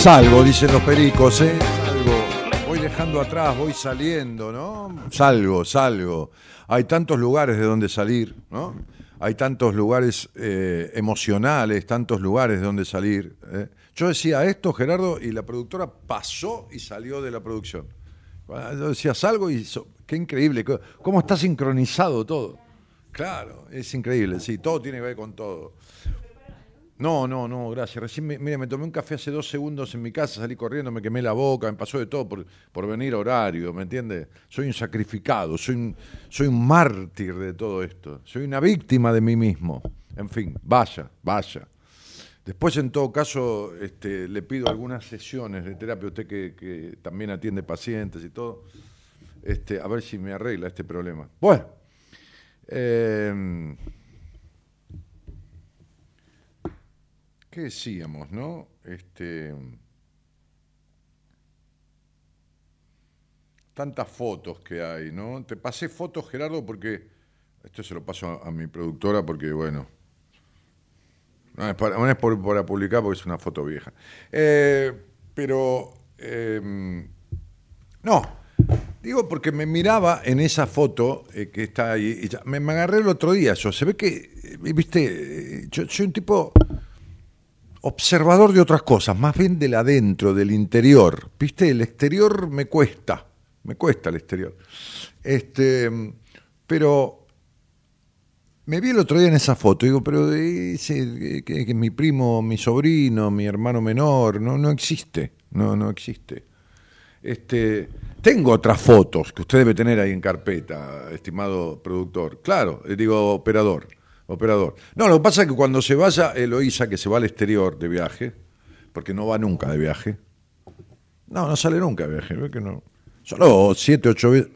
Salgo, dicen los pericos, ¿eh? Salgo. Voy dejando atrás, voy saliendo, ¿no? Salgo, salgo. Hay tantos lugares de donde salir, ¿no? Hay tantos lugares eh, emocionales, tantos lugares de donde salir. ¿eh? Yo decía esto, Gerardo, y la productora pasó y salió de la producción. Yo decía, salgo y... qué increíble, cómo está sincronizado todo. Claro, es increíble, sí, todo tiene que ver con todo. No, no, no, gracias. Recién, me, mira, me tomé un café hace dos segundos en mi casa, salí corriendo, me quemé la boca, me pasó de todo por, por venir a horario, ¿me entiendes? Soy un sacrificado, soy un, soy un mártir de todo esto, soy una víctima de mí mismo. En fin, vaya, vaya. Después, en todo caso, este, le pido algunas sesiones de terapia, usted que, que también atiende pacientes y todo. Este, a ver si me arregla este problema. Bueno. eh, ¿Qué decíamos, no? Este. Tantas fotos que hay, ¿no? Te pasé fotos, Gerardo, porque. Esto se lo paso a, mi productora porque, bueno. No es para, publicar porque es una foto vieja. Eh, pero. eh, no. Digo porque me miraba en esa foto eh, que está ahí. me, me agarré el otro día. Yo, se ve que. eh, Viste. Yo soy un tipo observador de otras cosas, más bien del adentro, del interior. ¿Viste? El exterior me cuesta, me cuesta el exterior. Este, pero me vi el otro día en esa foto, digo, pero ese, que, que mi primo, mi sobrino, mi hermano menor, no, no existe, no, no existe. Este, tengo otras fotos que usted debe tener ahí en carpeta, estimado productor. Claro, eh, digo operador, operador. No, lo que pasa es que cuando se vaya Eloísa, que se va al exterior de viaje, porque no va nunca de viaje. No, no sale nunca de viaje, que no. Solo siete, ocho veces.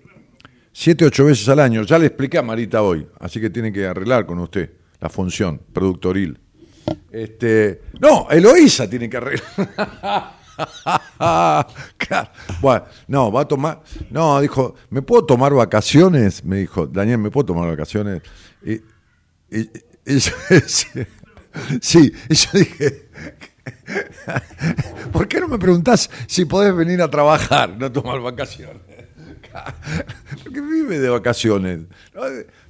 Siete, ocho veces al año. Ya le expliqué a Marita hoy, así que tiene que arreglar con usted la función productoril. Este, no, Eloísa tiene que arreglar. Bueno, no, va a tomar. No, dijo, ¿me puedo tomar vacaciones? Me dijo, Daniel, ¿me puedo tomar vacaciones? Y, y- sí, y yo dije, ¿por qué no me preguntás si podés venir a trabajar, no tomar vacaciones? Porque vive de vacaciones.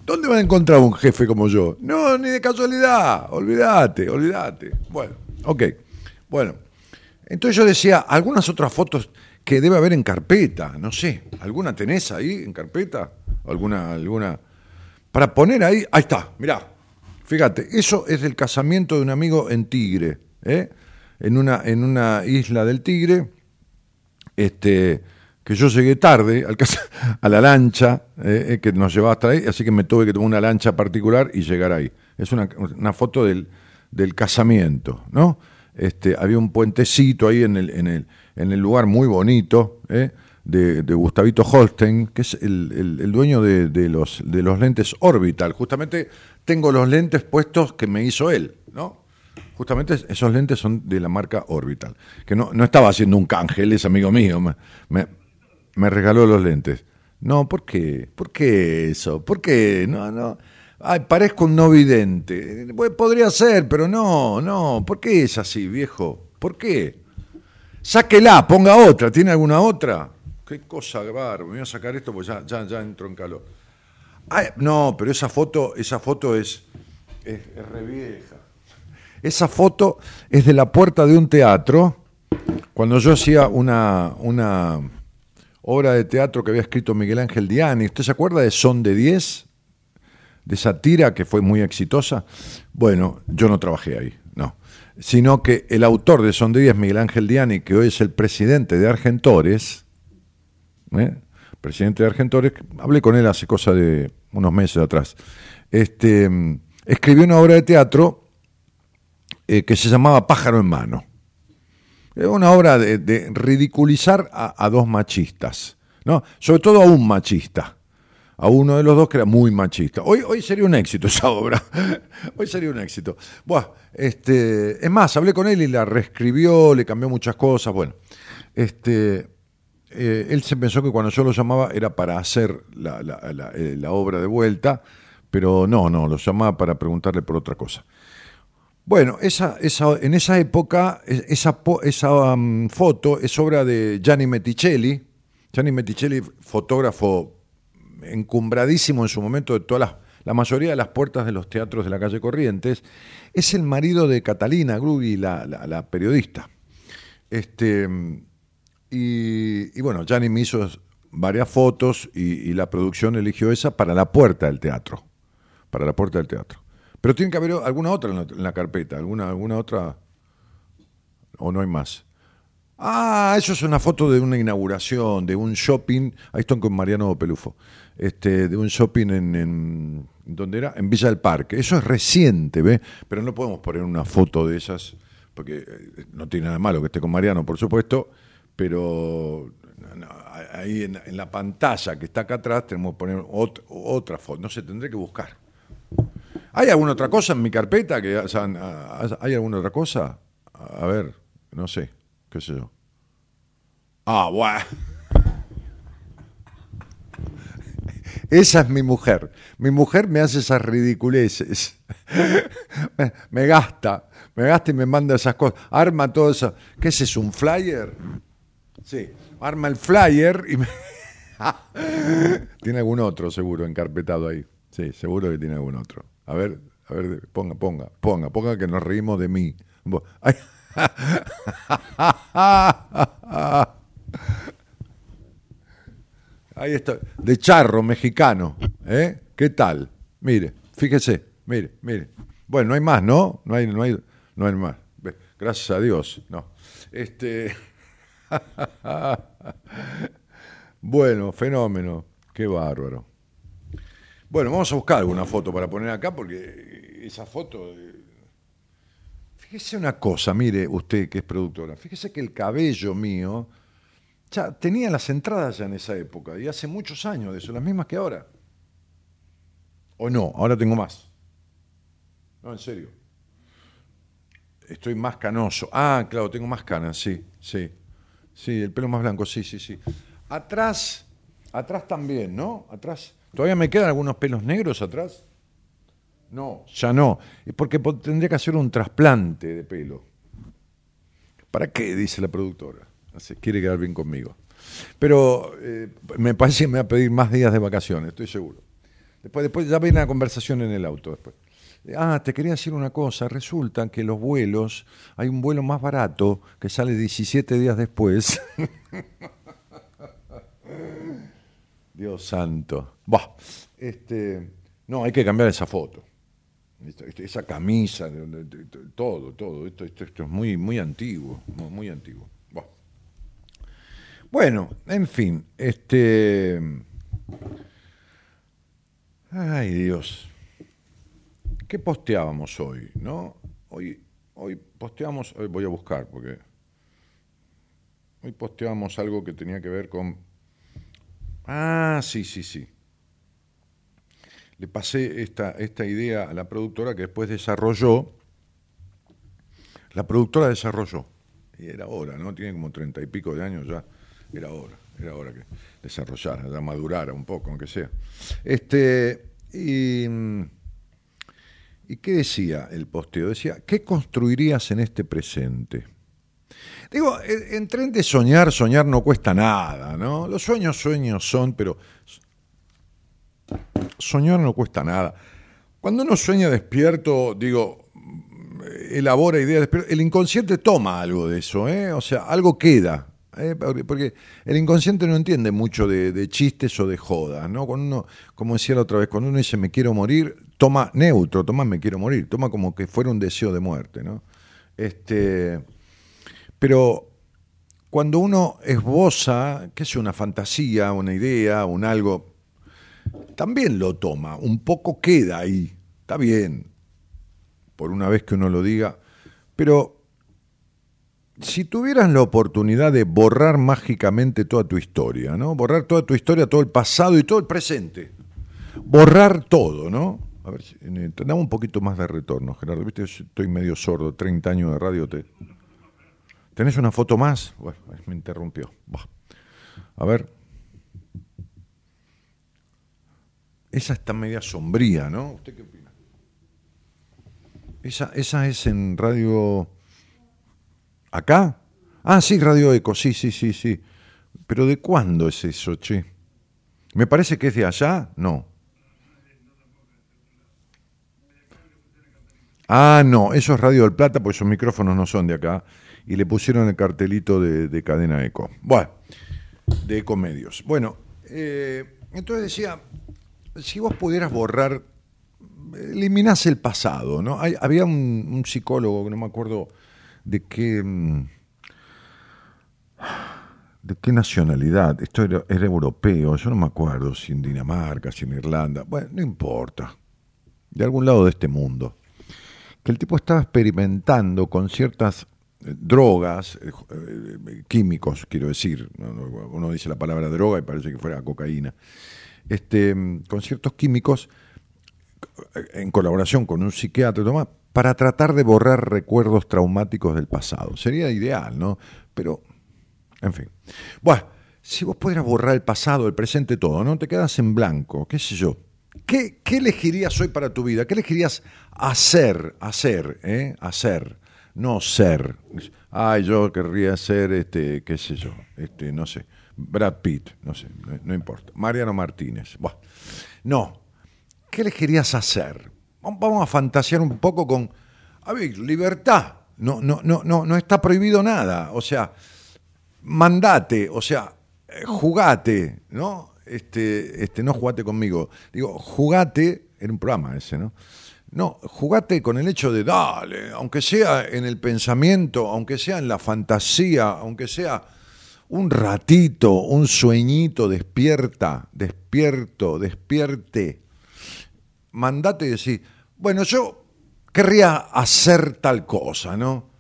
¿Dónde va a encontrar un jefe como yo? No, ni de casualidad. Olvídate, olvídate. Bueno, ok. Bueno, entonces yo decía, algunas otras fotos que debe haber en carpeta, no sé. ¿Alguna tenés ahí en carpeta? ¿Alguna, alguna? Para poner ahí, ahí está, mirá. Fíjate, eso es del casamiento de un amigo en Tigre, ¿eh? en, una, en una isla del Tigre, este, que yo llegué tarde al a la lancha eh, eh, que nos llevaba hasta ahí, así que me tuve que tomar una lancha particular y llegar ahí. Es una, una foto del, del casamiento, ¿no? Este, había un puentecito ahí en el, en el, en el lugar muy bonito, ¿eh? de, de Gustavito Holstein, que es el, el- el dueño de, de los, de los lentes Orbital. Justamente tengo los lentes puestos que me hizo él, ¿no? Justamente esos lentes son de la marca Orbital, que no, no estaba haciendo un canje, él es amigo mío, me, me, regaló los lentes. No, ¿por qué? ¿Por qué eso? ¿Por qué? No, no. Ay, parezco un no vidente. Bueno, podría ser, pero no, no. ¿Por qué es así, viejo? ¿Por qué? Sáquela, ponga otra. ¿Tiene alguna otra? Qué cosa bárbara. Me voy a sacar esto porque ya, ya, ya entro en calor. No, pero esa foto, esa foto es, es, es re vieja. Esa foto es de la puerta de un teatro, cuando yo hacía una, una obra de teatro que había escrito Miguel Ángel Diani. ¿Usted se acuerda de Son de 10? De esa tira que fue muy exitosa. Bueno, yo no trabajé ahí, no. Sino que el autor de Son de 10, Miguel Ángel Diani, que hoy es el presidente de Argentores, ¿eh? Presidente de Argentores, hablé con él hace cosa de unos meses atrás, este, mm, escribió una obra de teatro eh, que se llamaba Pájaro en mano. Es una obra de, ridiculizar a, a dos machistas, ¿no? Sobre todo a un machista, a uno de los dos que era muy machista. Hoy, hoy sería un éxito esa obra, hoy sería un éxito. Buah, este, es más, hablé con él y la reescribió, le cambió muchas cosas, bueno. Este, eh, él se pensó que cuando yo lo llamaba era para hacer la, eh, la obra de vuelta, pero no, no, lo llamaba para preguntarle por otra cosa. Bueno, esa, esa, en esa época, esa, esa mm, foto es obra de Gianni Metticelli. Gianni Metticelli, fotógrafo encumbradísimo en su momento de todas las, la mayoría de las puertas de los teatros de la calle Corrientes, es el marido de Catalina Grugui, la, la- la periodista. Este, y, bueno, Gianni me hizo varias fotos y, y la producción eligió esa para la puerta del teatro. Para la puerta del teatro. Pero tiene que haber alguna otra en la, en la carpeta, alguna, alguna otra. ¿O no hay más? Ah, eso es una foto de una inauguración, de un shopping. Ahí estoy con Mariano Pelufo. Este, de un shopping en, en. ¿Dónde era? En Villa del Parque. Eso es reciente, ¿ve? Pero no podemos poner una foto de esas, porque eh, no tiene nada malo que esté con Mariano, por supuesto, pero ahí en, la pantalla que está acá atrás tenemos que poner otra foto. No sé, tendré que buscar. ¿Hay alguna otra cosa en mi carpeta? Que, ¿Hay alguna otra cosa? A ver, no sé, qué sé yo. Ah, bueno. Esa es mi mujer. Mi mujer me hace esas ridiculeces. me, gasta, me gasta y me manda esas cosas. Arma todo eso. ¿Qué es eso? ¿Un flyer? Sí, arma el flyer y me... tiene algún otro seguro encarpetado ahí. Sí, seguro que tiene algún otro. A ver, a ver, ponga, ponga, ponga, ponga que nos reímos de mí. Ahí está, de charro mexicano, ¿eh? ¿Qué tal? Mire, fíjese, mire, mire. Bueno, no hay más, ¿no? No hay, no hay, no hay más. Gracias a Dios, no. Este. bueno, fenómeno, qué bárbaro. Bueno, vamos a buscar alguna foto para poner acá porque esa foto. Eh, fíjese una cosa, mire usted que es productora. Fíjese que el cabello mío ya tenía las entradas ya en esa época, y hace muchos años de eso, las mismas que ahora. ¿O no? Ahora tengo más. No, en serio. Estoy más canoso. Ah, claro, tengo más canas, sí, sí. Sí, el pelo más blanco, sí, sí, sí. Atrás, atrás también, ¿no? Atrás. ¿Todavía me quedan algunos pelos negros atrás? No, ya no. Es porque tendría que hacer un trasplante de pelo. ¿Para qué? Dice la productora quiere quedar bien conmigo. Pero eh, me parece que me va a pedir más días de vacaciones, estoy seguro. Después, después ya viene la conversación en el auto después. Ah, te quería decir una cosa. Resulta que los vuelos, hay un vuelo más barato que sale 17 días después. Dios santo. Este, no, hay que cambiar esa foto. Esa camisa, todo, todo. Esto, esto, esto es muy, muy antiguo, muy antiguo. Bueno, en fin, este. Ay, Dios. ¿Qué posteábamos hoy? ¿No? Hoy, hoy posteamos, hoy voy a buscar porque. Hoy posteábamos algo que tenía que ver con. Ah, sí, sí, sí. Le pasé esta, esta idea a la productora que después desarrolló. La productora desarrolló. Y era hora, ¿no? Tiene como treinta y pico de años ya era hora, era hora que desarrollara, ya madurara un poco, aunque sea. Este, y, ¿Y qué decía el posteo? Decía, ¿qué construirías en este presente? Digo, en tren de soñar, soñar no cuesta nada, ¿no? Los sueños, sueños son, pero soñar no cuesta nada. Cuando uno sueña despierto, digo, elabora ideas, el inconsciente toma algo de eso, ¿eh? O sea, algo queda, ¿eh? porque el inconsciente no entiende mucho de, chistes o de jodas, ¿no? Cuando uno, como decía la otra vez, cuando uno dice me quiero morir, toma neutro, toma me quiero morir, toma como que fuera un deseo de muerte, ¿no? Este, pero cuando uno esboza, qué sé, una fantasía, una idea, un algo, también lo toma, un poco queda ahí, está bien, por una vez que uno lo diga, pero si tuvieras la oportunidad de borrar mágicamente toda tu historia, ¿no? Borrar toda tu historia, todo el pasado y todo el presente. Borrar todo, ¿no? A ver, dame un poquito más de retorno, Gerardo. Viste, estoy medio sordo, 30 años de radio. Te... ¿Tenés una foto más? Bueno, me interrumpió. A ver. Esa está media sombría, ¿no? ¿Usted qué opina? Esa, esa es en radio ¿Acá? Ah, sí, Radio Eco, sí, sí, sí, sí. Pero ¿de cuándo es eso, che? Me parece que es de allá, no. Ah, no, eso es Radio del Plata, porque esos micrófonos no son de acá. Y le pusieron el cartelito de, cadena Eco. Bueno, de Ecomedios. Bueno, eh, entonces decía, si vos pudieras borrar, eliminás el pasado, ¿no? había un, un, psicólogo, que no me acuerdo de qué, mm, de qué nacionalidad. Esto era, europeo, yo no me acuerdo si en Dinamarca, si en Irlanda. Bueno, no importa. De algún lado de este mundo. Que el tipo estaba experimentando con ciertas drogas, químicos, quiero decir, uno dice la palabra droga y parece que fuera cocaína, este, con ciertos químicos en colaboración con un psiquiatra, toma, para tratar de borrar recuerdos traumáticos del pasado. Sería ideal, ¿no? Pero, en fin. Bueno, si vos pudieras borrar el pasado, el presente, todo, ¿no? Te quedas en blanco, qué sé yo. ¿Qué, qué elegirías hoy para tu vida? ¿Qué elegirías hacer, hacer, eh? Hacer, no ser. Ay, yo querría ser, este, qué sé yo, este, no sé, Brad Pitt, no sé, no, importa. Mariano Martínez. Bueno, no, ¿qué elegirías hacer? Vamos a fantasear un poco con, a ver, libertad. No, no, no, no, no está prohibido nada. O sea, mandate, o sea, eh, jugate, ¿no? Este, este, no jugate conmigo. Digo, jugate, en un programa ese, ¿no? No, jugate con el hecho de, dale, aunque sea en el pensamiento, aunque sea en la fantasía, aunque sea un ratito, un sueñito, despierta, despierto, despierte mandate y decir, bueno, yo querría hacer tal cosa, ¿no?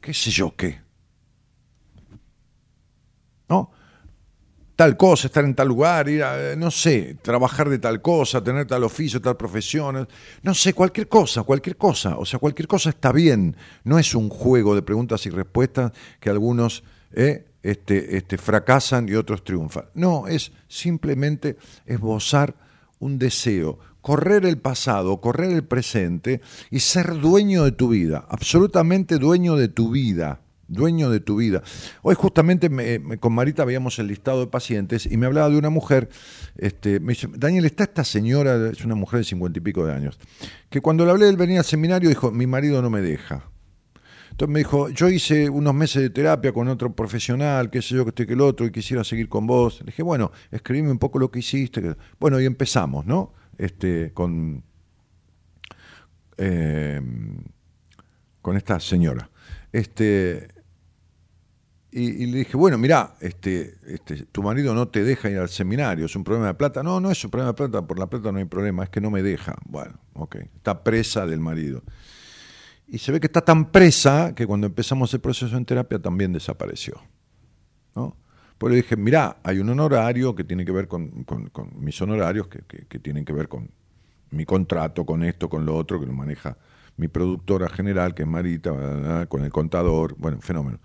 ¿Qué sé yo qué? ¿No? Tal cosa, estar en tal lugar, ir a, no sé, trabajar de tal cosa, tener tal oficio, tal profesión, no sé, cualquier cosa, cualquier cosa. O sea, cualquier cosa está bien. No es un juego de preguntas y respuestas que algunos eh, este, este, fracasan y otros triunfan. No, es simplemente esbozar un deseo, correr el pasado, correr el presente y ser dueño de tu vida, absolutamente dueño de tu vida, dueño de tu vida. Hoy justamente con Marita veíamos el listado de pacientes y me hablaba de una mujer, este, me dice, Daniel, está esta señora, es una mujer de cincuenta y pico de años, que cuando le hablé, él venía al seminario dijo, mi marido no me deja. Entonces me dijo, yo hice unos meses de terapia con otro profesional, qué sé yo, que estoy que el otro, y quisiera seguir con vos. Le dije, bueno, escribime un poco lo que hiciste. Bueno, y empezamos, ¿no? este, con, eh, con esta señora. Este, y, le dije, bueno, mira, este, este, tu marido no te deja ir al seminario, es un problema de plata. No, no es un problema de plata, por la plata no hay problema, es que no me deja. Bueno, ok, está presa del marido. Y se ve que está tan presa que cuando empezamos el proceso en terapia también desapareció. ¿no? Pues le dije, mira, hay un honorario que tiene que ver con, mis honorarios, que, tienen que ver con mi contrato, con esto, con lo otro, que lo maneja mi productora general, que es Marita, con el contador, bueno, fenómeno.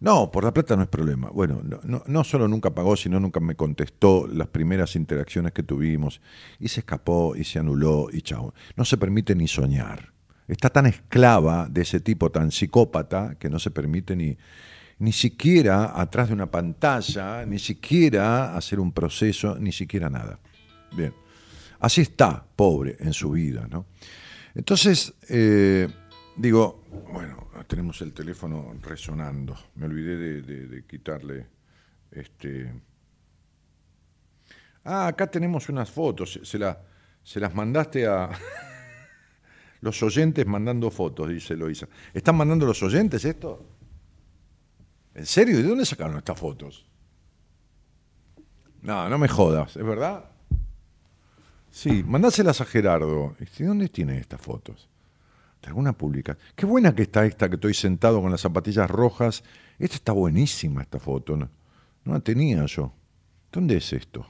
No, por la plata no es problema. Bueno, no, solo nunca pagó, sino nunca me contestó las primeras interacciones que tuvimos y se escapó y se anuló y chao. No se permite ni soñar. Está tan esclava de ese tipo tan psicópata que no se permite ni, ni siquiera atrás de una pantalla, ni siquiera hacer un proceso, ni siquiera nada. Bien, así está, pobre, en su vida, ¿no? Entonces, eh, digo, bueno, tenemos el teléfono resonando, me olvidé de, quitarle este... Ah, acá tenemos unas fotos, se, la, se las mandaste a... los oyentes mandando fotos, dice Loisa. ¿Están mandando los oyentes esto? ¿En serio? ¿De dónde sacaron estas fotos? No, no me jodas, ¿es verdad? Sí, mandáselas a Gerardo. ¿De dónde tiene estas fotos? ¿De alguna pública? Qué buena que está esta que estoy sentado con las zapatillas rojas. Esta está buenísima, esta foto. No, no la tenía yo. ¿Dónde es esto?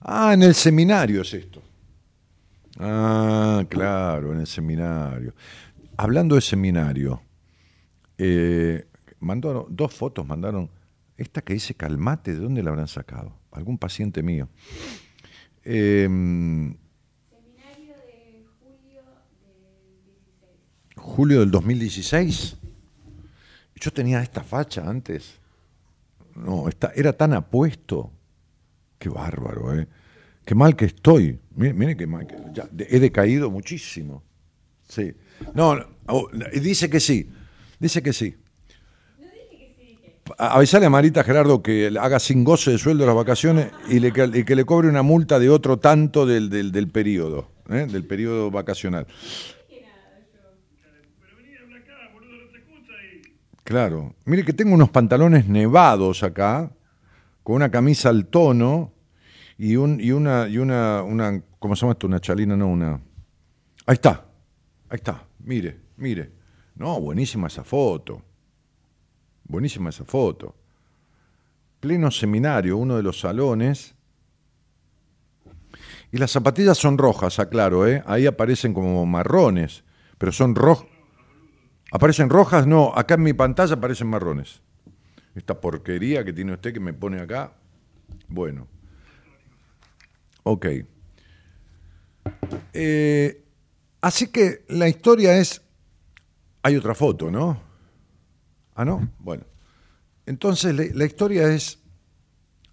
Ah, en el seminario es esto. Ah, claro, en el seminario. Hablando de seminario, eh, mandaron dos fotos, mandaron esta que dice calmate, ¿de dónde la habrán sacado? Algún paciente mío. Em, Julio del 2016. Yo tenía esta facha antes. No, era tan apuesto. Qué bárbaro, ¿eh? Qué mal que estoy. Mire, qué mal que he decaído muchísimo. Sí. No, dice que sí. Dice que sí. Avisale a Marita Gerardo que haga sin goce de sueldo las vacaciones y, que le cobre una multa de otro tanto del, del, periodo, ¿eh? del periodo vacacional. Claro. Mire que tengo unos pantalones nevados acá, con una camisa al tono y, un, y una, y una, ¿cómo se llama esto? Una chalina, no, una... Ahí está, ahí está, mire, mire. No, buenísima esa foto. Buenísima esa foto. Pleno seminario, uno de los salones. Y las zapatillas son rojas, aclaro, ¿eh? Ahí aparecen como marrones, pero son rojas. ¿Aparecen rojas? No, acá en mi pantalla aparecen marrones. Esta porquería que tiene usted que me pone acá. Bueno. Ok. Eh, así que la historia es... Hay otra foto, ¿no? Ah, no. Bueno. Entonces la, historia es...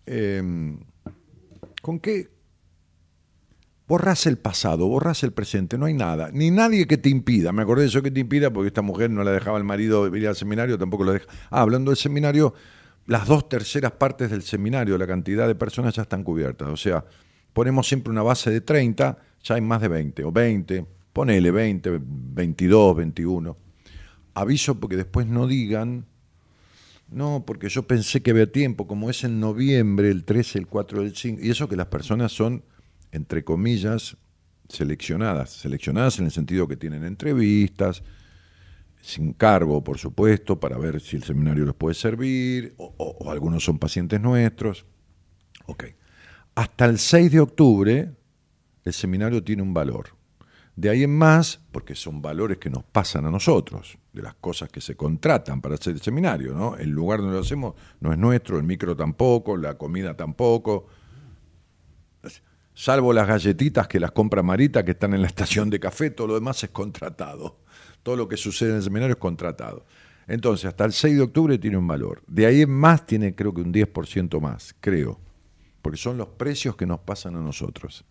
Em, ¿Con qué? Borras el pasado, borras el presente, no hay nada, ni nadie que te impida. Me acordé de eso que te impida porque esta mujer no la dejaba el marido ir al seminario, tampoco lo deja. Ah, hablando del seminario, las dos terceras partes del seminario, la cantidad de personas ya están cubiertas. O sea, ponemos siempre una base de 30, ya hay más de 20, o 20, ponele 20, 22, 21. Aviso porque después no digan, no, porque yo pensé que había tiempo, como es en noviembre, el 13, el 4, el 5, y eso que las personas son entre comillas, seleccionadas. Seleccionadas en el sentido que tienen entrevistas, sin cargo, por supuesto, para ver si el seminario les puede servir, o, algunos son pacientes nuestros. Ok. Hasta el 6 de octubre, el seminario tiene un valor. De ahí en más, porque son valores que nos pasan a nosotros, de las cosas que se contratan para hacer el seminario, ¿no? El lugar donde lo hacemos no es nuestro, el micro tampoco, la comida tampoco, salvo las galletitas que las compra Marita, que están en la estación de café, todo lo demás es contratado. Todo lo que sucede en el seminario es contratado. Entonces, hasta el 6 de octubre tiene un valor. De ahí en más tiene creo que un 10% más, creo, porque son los precios que nos pasan a nosotros.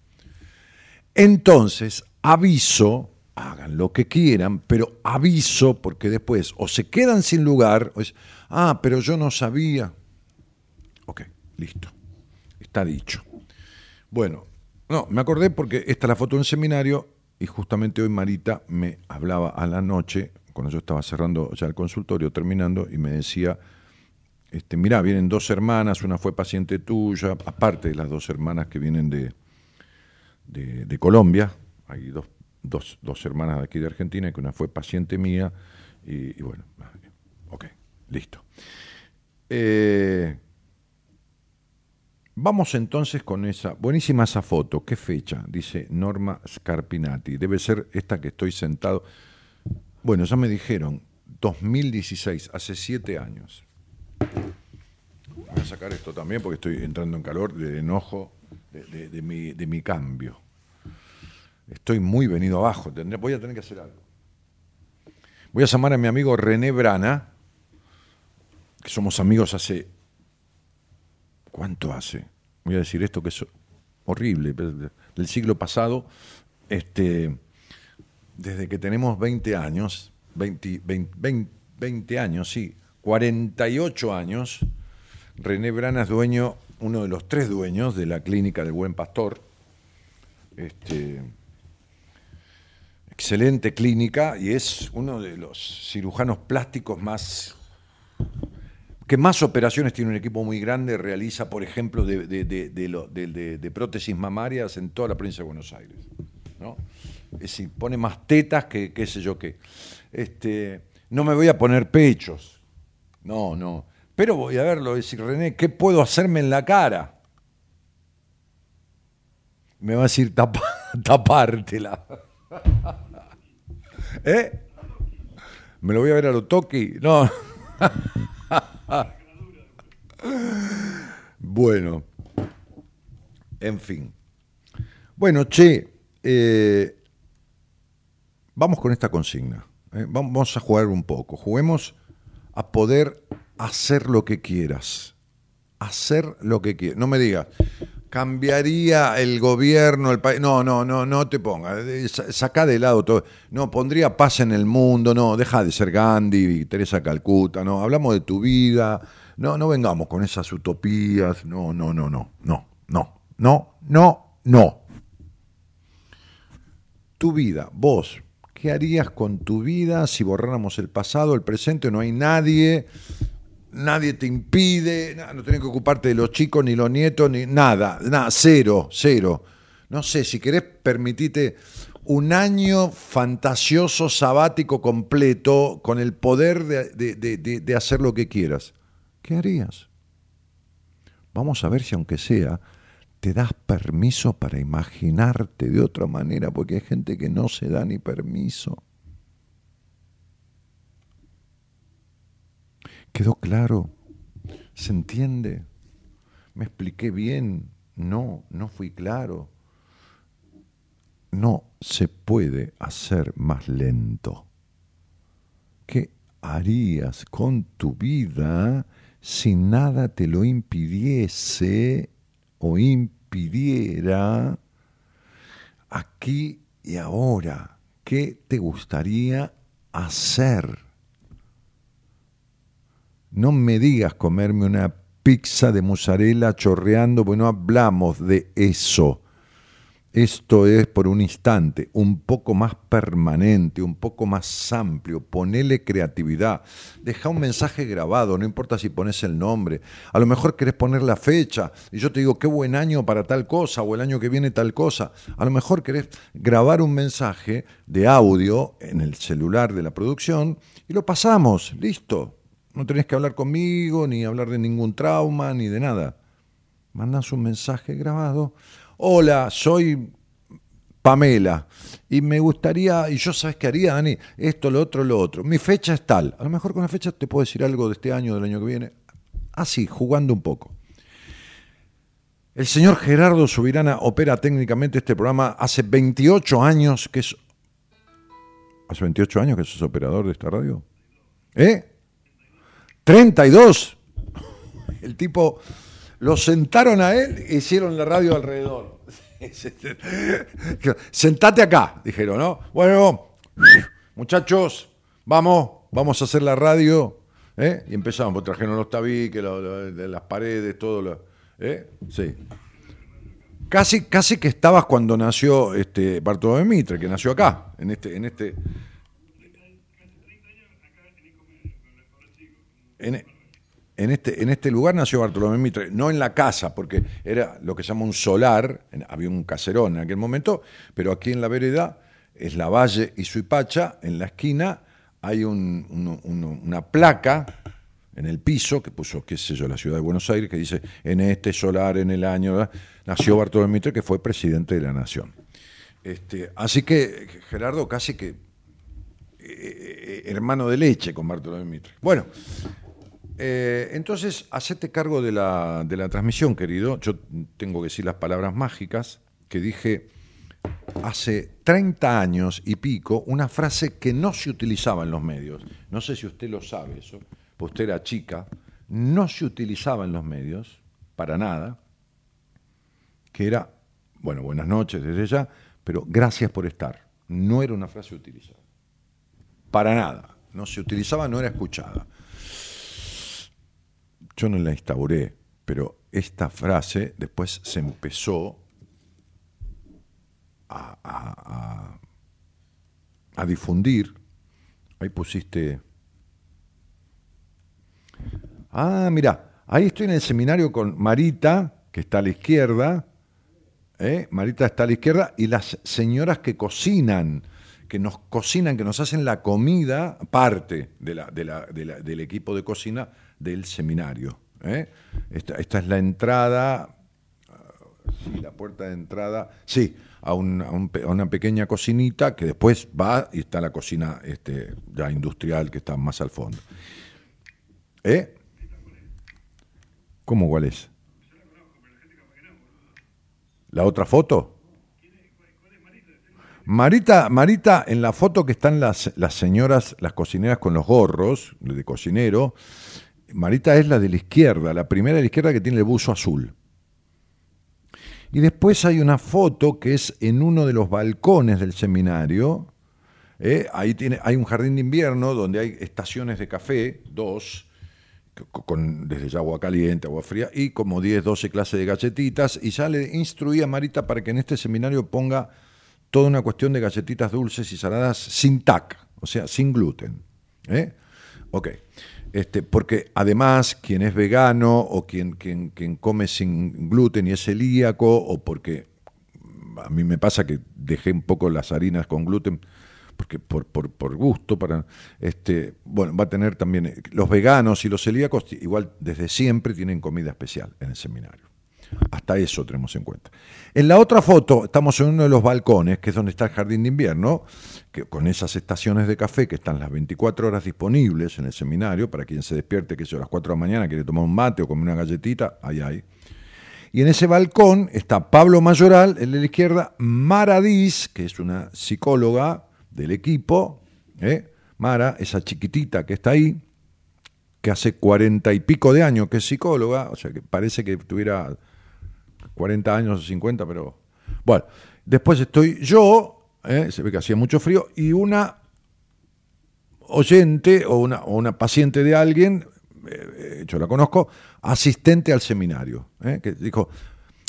Entonces, aviso, hagan lo que quieran, pero aviso porque después o se quedan sin lugar, o es, ah, pero yo no sabía. Ok, listo, está dicho. Bueno, no, me acordé porque esta es la foto de un seminario y justamente hoy Marita me hablaba a la noche, cuando yo estaba cerrando ya el consultorio, terminando, y me decía, este, mirá, vienen dos hermanas, una fue paciente tuya, aparte de las dos hermanas que vienen de, de, Colombia, hay dos, dos, dos, hermanas de aquí de Argentina, que una fue paciente mía, y, y bueno, ok, listo. Eh, Vamos entonces con esa, buenísima esa foto, ¿qué fecha? Dice Norma Scarpinati, debe ser esta que estoy sentado. Bueno, ya me dijeron, 2016, hace siete años. Voy a sacar esto también porque estoy entrando en calor de enojo de, mi, de mi, cambio. Estoy muy venido abajo, voy a tener que hacer algo. Voy a llamar a mi amigo René Brana, que somos amigos hace ¿Cuánto hace? Voy a decir esto que es horrible, del siglo pasado, este, desde que tenemos 20 años, 20, 20, años, sí, 48 años, René Brana es dueño, uno de los tres dueños de la clínica del Buen Pastor. Este, excelente clínica y es uno de los cirujanos plásticos más que más operaciones tiene un equipo muy grande, realiza, por ejemplo, de, prótesis mamarias en toda la provincia de Buenos Aires. ¿no? Es decir, pone más tetas que qué sé yo qué. Este, no me voy a poner pechos. No, no. Pero voy a verlo, decir, René, ¿qué puedo hacerme en la cara? Me va a decir, tapártela. ¿Eh? ¿Me lo voy a ver a lo toque? No. bueno, en fin. Bueno, che, eh, vamos con esta consigna. Eh, vamos a jugar un poco. Juguemos a poder hacer lo que quieras. Hacer lo que quieras. No me digas, cambiaría el gobierno, el país. No, no, no, no te pongas. Saca de lado todo. No, pondría paz en el mundo. No, deja de ser Gandhi y Teresa Calcuta. No, hablamos de tu vida. No, no vengamos con esas utopías. No, no, no, no, no, no, no, no, no. Tu vida, vos, ¿qué harías con tu vida si borráramos el pasado, el presente? No hay nadie nadie te impide, no tenés que ocuparte de los chicos, ni los nietos, ni nada, nada, cero, cero. No sé, si querés permitite un año fantasioso, sabático, completo, con el poder de, de hacer lo que quieras. ¿Qué harías? Vamos a ver si aunque sea, te das permiso para imaginarte de otra manera, porque hay gente que no se da ni permiso. ¿Quedó claro? ¿Se entiende? ¿Me expliqué bien? No, no fui claro. No se puede hacer más lento. ¿Qué harías con tu vida si nada te lo impidiese o impidiera aquí y ahora? ¿Qué te gustaría hacer? No me digas comerme una pizza de mozzarella chorreando, porque no hablamos de eso. Esto es por un instante, un poco más permanente, un poco más amplio. Ponele creatividad. Deja un mensaje grabado, no importa si pones el nombre. A lo mejor querés poner la fecha y yo te digo, qué buen año para tal cosa o el año que viene tal cosa. A lo mejor querés grabar un mensaje de audio en el celular de la producción y lo pasamos. Listo. No tenés que hablar conmigo, ni hablar de ningún trauma, ni de nada. Mandas un mensaje grabado. Hola, soy Pamela. Y me gustaría, y yo sabes qué haría, Dani, esto, lo otro, lo otro. Mi fecha es tal. A lo mejor con la fecha te puedo decir algo de este año, del año que viene. Así, jugando un poco. El señor Gerardo Subirana opera técnicamente este programa hace 28 años que es. ¿Hace 28 años que es operador de esta radio? ¿Eh? 32. El tipo, lo sentaron a él e hicieron la radio alrededor. Sentate acá, dijeron, ¿no? Bueno, muchachos, vamos, vamos a hacer la radio. ¿eh? Y empezamos, trajeron los tabiques, las paredes, todo lo. ¿eh? Sí. Casi, casi que estabas cuando nació este Bartolomé Mitre, que nació acá, en este, en este, en, este, en este lugar nació Bartolomé Mitre, no en la casa, porque era lo que se llama un solar, había un caserón en aquel momento, pero aquí en la vereda es la Valle y Suipacha, en la esquina hay una placa en el piso que puso, qué sé yo, la ciudad de Buenos Aires, que dice, en este solar, en el año, nació Bartolomé Mitre, que fue presidente de la Nación. Este, así que Gerardo casi que eh, eh, hermano de leche con Bartolomé Mitre. Bueno, eh, entonces, hacete cargo de la, de la transmisión, querido. Yo tengo que decir las palabras mágicas que dije hace 30 años y pico, una frase que no se utilizaba en los medios. No sé si usted lo sabe eso, pues usted era chica, no se utilizaba en los medios para nada, que era, bueno, buenas noches desde ya, pero gracias por estar. No era una frase utilizada. Para nada. No se utilizaba, no era escuchada yo no la instauré, pero esta frase después se empezó a, difundir. Ahí pusiste... Ah, mira, ahí estoy en el seminario con Marita, que está a la izquierda. ¿eh? Marita está a la izquierda, y las señoras que cocinan, que nos cocinan, que nos hacen la comida, parte del equipo de cocina del seminario. ¿eh? Esta, es la entrada, sí, la puerta de entrada, sí, a, una pequeña cocinita que después va y está la cocina este, ya industrial que está más al fondo. ¿Eh? ¿Cómo cuál es? ¿La otra foto? Marita, Marita, en la foto que están las, las señoras, las cocineras con los gorros de cocinero, Marita es la de la izquierda, la primera de la izquierda que tiene el buzo azul. Y después hay una foto que es en uno de los balcones del seminario. ¿eh? Ahí tiene, hay un jardín de invierno donde hay estaciones de café, dos, con, desde agua caliente, agua fría, y como 10, 12 clases de galletitas. Y ya le instruí a Marita para que en este seminario ponga toda una cuestión de galletitas dulces y saladas sin TAC, o sea, sin gluten. ¿eh? Ok. Este, porque además quien es vegano o quien, quien, come sin gluten y es celíaco, o porque a mí me pasa que dejé un poco las harinas con gluten porque por, por, por, gusto, para este, bueno, va a tener también eh, los veganos y los celíacos igual desde siempre tienen comida especial en el seminario. Hasta eso tenemos en cuenta. En la otra foto estamos en uno de los balcones, que es donde está el jardín de invierno, que, con esas estaciones de café que están las 24 horas disponibles en el seminario, para quien se despierte, que sea a las 4 de la mañana, quiere tomar un mate o comer una galletita, ahí hay. Y en ese balcón está Pablo Mayoral, el de la izquierda, Maradís, que es una psicóloga del equipo, ¿eh? Mara, esa chiquitita que está ahí, que hace cuarenta y pico de años que es psicóloga, o sea que parece que tuviera 40 años o 50, pero bueno. Después estoy yo, ¿eh? se ve que hacía mucho frío, y una oyente o una, una paciente de alguien, eh, yo la conozco, asistente al seminario, que dijo,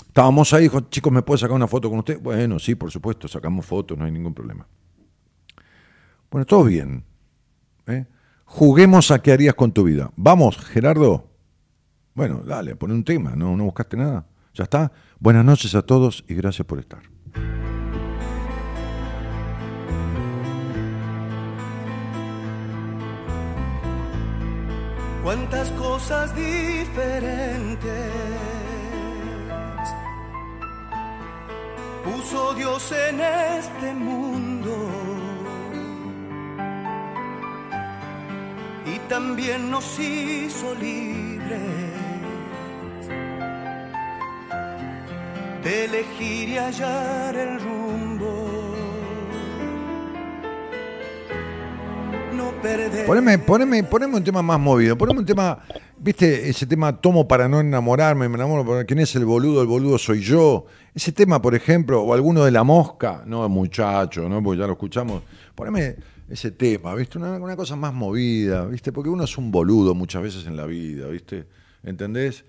estábamos ahí, dijo, chicos, ¿me puede sacar una foto con usted? Bueno, sí, por supuesto, sacamos fotos, no hay ningún problema. Bueno, todo bien. ¿eh? Juguemos a qué harías con tu vida. Vamos, Gerardo. Bueno, dale, pone un tema, ¿no? ¿No buscaste nada? ¿Ya está? Buenas noches a todos y gracias por estar. Cuántas cosas diferentes puso Dios en este mundo y también nos hizo libres elegir y hallar el rumbo. No perder. Poneme, un tema más movido, poneme un tema, viste, ese tema tomo para no enamorarme, me enamoro, ¿quién es el boludo? El boludo soy yo. Ese tema, por ejemplo, o alguno de la mosca, no, muchacho, ¿no? Porque ya lo escuchamos. Poneme ese tema, ¿viste? Una, cosa más movida, ¿viste? Porque uno es un boludo muchas veces en la vida, ¿viste? ¿Entendés?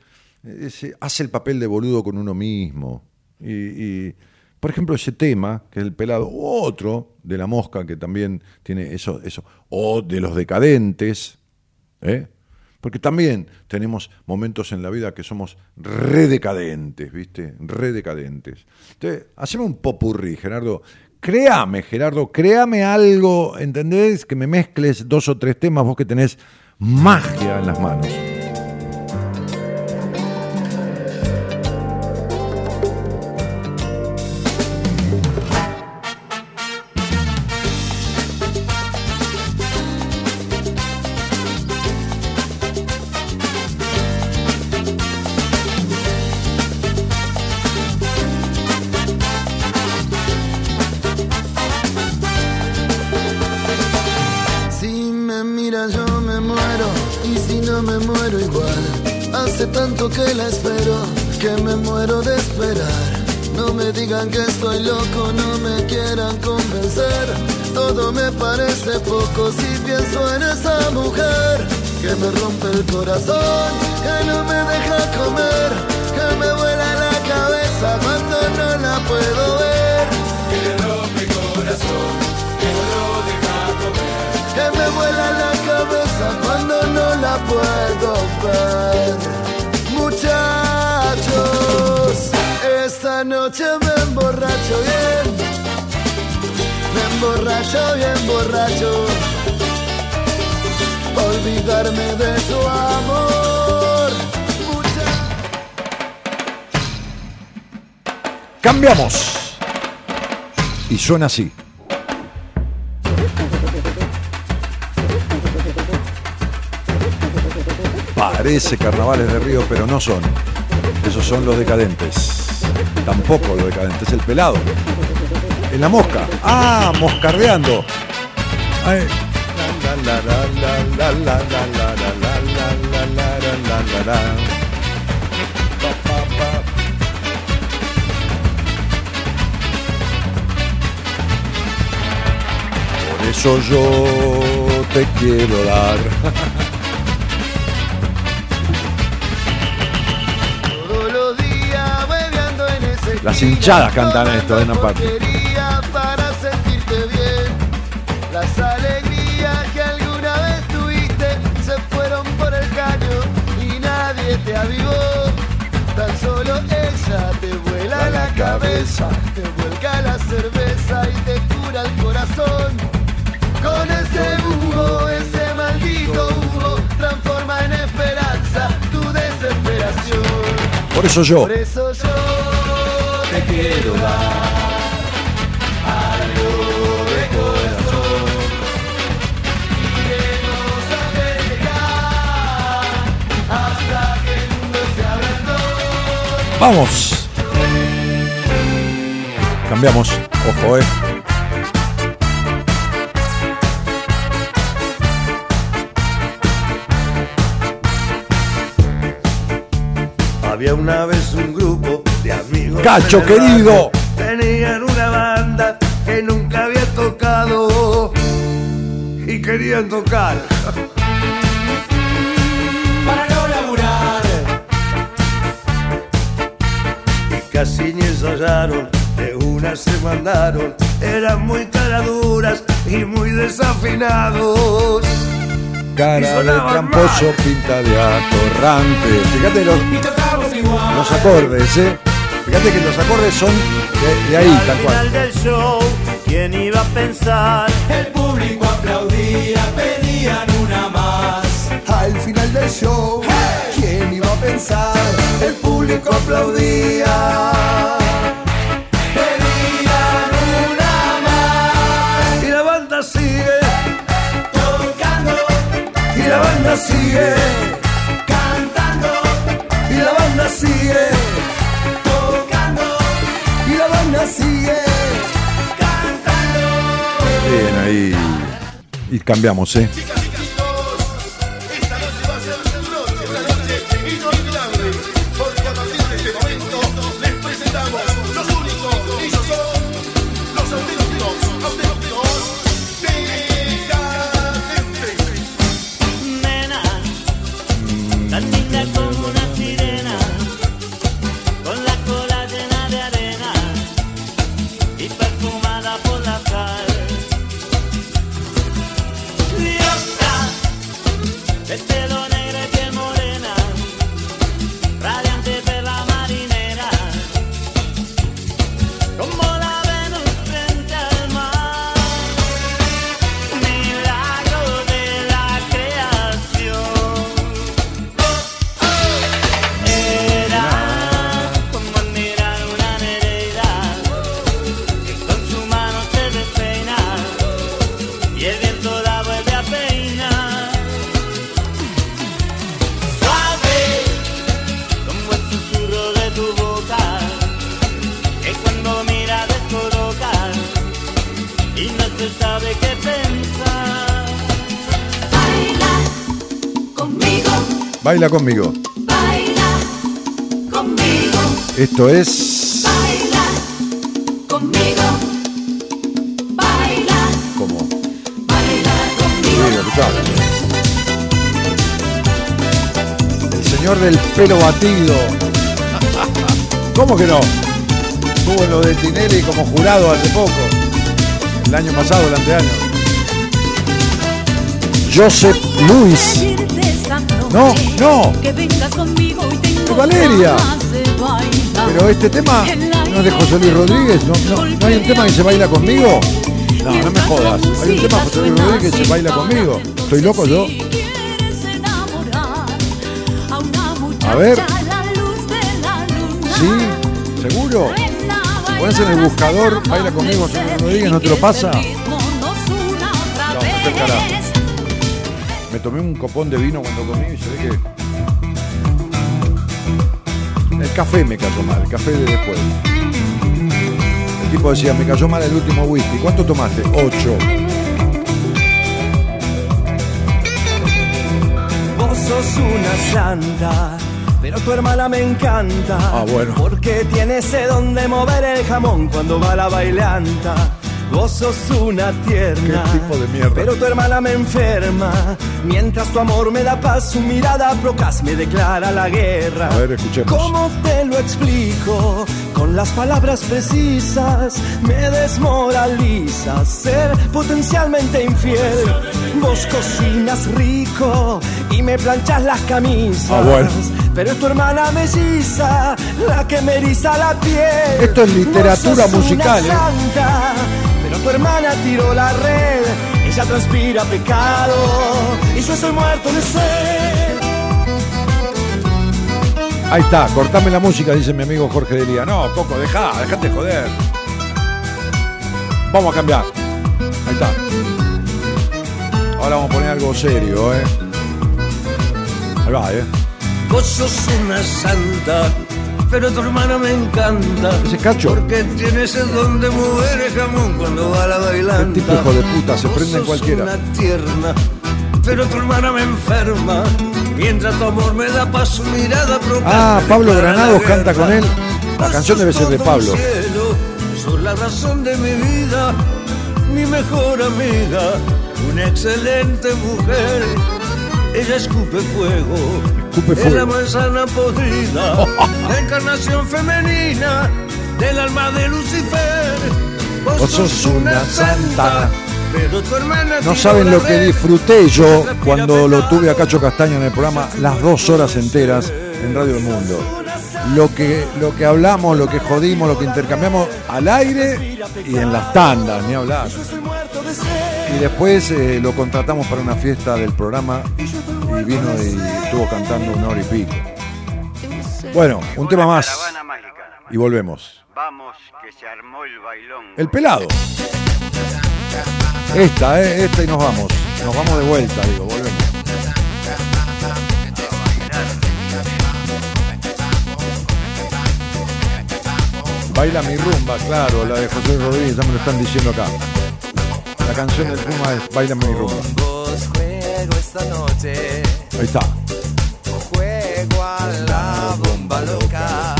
Hace el papel de boludo con uno mismo. Y, por ejemplo, ese tema, que es el pelado, otro de la mosca, que también tiene eso, eso, o de los decadentes, ¿eh? Porque también tenemos momentos en la vida que somos redecadentes, ¿viste? Redecadentes. Entonces, hacemos un popurrí, Gerardo, créame, Gerardo, créame algo, ¿entendés? Que me mezcles dos o tres temas, vos que tenés magia en las manos. Suena así. Parece carnavales de Río, pero no son. Esos son los decadentes. Tampoco los decadentes, el pelado. En la mosca. Ah, moscardeando. Yo te quiero dar. Las hinchadas cantan esto en una parte. Para sentirte bien, las alegrías que alguna vez tuviste se fueron por el caño y nadie te avivó. Tan solo ella te vuela la cabeza, te vuelca la cerveza Por eso yo. Por eso con ese Hugo, ese maldito Hugo, transforma en esperanza tu desesperación. Por eso yo. Por eso yo te quiero dar. Vamos. Cambiamos. Ojo, eh. Una vez un grupo de amigos. Cacho, querido. Tenían una banda que nunca había tocado y querían tocar. Para no laburar, Y casi ni ensayaron, de una se mandaron. Eran muy caraduras y muy desafinados. Cara de tramposo, pinta de atorrante. Fíjate los, los acordes, ¿eh? Fíjate que los acordes son de, de ahí, tal cual. del show, ¿quién iba a pensar? El público aplaudía, pedían una más. Al final del show, ¿quién iba a pensar? El público aplaudía. Sigue, cantando, y la banda sigue, tocando, y la banda sigue. cantando. Bien, ahí. Y cambiamos, ¿eh? Baila conmigo. baila conmigo, Esto es. baila conmigo, baila, como. baila conmigo. El señor del pelo batido. ¿Cómo que no? Estuvo en lo de Tinelli como jurado hace poco. El año pasado, el anteaño. Joseph Luis. No, no. Que vengas conmigo y tengo Valeria. Pero este tema no es de José Luis Rodríguez. ¿No, no, ¿no hay un tema que se baila conmigo? No, no me jodas. Hay un tema José Luis Rodríguez que se baila conmigo. ¿Estoy loco yo? Si a ver. ¿Sí? ¿Seguro? a Pones en el buscador, baila conmigo, José Luis Rodríguez, ¿no te lo pasa? No, no te carajo. Me tomé un copón de vino cuando comí y se ve que. El café me cayó mal, el café de después. El tipo decía, me cayó mal el último whisky. ¿Cuánto tomaste? Ocho. Vos sos una santa, pero tu hermana me encanta. Ah, bueno. Porque tiene ese don de mover el jamón cuando va la bailanta. Vos sos una tierna. Qué tipo de mierda. Pero tu hermana me enferma. Mientras tu amor me da paz, su mirada procaz me declara la guerra. A ver, escuchemos. ¿Cómo te lo explico? Con las palabras precisas me desmoraliza ser potencialmente infiel. Vos cocinas rico y me planchas las camisas. Ah, bueno. Pero es tu hermana melliza la que me eriza la piel. Esto es literatura musical, ¿eh? Pero tu hermana tiró la red. Ella transpira pecado y yo soy muerto de sed. Ahí está, cortame la música, dice mi amigo Jorge Delía. No, Coco, dejá, dejate joder. Vamos a cambiar. Ahí está. Ahora vamos a poner algo serio, ¿eh? Ahí va, ¿eh? Vos sos una santa, pero tu hermana me encanta. Ese cacho. Porque tiene ese don de mover el jamón cuando va a la bailanta. Qué tipo hijo de puta, se prende en cualquiera. una tierna, pero tu hermana me enferma. Mientras tu amor me da pa' su mirada Ah, Pablo Granados canta con él. La canción debe ser de Pablo. Sos la razón de mi vida, mi mejor amiga, una excelente mujer. Ella escupe fuego, Escupe es la manzana podrida, la encarnación femenina del alma de Lucifer. Vos sos una santa. pero tu hermana No saben lo que disfruté yo cuando lo tuve a Cacho Castaño en el programa las dos horas enteras en Radio del Mundo. Lo que, lo que hablamos, lo que jodimos, lo que intercambiamos al aire y en las tandas, ni hablar. Y después eh, lo contratamos para una fiesta del programa y vino y estuvo cantando una hora y pico. Bueno, un tema más y volvemos. Vamos, que se armó el bailón. El pelado. Esta, eh, esta y nos vamos. Nos vamos de vuelta, digo, volvemos. Baila mi rumba, claro, la de José Rodríguez, ya me lo están diciendo acá. La canción del Puma es Baila mi rumba. Ahí está. juego a la bomba loca.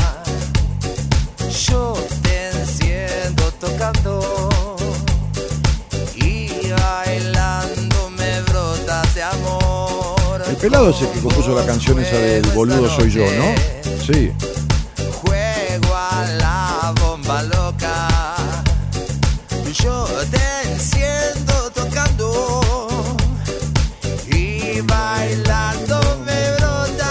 Yo te enciendo tocando pelado es el que compuso la canción esa del boludo soy yo, ¿no? Sí. Juego a la bomba loca. Yo te enciendo tocando y bailando me brotas.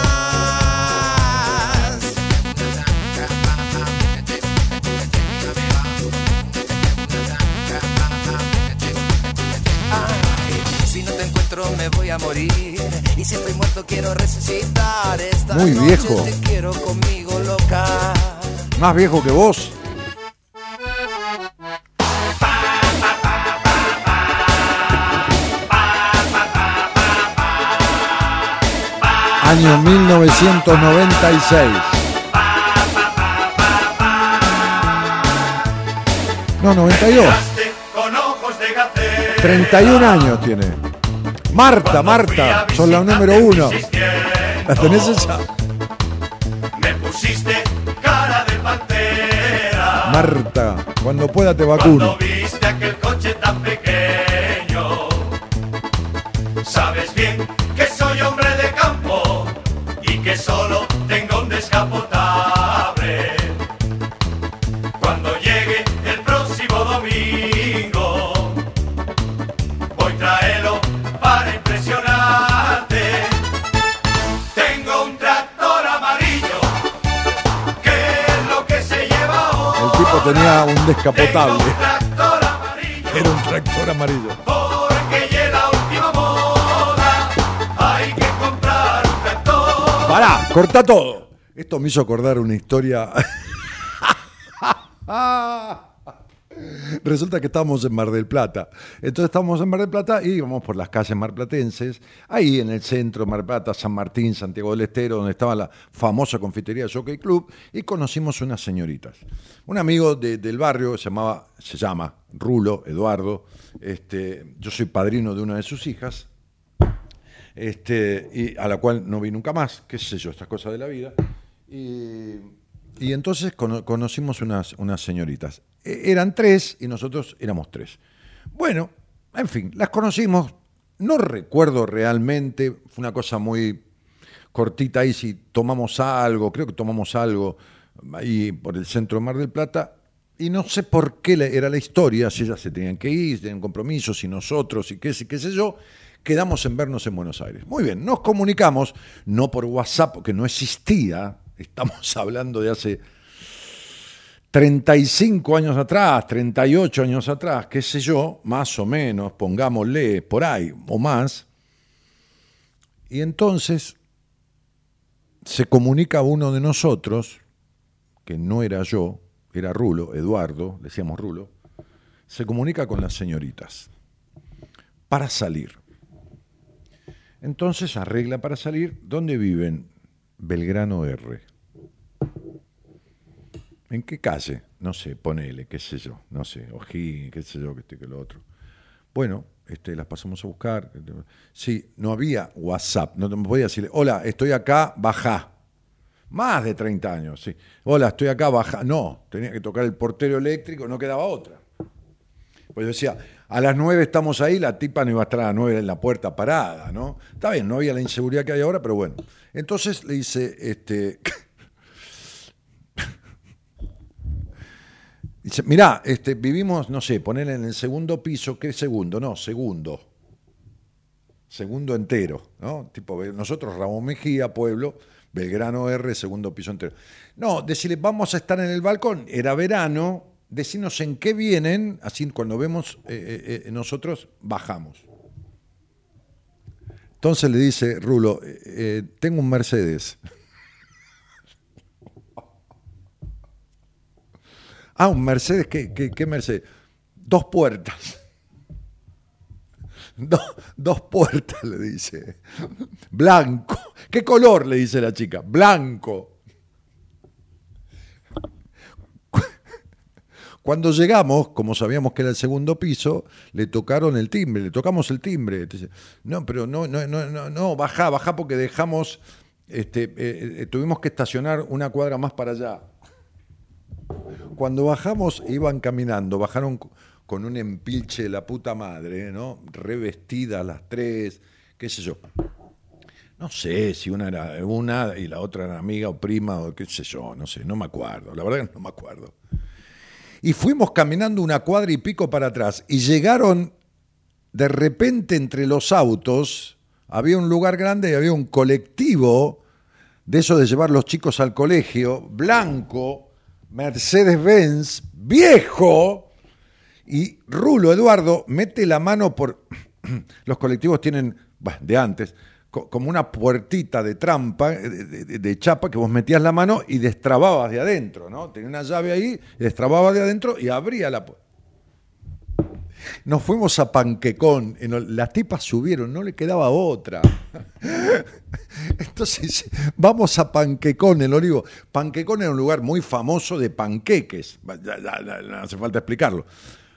Ay, si no te encuentro me voy a morir y si estoy muerto quiero resucitar. Esta Muy noche viejo. Te quiero conmigo loca. Más viejo que vos. Año 1996. No, 92. Con ojos de gacela. 31 años tiene. Marta, Marta, son la número uno. ¿La tenés esa? Me pusiste cara de pantera. Marta, cuando pueda te vacuno. Tenía un descapotable. Era un tractor amarillo. Porque llega la última moda, hay que comprar un tractor. Pará, corta todo. Esto me hizo acordar una historia. Resulta que estábamos en Mar del Plata. Entonces estábamos en Mar del Plata y íbamos por las calles marplatenses, ahí en el centro, Mar del Plata, San Martín, Santiago del Estero, donde estaba la famosa confitería Jockey Club, y conocimos unas señoritas. Un amigo de- del barrio se llamaba, se llama Rulo, Eduardo. Este, yo soy padrino de una de sus hijas, este, a la cual no vi nunca más, qué sé yo, estas cosas de la vida. Y, entonces cono- conocimos unas, unas señoritas. E- eran tres y nosotros éramos tres. Bueno, en fin, las conocimos. No recuerdo realmente, fue una cosa muy cortita ahí si tomamos algo, creo que tomamos algo ahí por el centro de Mar del Plata. Y no sé por qué era la historia, si ellas se tenían que ir, si tenían compromisos, y nosotros, y qué, sé- qué sé yo, quedamos en vernos en Buenos Aires. Muy bien, nos comunicamos, no por WhatsApp, porque no existía, estamos hablando de hace 35 años atrás, 38 años atrás, qué sé yo, más o menos, pongámosle por ahí o más. Y entonces se comunica uno de nosotros, que no era yo, era Rulo, Eduardo, decíamos Rulo, se comunica con las señoritas para salir. Entonces arregla para salir. ¿Dónde viven? Belgrano R. ¿En qué calle? No sé, ponele, qué sé yo, no sé, Ojí, qué sé yo, que este, que lo otro. Bueno, este, las pasamos a buscar. Sí, no había WhatsApp, no te podía decirle, hola, estoy acá, baja. Más de 30 años, sí. Hola, estoy acá, baja. No, tenía que tocar el portero eléctrico, no quedaba otra. Pues yo decía, a las 9 estamos ahí, la tipa no iba a estar a las 9 en la puerta parada, ¿no? Está bien, no había la inseguridad que hay ahora, pero bueno. Entonces le dice, este. Dice, mirá, este, vivimos, no sé, poner en el segundo piso, ¿qué segundo? No, segundo. Segundo entero, ¿no? Tipo, nosotros, Ramón Mejía, Pueblo, Belgrano R, segundo piso entero. No, decirle, vamos a estar en el balcón, era verano, decinos en qué vienen, así cuando vemos eh, eh, nosotros, bajamos. Entonces le dice Rulo, eh, eh, tengo un Mercedes. Ah, un Mercedes, ¿qué, qué, qué Mercedes? Dos puertas. Do- dos puertas, le dice. Blanco. ¿Qué color? Le dice la chica. Blanco. Cuando llegamos, como sabíamos que era el segundo piso, le tocaron el timbre, le tocamos el timbre. No, pero no, no, no, no, no, bajá, bajá porque dejamos, este, eh, eh, tuvimos que estacionar una cuadra más para allá. Cuando bajamos, iban caminando, bajaron co- con un empilche de la puta madre, ¿no? Revestidas las tres, qué sé yo. No sé si una era una y la otra era amiga o prima o qué sé yo, no sé, no me acuerdo, la verdad que no me acuerdo. Y fuimos caminando una cuadra y pico para atrás y llegaron de repente entre los autos, había un lugar grande y había un colectivo de eso de llevar los chicos al colegio, blanco, Mercedes-Benz, viejo, y Rulo Eduardo mete la mano por... Los colectivos tienen, de antes, co- como una puertita de trampa, eh, de, de- de chapa, que vos metías la mano y destrababas de adentro, ¿no? Tenía una llave ahí, destrababas de adentro y abría la puerta. Nos fuimos a Panquecón, en las tipas subieron, no le quedaba otra. Entonces, vamos a Panquecón, el Olivo. Panquecón era un lugar muy famoso de panqueques, no hace falta explicarlo.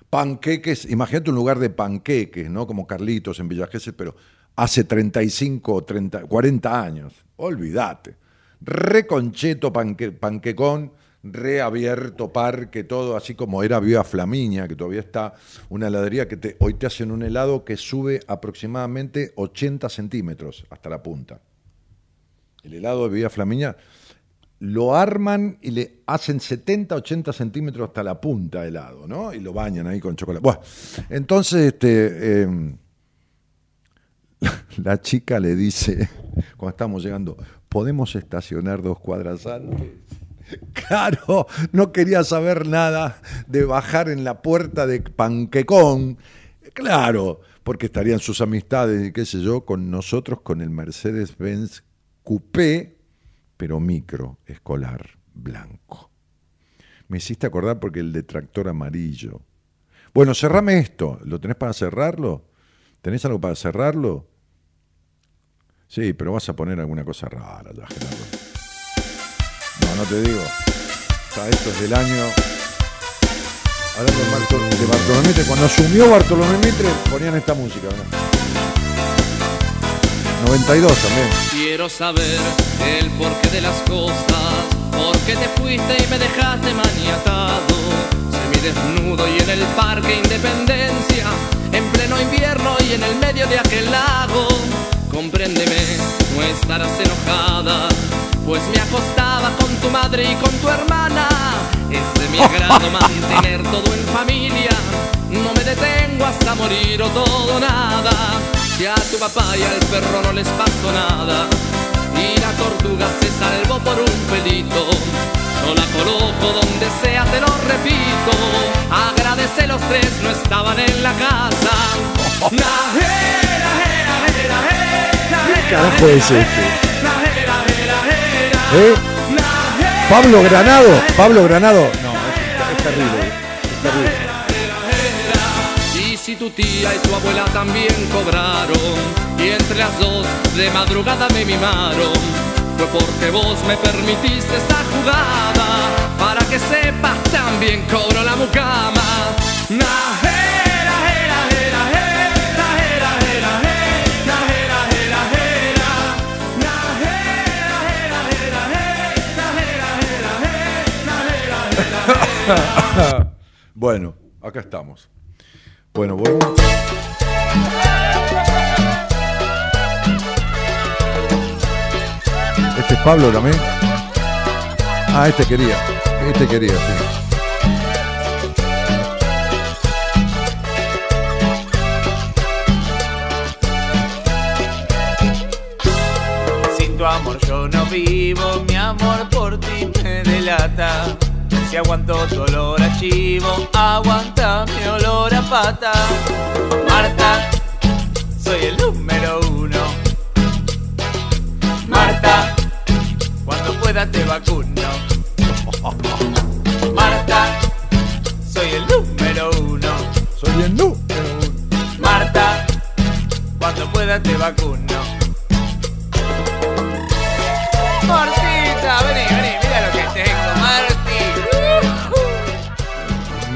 Panqueques, imagínate un lugar de panqueques, ¿no? Como Carlitos en Villa Gesell, pero hace 35, 30, 40 años. Olvídate. Reconcheto panque, Panquecón, reabierto parque, todo así como era Vía Flamiña, que todavía está una heladería que te, hoy te hacen un helado que sube aproximadamente 80 centímetros hasta la punta. El helado de Vía Flamiña lo arman y le hacen 70, 80 centímetros hasta la punta helado, ¿no? Y lo bañan ahí con chocolate. Bueno, entonces, este, eh, la chica le dice, cuando estamos llegando, ¿podemos estacionar dos cuadras antes? Claro, no quería saber nada de bajar en la puerta de Panquecón. Claro, porque estarían sus amistades y qué sé yo, con nosotros con el Mercedes-Benz Coupé, pero micro, escolar, blanco. Me hiciste acordar porque el de tractor amarillo. Bueno, cerrame esto. ¿Lo tenés para cerrarlo? ¿Tenés algo para cerrarlo? Sí, pero vas a poner alguna cosa rara ya. No, no te digo. O sea, esto es del año. Hablando de, Bartol- de Bartolomé Mitre, cuando asumió Bartolomé Mitre ponían esta música. ¿no? 92 también. Quiero saber el porqué de las cosas, por qué te fuiste y me dejaste maniatado, semidesnudo y en el parque Independencia, en pleno invierno y en el medio de aquel lago. Compréndeme, no estarás enojada, pues me acostaba madre y con tu hermana. Es de mi agrado mantener todo en familia, no me detengo hasta morir o todo nada. Si a tu papá y al perro no les pasó nada Y la tortuga se salvó por un pelito Yo la coloco donde sea, te lo repito Agradece los tres, no estaban en la casa ¿Qué carajo es este? ¿Eh? Pablo Granado, Pablo Granado. No, es, es terrible. Es terrible. Y si tu tía y tu abuela también cobraron y entre las dos de madrugada me mimaron, fue porque vos me permitiste esa jugada para que sepas también cobro la mucama. Najera, jera, Bueno, acá estamos. Bueno, voy. Este es Pablo también. Ah, este quería. Este quería, sí. Sin tu amor yo no vivo, mi amor por ti me delata. Si aguanto tu olor a chivo, aguanta mi olor a pata. Marta, soy el número uno. Marta, cuando pueda te vacuno. Marta, soy el número uno. Soy el número Marta, cuando pueda te vacuno.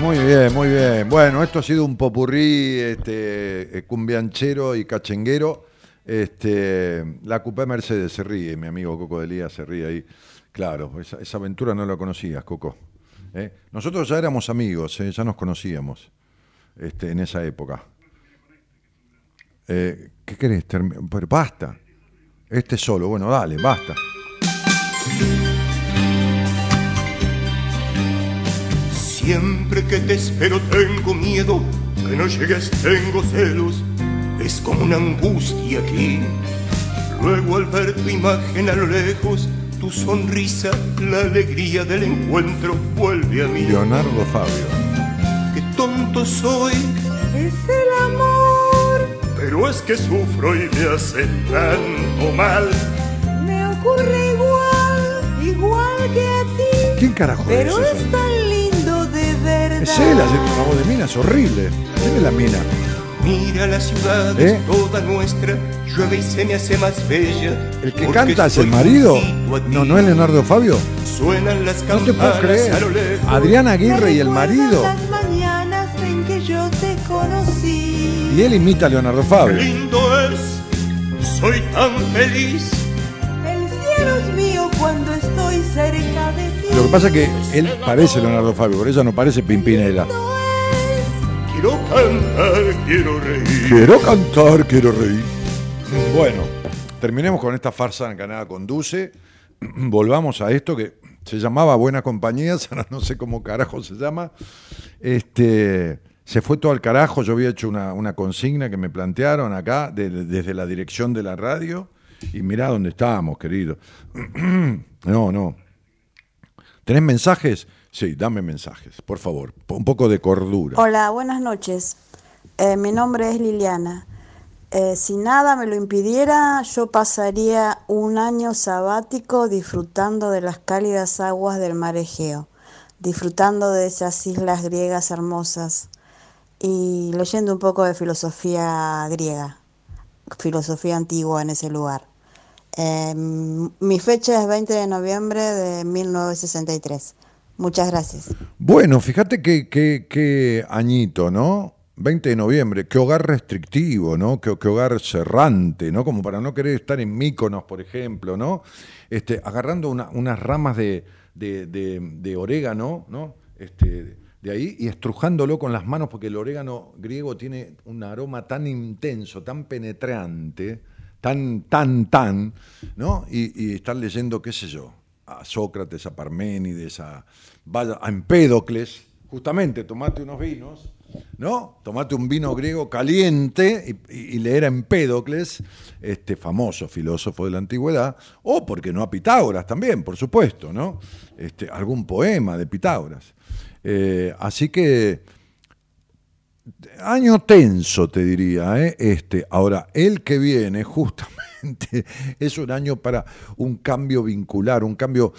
Muy bien, muy bien. Bueno, esto ha sido un popurrí este, eh, cumbianchero y cachenguero. Este, la Coupé Mercedes se ríe, mi amigo Coco Delía se ríe ahí. Claro, esa, esa aventura no la conocías, Coco. ¿eh? Nosotros ya éramos amigos, ¿eh? ya nos conocíamos este, en esa época. Eh, ¿Qué querés? Pero basta. Este solo, bueno, dale, basta. Siempre que te espero tengo miedo, que no llegues tengo celos, es como una angustia aquí. Luego al ver tu imagen a lo lejos, tu sonrisa, la alegría del encuentro vuelve a mí. Leonardo Fabio. Qué tonto soy, Es el amor. pero es que sufro y me hace tanto mal. Me ocurre igual, igual que a ti. ¿Quién carajo Pero es es ese? tan. Es él, hace una voz de mina, es horrible. ¿Quién es la mina? Mira la ciudad ¿Eh? es toda nuestra, llueve y se me hace más bella. ¿El que canta es el marido? No, no es Leonardo Fabio. Suenan las No te puedo campanas a lo creer. lejos. Adrián Aguirre y el marido. Las mañanas en que yo te conocí. Y él imita a Leonardo Qué Fabio. lindo es, soy tan feliz. El cielo es mío cuando estoy. Lo que pasa es que él parece Leonardo Fabio, por eso no parece Pimpinela. Quiero cantar, quiero reír. Quiero cantar, quiero reír. Bueno, terminemos con esta farsa en Canadá Conduce. Volvamos a esto que se llamaba Buena Compañía, ahora no sé cómo carajo se llama. Este, se fue todo al carajo, yo había hecho una, una consigna que me plantearon acá de- desde la dirección de la radio y mirá dónde estábamos, querido. No, no. ¿Tenés mensajes? Sí, dame mensajes, por favor. Un poco de cordura. Hola, buenas noches. Eh, mi nombre es Liliana. Eh, si nada me lo impidiera, yo pasaría un año sabático disfrutando de las cálidas aguas del mar Egeo, disfrutando de esas islas griegas hermosas y leyendo un poco de filosofía griega, filosofía antigua en ese lugar. Eh, mi fecha es 20 de noviembre de 1963. Muchas gracias. Bueno, fíjate que, que, que añito, ¿no? 20 de noviembre, qué hogar restrictivo, ¿no? Qué, hogar cerrante, ¿no? Como para no querer estar en Míconos, por ejemplo, ¿no? Este, agarrando una- unas ramas de orégano, ¿no? Este, de ahí y estrujándolo con las manos, porque el orégano griego tiene un aroma tan intenso, tan penetrante, tan, tan, tan, ¿no? Y, y estar leyendo, qué sé yo, a Sócrates, a Parménides, a, a Empédocles, justamente tomate unos vinos, ¿no? Tomate un vino griego caliente y, y- y leer a Empédocles, este famoso filósofo de la antigüedad, o porque no a Pitágoras también, por supuesto, ¿no? Este, algún poema de Pitágoras. Eh, así que año tenso, te diría, ¿eh? este. Ahora, el que viene, justamente, es un año para un cambio vincular, un cambio.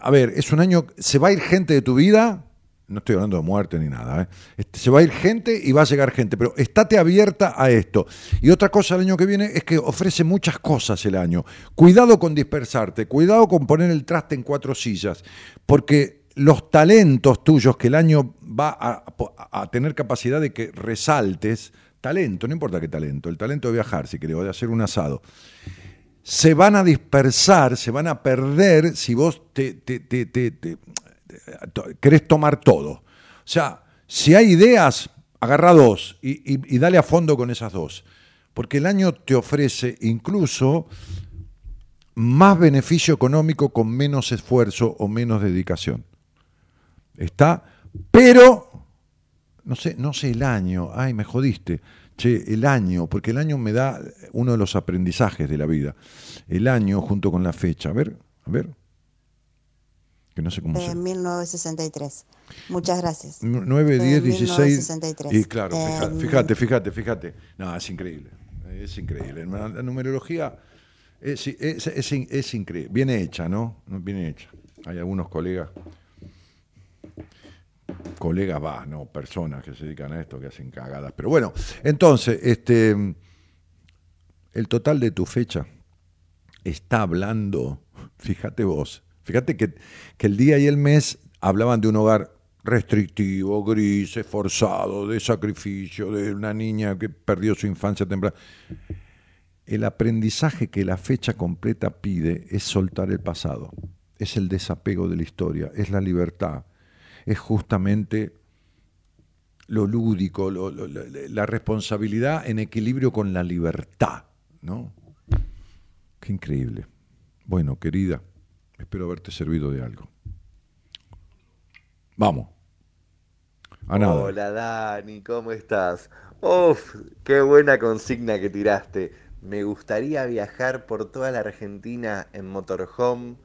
a ver, es un año. ¿Se va a ir gente de tu vida? No estoy hablando de muerte ni nada. ¿eh? Este, se va a ir gente y va a llegar gente, pero estate abierta a esto. Y otra cosa el año que viene es que ofrece muchas cosas el año. Cuidado con dispersarte, cuidado con poner el traste en cuatro sillas, porque los talentos tuyos que el año va a, tener capacidad de que resaltes, talento, no importa qué talento, el talento de viajar, si querés, de hacer un asado, se van a dispersar, se van a perder si vos te, te- querés tomar todo. O sea, si hay ideas, agarra dos y dale a fondo con esas dos. Porque el año te ofrece incluso más beneficio económico con menos esfuerzo o menos dedicación. Está, pero no sé, no sé el año, ay, me jodiste. Che, el año, porque el año me da uno de los aprendizajes de la vida. El año junto con la fecha. A ver, a ver. Que no sé cómo. En 1963. Muchas gracias. 9, 10, En 16. 1963. Y claro, En- fíjate, fíjate, fíjate. No, es increíble. Es increíble. La, la numerología es, es, es, es increíble. Bien hecha, ¿no? No, Bien hecha. Hay algunos colegas. Colegas, va, no, personas que se dedican a esto, que hacen cagadas. Pero bueno, entonces, este. El total de tu fecha está hablando, fíjate vos, fíjate que, que el día y el mes hablaban de un hogar restrictivo, gris, esforzado, de sacrificio, de una niña que perdió su infancia temprana. El aprendizaje que la fecha completa pide es soltar el pasado, es el desapego de la historia, es la libertad, es justamente lo lúdico, la responsabilidad en equilibrio con la libertad, ¿no? Qué increíble. Bueno, querida, espero haberte servido de algo. Vamos. A nada. Hola Dani, ¿cómo estás? Uf, qué buena consigna que tiraste. Me gustaría viajar por toda la Argentina en motorhome,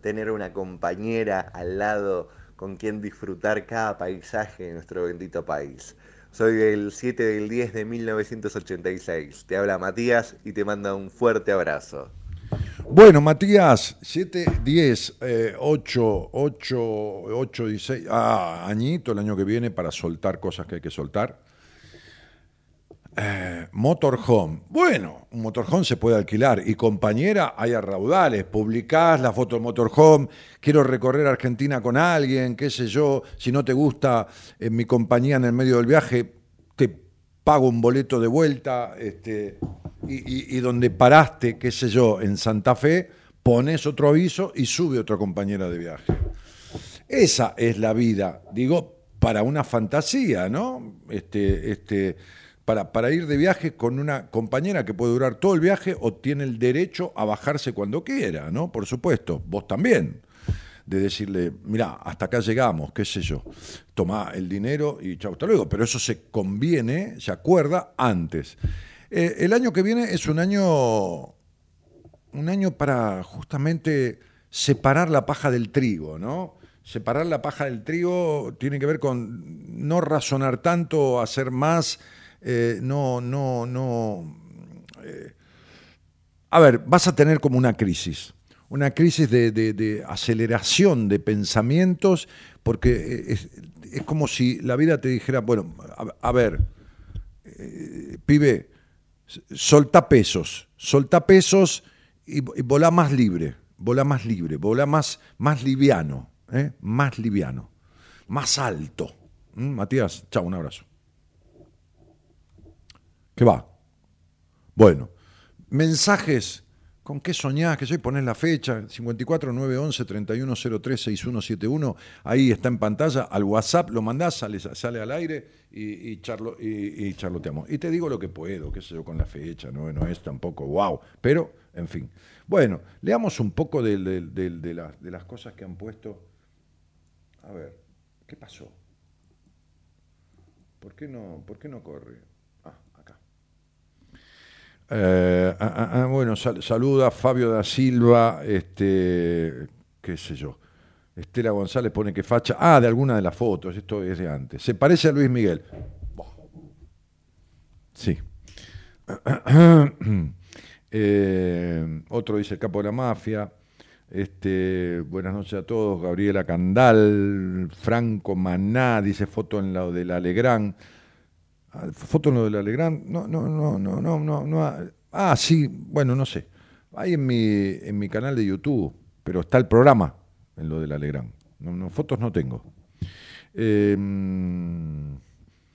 tener una compañera al lado con quien disfrutar cada paisaje de nuestro bendito país. Soy del 7 del 10 de 1986. Te habla Matías y te manda un fuerte abrazo. Bueno, Matías, 7, 10, eh, 8, 8, 8, 16, ah, añito el año que viene para soltar cosas que hay que soltar. Eh, motorhome. Bueno, un motorhome se puede alquilar. Y compañera, hay a raudales. Publicás la foto del motorhome. Quiero recorrer Argentina con alguien, qué sé yo. Si no te gusta eh, mi compañía en el medio del viaje, te pago un boleto de vuelta. Este, y, y- y donde paraste, qué sé yo, en Santa Fe, pones otro aviso y sube otra compañera de viaje. Esa es la vida, digo, para una fantasía, ¿no? Este, este, para, para ir de viaje con una compañera que puede durar todo el viaje o tiene el derecho a bajarse cuando quiera, ¿no? Por supuesto, vos también. De decirle, mira, hasta acá llegamos, qué sé yo, toma el dinero y chau, hasta luego. Pero eso se conviene, se acuerda antes. Eh, el año que viene es un año un año para justamente separar la paja del trigo, ¿no? Separar la paja del trigo tiene que ver con no razonar tanto, hacer más, eh, no, no, no. eh, a ver, vas a tener como una crisis, una crisis de, de- aceleración de pensamientos, porque es, es como si la vida te dijera, bueno, a, ver, eh, pibe, solta pesos, solta pesos y, y volá más libre, volá más libre, volá más, más liviano, ¿eh? más liviano, más alto. ¿Mm? Matías, chao, un abrazo. ¿Qué va? Bueno, mensajes. ¿Con qué soñás? Que soy poner la fecha, 54 911 3103 6171, ahí está en pantalla, al WhatsApp lo mandás, sale, sale al aire y, y, charlo, y, y charloteamos. Y te digo lo que puedo, qué sé yo, con la fecha, no, es tampoco wow, pero en fin. Bueno, leamos un poco de, de- de- de las cosas que han puesto. A ver, ¿qué pasó? ¿Por qué no, por qué no corre? Eh, ah, ah, ah, bueno, sal- saluda Fabio da Silva, este, qué sé yo. Estela González pone que facha. Ah, de alguna de las fotos, esto es de antes. Se parece a Luis Miguel. Sí. Eh, otro dice el capo de la mafia. Este, buenas noches a todos. Gabriela Candal, Franco Maná, dice foto en lo de la Legrand. Ah, Foto en lo de la Legrand. No, no, no, no, no, no, no. ah, sí, bueno, no sé. Hay en mi, en mi canal de YouTube, pero está el programa en lo de la Legrand. No, fotos no tengo. Eh,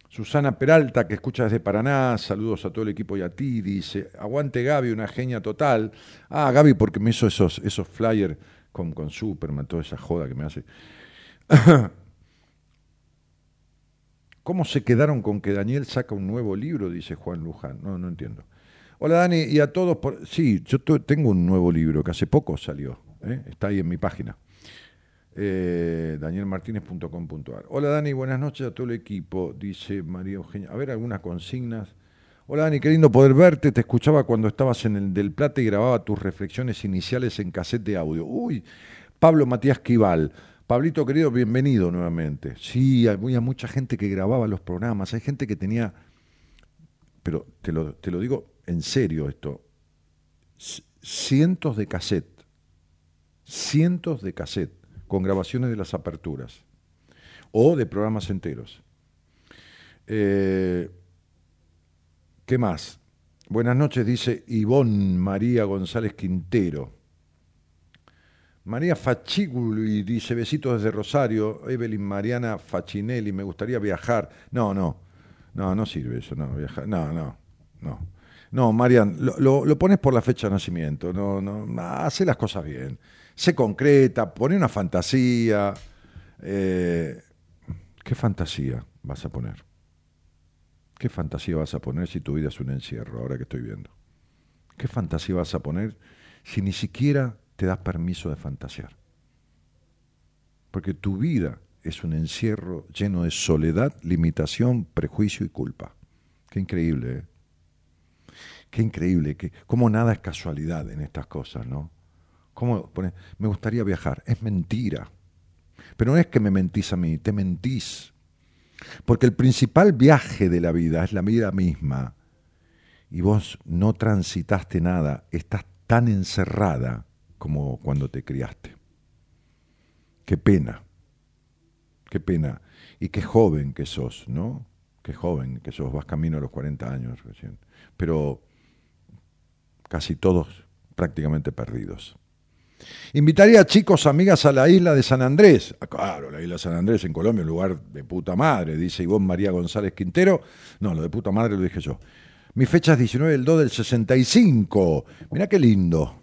Susana Peralta, que escucha desde Paraná, saludos a todo el equipo y a ti, dice, aguante Gaby, una genia total. Ah, Gaby, porque me hizo esos, esos flyers con, con Superman, toda esa joda que me hace. ¿Cómo se quedaron con que Daniel saca un nuevo libro? Dice Juan Luján. No, no entiendo. Hola Dani, y a todos. Sí, yo tengo un nuevo libro que hace poco salió. ¿eh? Está ahí en mi página. Eh, danielmartinez.com.ar. Hola Dani, buenas noches a todo el equipo, dice María Eugenia. A ver, algunas consignas. Hola Dani, qué lindo poder verte. Te escuchaba cuando estabas en el Del Plata y grababa tus reflexiones iniciales en cassette de audio. Uy, Pablo Matías Quival. Pablito querido, bienvenido nuevamente. Sí, había mucha gente que grababa los programas. Hay gente que tenía, pero te lo, te lo digo en serio esto, cientos de cassette, cientos de cassette con grabaciones de las aperturas o de programas enteros. Eh, ¿Qué más? Buenas noches, dice Ivonne María González Quintero. María Fachiguli dice, besitos desde Rosario. Evelyn Mariana Facinelli, me gustaría viajar. No, no, no, no sirve eso, no, viajar. No, no, no. No, Marian, lo pones por la fecha de nacimiento, no, no, hace las cosas bien. Sé concreta, pone una fantasía. eh, ¿Qué fantasía vas a poner? ¿Qué fantasía vas a poner si tu vida es un encierro, ahora que estoy viendo? ¿Qué fantasía vas a poner si ni siquiera te das permiso de fantasear? Porque tu vida es un encierro lleno de soledad, limitación, prejuicio y culpa. Qué increíble, ¿eh? Qué increíble, que, cómo nada es casualidad en estas cosas, ¿no? ¿Cómo me gustaría viajar? Es mentira. Pero no es que me mentís a mí, te mentís. Porque el principal viaje de la vida es la vida misma. Y vos no transitaste nada, estás tan encerrada como cuando te criaste. Qué pena, qué pena. Y qué joven que sos, ¿no? Qué joven que sos, vas camino a los 40 años recién. Pero casi todos prácticamente perdidos. Invitaría a chicos, amigas a la isla de San Andrés. Ah, claro, la isla de San Andrés en Colombia, un lugar de puta madre, dice Ivonne María González Quintero. No, lo de puta madre lo dije yo. Mi fecha es 19 del 2 del 65. Mirá qué lindo.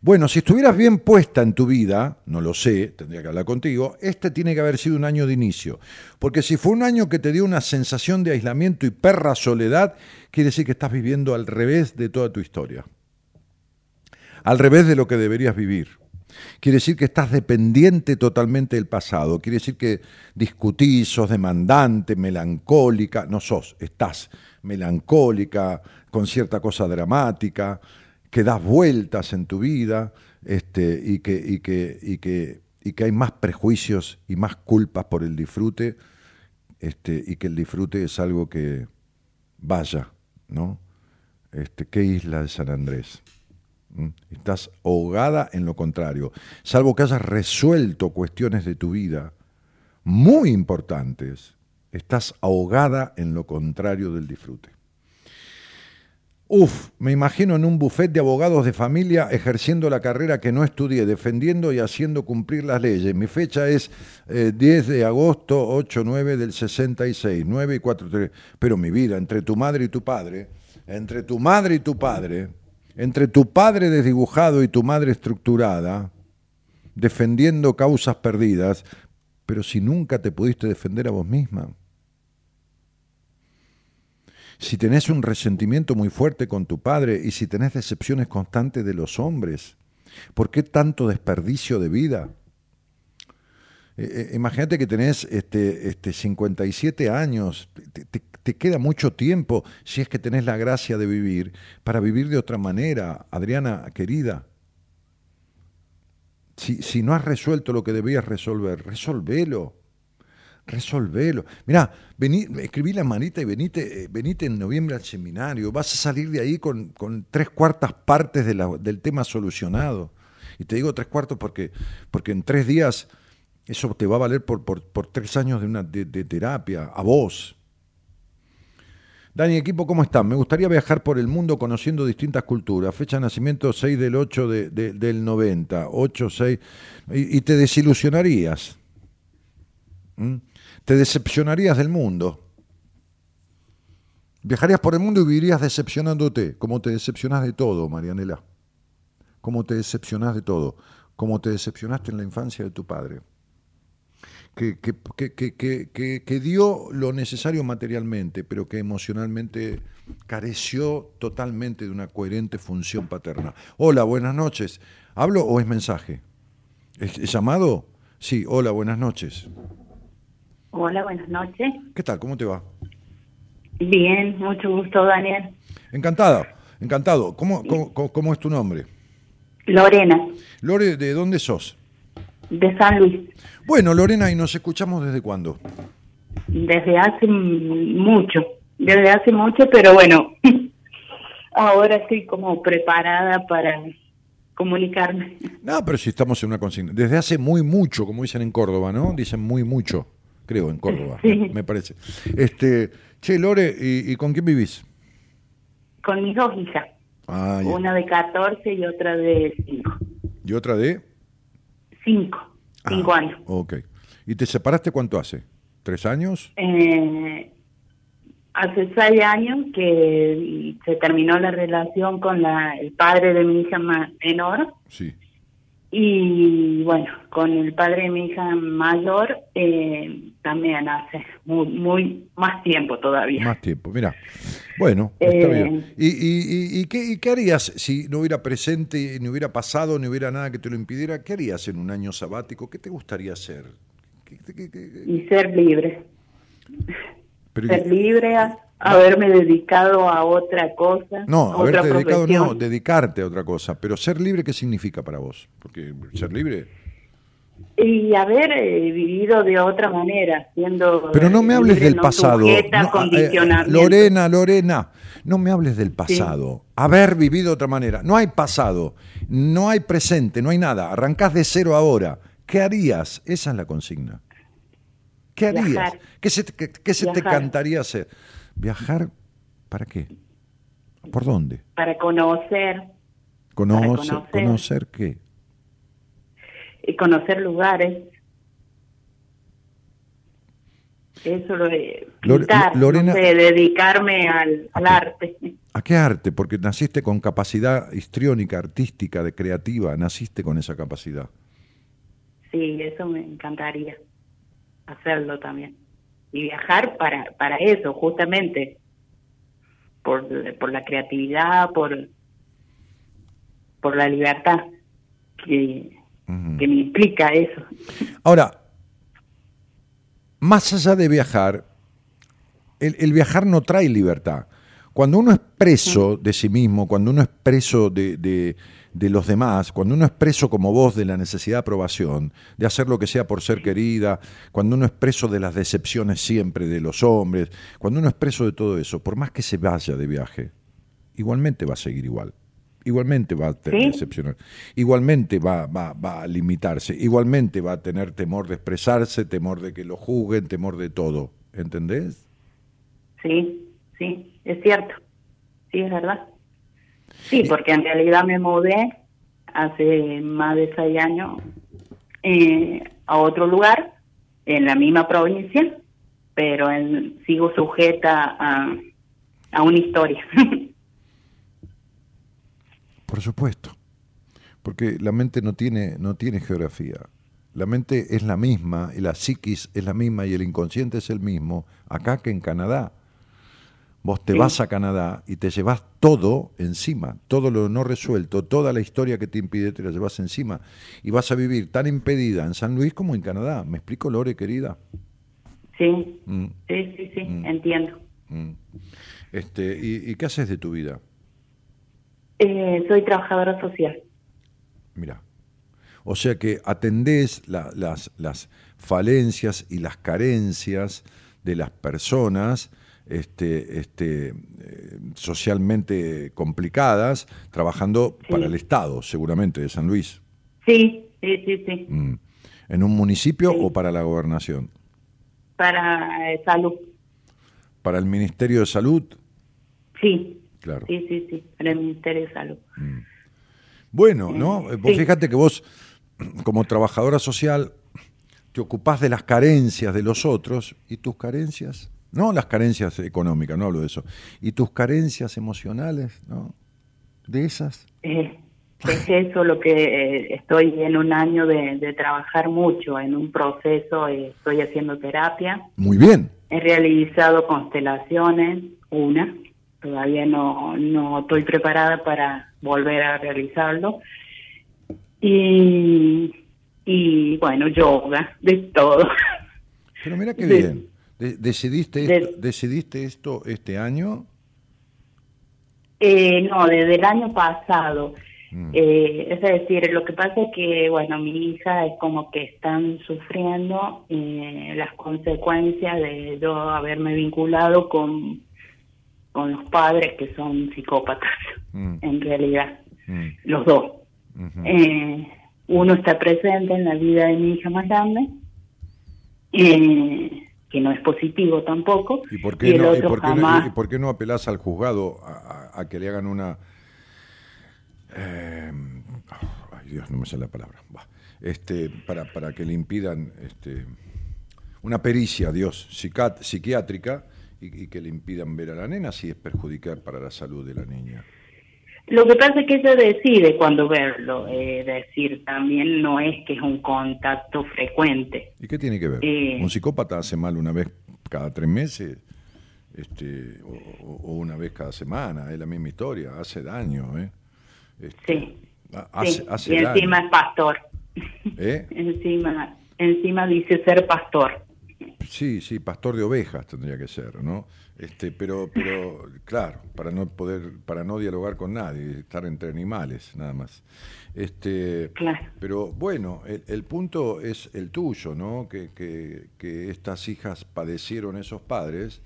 Bueno, si estuvieras bien puesta en tu vida, no lo sé, tendría que hablar contigo, este tiene que haber sido un año de inicio. Porque si fue un año que te dio una sensación de aislamiento y perra soledad, quiere decir que estás viviendo al revés de toda tu historia. Al revés de lo que deberías vivir. Quiere decir que estás dependiente totalmente del pasado. Quiere decir que discutís, sos demandante, melancólica. No sos, estás melancólica, con cierta cosa dramática, que das vueltas en tu vida este, y, que, y, que, y, que, y que hay más prejuicios y más culpas por el disfrute este, y que el disfrute es algo que vaya, ¿no? Este, ¿Qué isla de San Andrés? ¿Mm? Estás ahogada en lo contrario. Salvo que hayas resuelto cuestiones de tu vida muy importantes, estás ahogada en lo contrario del disfrute. Uf, me imagino en un buffet de abogados de familia ejerciendo la carrera que no estudié, defendiendo y haciendo cumplir las leyes. Mi fecha es eh, 10 de agosto 8-9 del 66, 9 y 4, 3. Pero mi vida, entre tu madre y tu padre, entre tu madre y tu padre, entre tu padre desdibujado y tu madre estructurada, defendiendo causas perdidas, pero si nunca te pudiste defender a vos misma. Si tenés un resentimiento muy fuerte con tu padre y si tenés decepciones constantes de los hombres, ¿por qué tanto desperdicio de vida? Eh, eh, imagínate que tenés este, este 57 años, te, te- queda mucho tiempo, si es que tenés la gracia de vivir, para vivir de otra manera, Adriana querida. Si, si no has resuelto lo que debías resolver, resolvelo. Resolvelo. Mirá, vení, escribí la manita y venite, eh, venite en noviembre al seminario. Vas a salir de ahí con, con tres cuartas partes del tema solucionado. Y te digo tres cuartos porque, porque en tres días eso te va a valer por, por, tres años de, una, de, terapia, a vos. Dani, equipo, ¿cómo están? Me gustaría viajar por el mundo conociendo distintas culturas. Fecha de nacimiento 6 del 8 de- de- del 90. 8, 6. Y, y te desilusionarías. ¿Mm? Te decepcionarías del mundo. Viajarías por el mundo y vivirías decepcionándote, como te decepcionás de todo, Marianela. Como te decepcionás de todo. Como te decepcionaste en la infancia de tu padre. Que, que, que, que, dio lo necesario materialmente, pero que emocionalmente careció totalmente de una coherente función paterna. Hola, buenas noches. ¿Hablo o es mensaje? ¿Es, es llamado? Sí, hola, buenas noches. Hola, buenas noches. ¿Qué tal? ¿Cómo te va? Bien, mucho gusto, Daniel. Encantada, encantado. ¿Cómo, cómo, cómo- cómo es tu nombre? Lorena, Lore, ¿de dónde sos? de San Luis. Bueno, Lorena, ¿y nos escuchamos desde cuándo? Desde hace mucho, desde hace mucho, pero bueno, ahora estoy como preparada para comunicarme. No, pero si estamos en una consigna. Desde hace muy mucho, como dicen en Córdoba, ¿no? Dicen muy mucho, creo, en Córdoba, Sí. me, me parece. Este, che, Lore, ¿y, y con quién vivís? Con mis dos hijas, Ah, una de 14 y otra de 5. ¿Y otra de? 5, 5 años. Ok. ¿Y te separaste cuánto hace? ¿Tres años? Eh, hace seis años que se terminó la relación con la, el padre de mi hija menor Sí. Y bueno, con el padre de mi hija mayor eh, también hace muy, muy más tiempo todavía. Más tiempo, mira. Bueno, está Eh, bien. ¿Y, y, y- y qué, y qué harías si no hubiera presente, ni hubiera pasado, ni hubiera nada que te lo impidiera? ¿Qué harías en un año sabático? ¿Qué te gustaría hacer? Y ser libre, Pero- ser libre, a- haberme dedicado a otra cosa, No, a otra haberte dedicado, no, dedicarte a otra cosa. Pero ser libre, ¿qué significa para vos? Porque ser libre. Y haber eh, vivido de otra manera, siendo Pero no me hables libre, del no pasado. No, eh. Lorena, Lorena, no me hables del pasado. Haber vivido de otra manera. No hay pasado, no hay presente, no hay nada. Arrancás de cero ahora. ¿Qué harías? Esa es la consigna. ¿Qué harías? Viajar. ¿Qué se, te- qué- qué se te cantaría hacer? ¿Viajar para qué? ¿Por dónde? para conocer, Conocer, conocer. conocer qué? y conocer lugares. Eso lo de pintar, Lorena- no sé, dedicarme al, al arte. ¿A qué arte? Porque naciste con capacidad histriónica, artística, de creativa, naciste con esa capacidad. Sí, eso me encantaría hacerlo también. Y viajar para, para eso, justamente. Por, por la creatividad, por, por la libertad que, que me implica eso. Ahora, más allá de viajar, el, el viajar no trae libertad. Cuando uno es preso de sí mismo, cuando uno es preso de, de- de los demás, cuando uno es preso como vos de la necesidad de aprobación, de hacer lo que sea por ser querida, cuando uno es preso de las decepciones siempre de los hombres, cuando uno es preso de todo eso, por más que se vaya de viaje, igualmente va a seguir igual. Igualmente va a tener ¿Sí? decepcionar. Igualmente va, va, va a limitarse. Igualmente va a tener temor de expresarse, temor de que lo juzguen, temor de todo. ¿Entendés? Sí, sí, es cierto. Sí, es verdad. Sí, porque en realidad me mudé hace más de seis años eh, a otro lugar, en la misma provincia, pero en- sigo sujeta a, a una historia. Por supuesto. Porque la mente no tiene, no tiene geografía. La mente es la misma, y la psiquis es la misma y el inconsciente es el mismo acá que en Canadá. Vos te Sí. vas a Canadá y te llevas todo encima, todo lo no resuelto, toda la historia que te impide te la llevas encima. Y vas a vivir tan impedida en San Luis como en Canadá. ¿Me explico, Lore, querida? sí, Mm, sí, sí, sí, Mm. entiendo. mm. Este, ¿y, y qué haces de tu vida? Eh, soy trabajadora social. Mira. O sea que atendés la- las, las falencias y las carencias de las personas este, este, eh, socialmente complicadas, trabajando para el Estado, seguramente, de San Luis. Sí, sí, sí, sí. Mm. ¿En un municipio o para la gobernación? Para eh, salud. ¿Para el Ministerio de Salud? Sí. Claro. Sí, sí, sí. Para el Ministerio de Salud. Bueno, ¿no? Eh, Vos fíjate que vos, como trabajadora social, te ocupás de las carencias de los otros y tus carencias, no las carencias económicas, no hablo de eso, y tus carencias emocionales, ¿no? De esas. Eh, es eso lo que eh, estoy en un año de, de trabajar mucho, en un proceso, eh, estoy haciendo terapia, Muy bien. he realizado constelaciones, una, todavía no, no estoy preparada para volver a realizarlo, y, y bueno, yoga, de todo. Pero mira qué bien. De- ¿Decidiste, de- esto, ¿Decidiste esto este año? Eh, no, desde el año pasado. Eh, es decir, lo que pasa es que, bueno, mi hija es como que están sufriendo eh, las consecuencias de yo haberme vinculado con, con los padres que son psicópatas, en realidad, los dos. Eh, uno está presente en la vida de mi hija más grande, eh, que no es positivo tampoco, ¿Y por qué, no, y por qué no- jamás. y por qué no apelás al juzgado a, a- a que le hagan una... eh, ay Dios, no me sale la palabra. Bah. Este, para, para que le impidan este, una pericia, Dios, psiquiátrica y, y que le impidan ver a la nena si es perjudicar para la salud de la niña. Lo que pasa es que ella decide cuando verlo, es decir, también no es que es un contacto frecuente. ¿Y qué tiene que ver? Eh. ¿Un psicópata hace mal una vez cada tres meses? Este, o, una vez cada semana, es la misma historia, hace daño, ¿eh? Este, Sí. ha- Hace, sí. hace y daño. encima es pastor. ¿Eh? Encima, encima dice ser pastor. Sí, sí, pastor de ovejas tendría que ser, ¿no? Este, pero, pero, claro, para no poder, para no dialogar con nadie, estar entre animales, nada más. Este, Pero bueno, el, el punto es el tuyo, ¿no? Que, que, que estas hijas padecieron esos padres.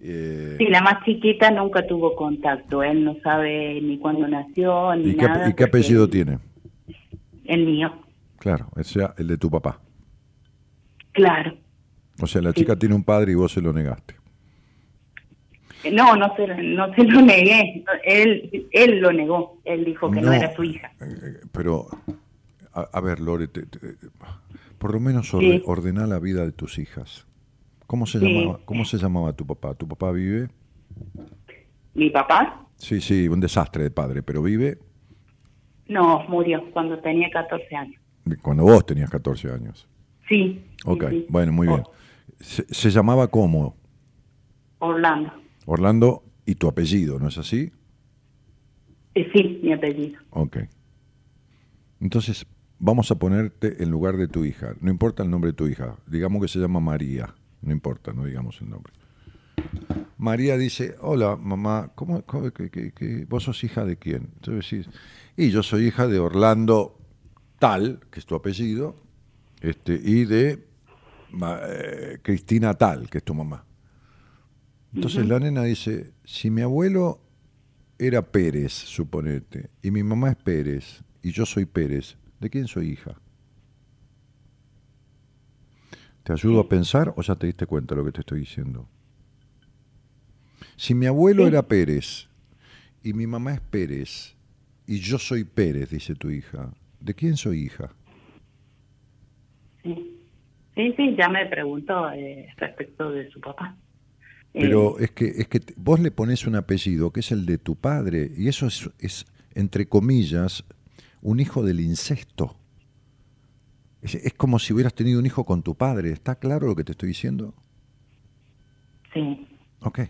eh, Sí, la más chiquita nunca tuvo contacto. Él no sabe ni cuándo nació, ni ¿y, qué, nada. y qué apellido tiene? El mío, Claro, o sea, el de tu papá. claro. O sea, la chica tiene un padre y vos se lo negaste. No, no se, no se lo negué. Él, él lo negó. Él dijo que no, No. era su hija. Pero, a, a ver, Lore, te- te- por lo menos orde- Sí. ordena la vida de tus hijas. ¿Cómo se, Sí. llamaba, ¿Cómo se llamaba tu papá? ¿Tu papá vive? ¿Mi papá? Sí, sí, un desastre de padre, pero vive No, murió cuando tenía 14 años. cuando vos tenías 14 años. Sí, Ok, sí. bueno, muy bien. Se, se llamaba cómo? Orlando. Orlando y tu apellido, ¿no es así? Eh, sí, mi apellido. Ok. Entonces, vamos a ponerte en lugar de tu hija. No importa el nombre de tu hija. Digamos que se llama María. No importa, no digamos el nombre. María dice, hola mamá, ¿cómo, cómo- que, que- que- vos sos hija de quién? Entonces decís, y yo soy hija de Orlando Tal, que es tu apellido, este, y de eh, Cristina Tal, que es tu mamá. Entonces la nena dice, si mi abuelo era Pérez, suponete, y mi mamá es Pérez, y yo soy Pérez, ¿de quién soy hija? ¿Te ayudo a pensar o ya te diste cuenta de lo que te estoy diciendo? Si mi abuelo era Pérez y mi mamá es Pérez y yo soy Pérez, dice tu hija, ¿de quién soy hija? Sí, sí, sí, ya me preguntó eh, respecto de su papá. Eh, Pero es que, es que vos le pones un apellido que es el de tu padre y eso es, es entre comillas, un hijo del incesto. Es, es como si hubieras tenido un hijo con tu padre. ¿Está claro lo que te estoy diciendo? sí, Ok.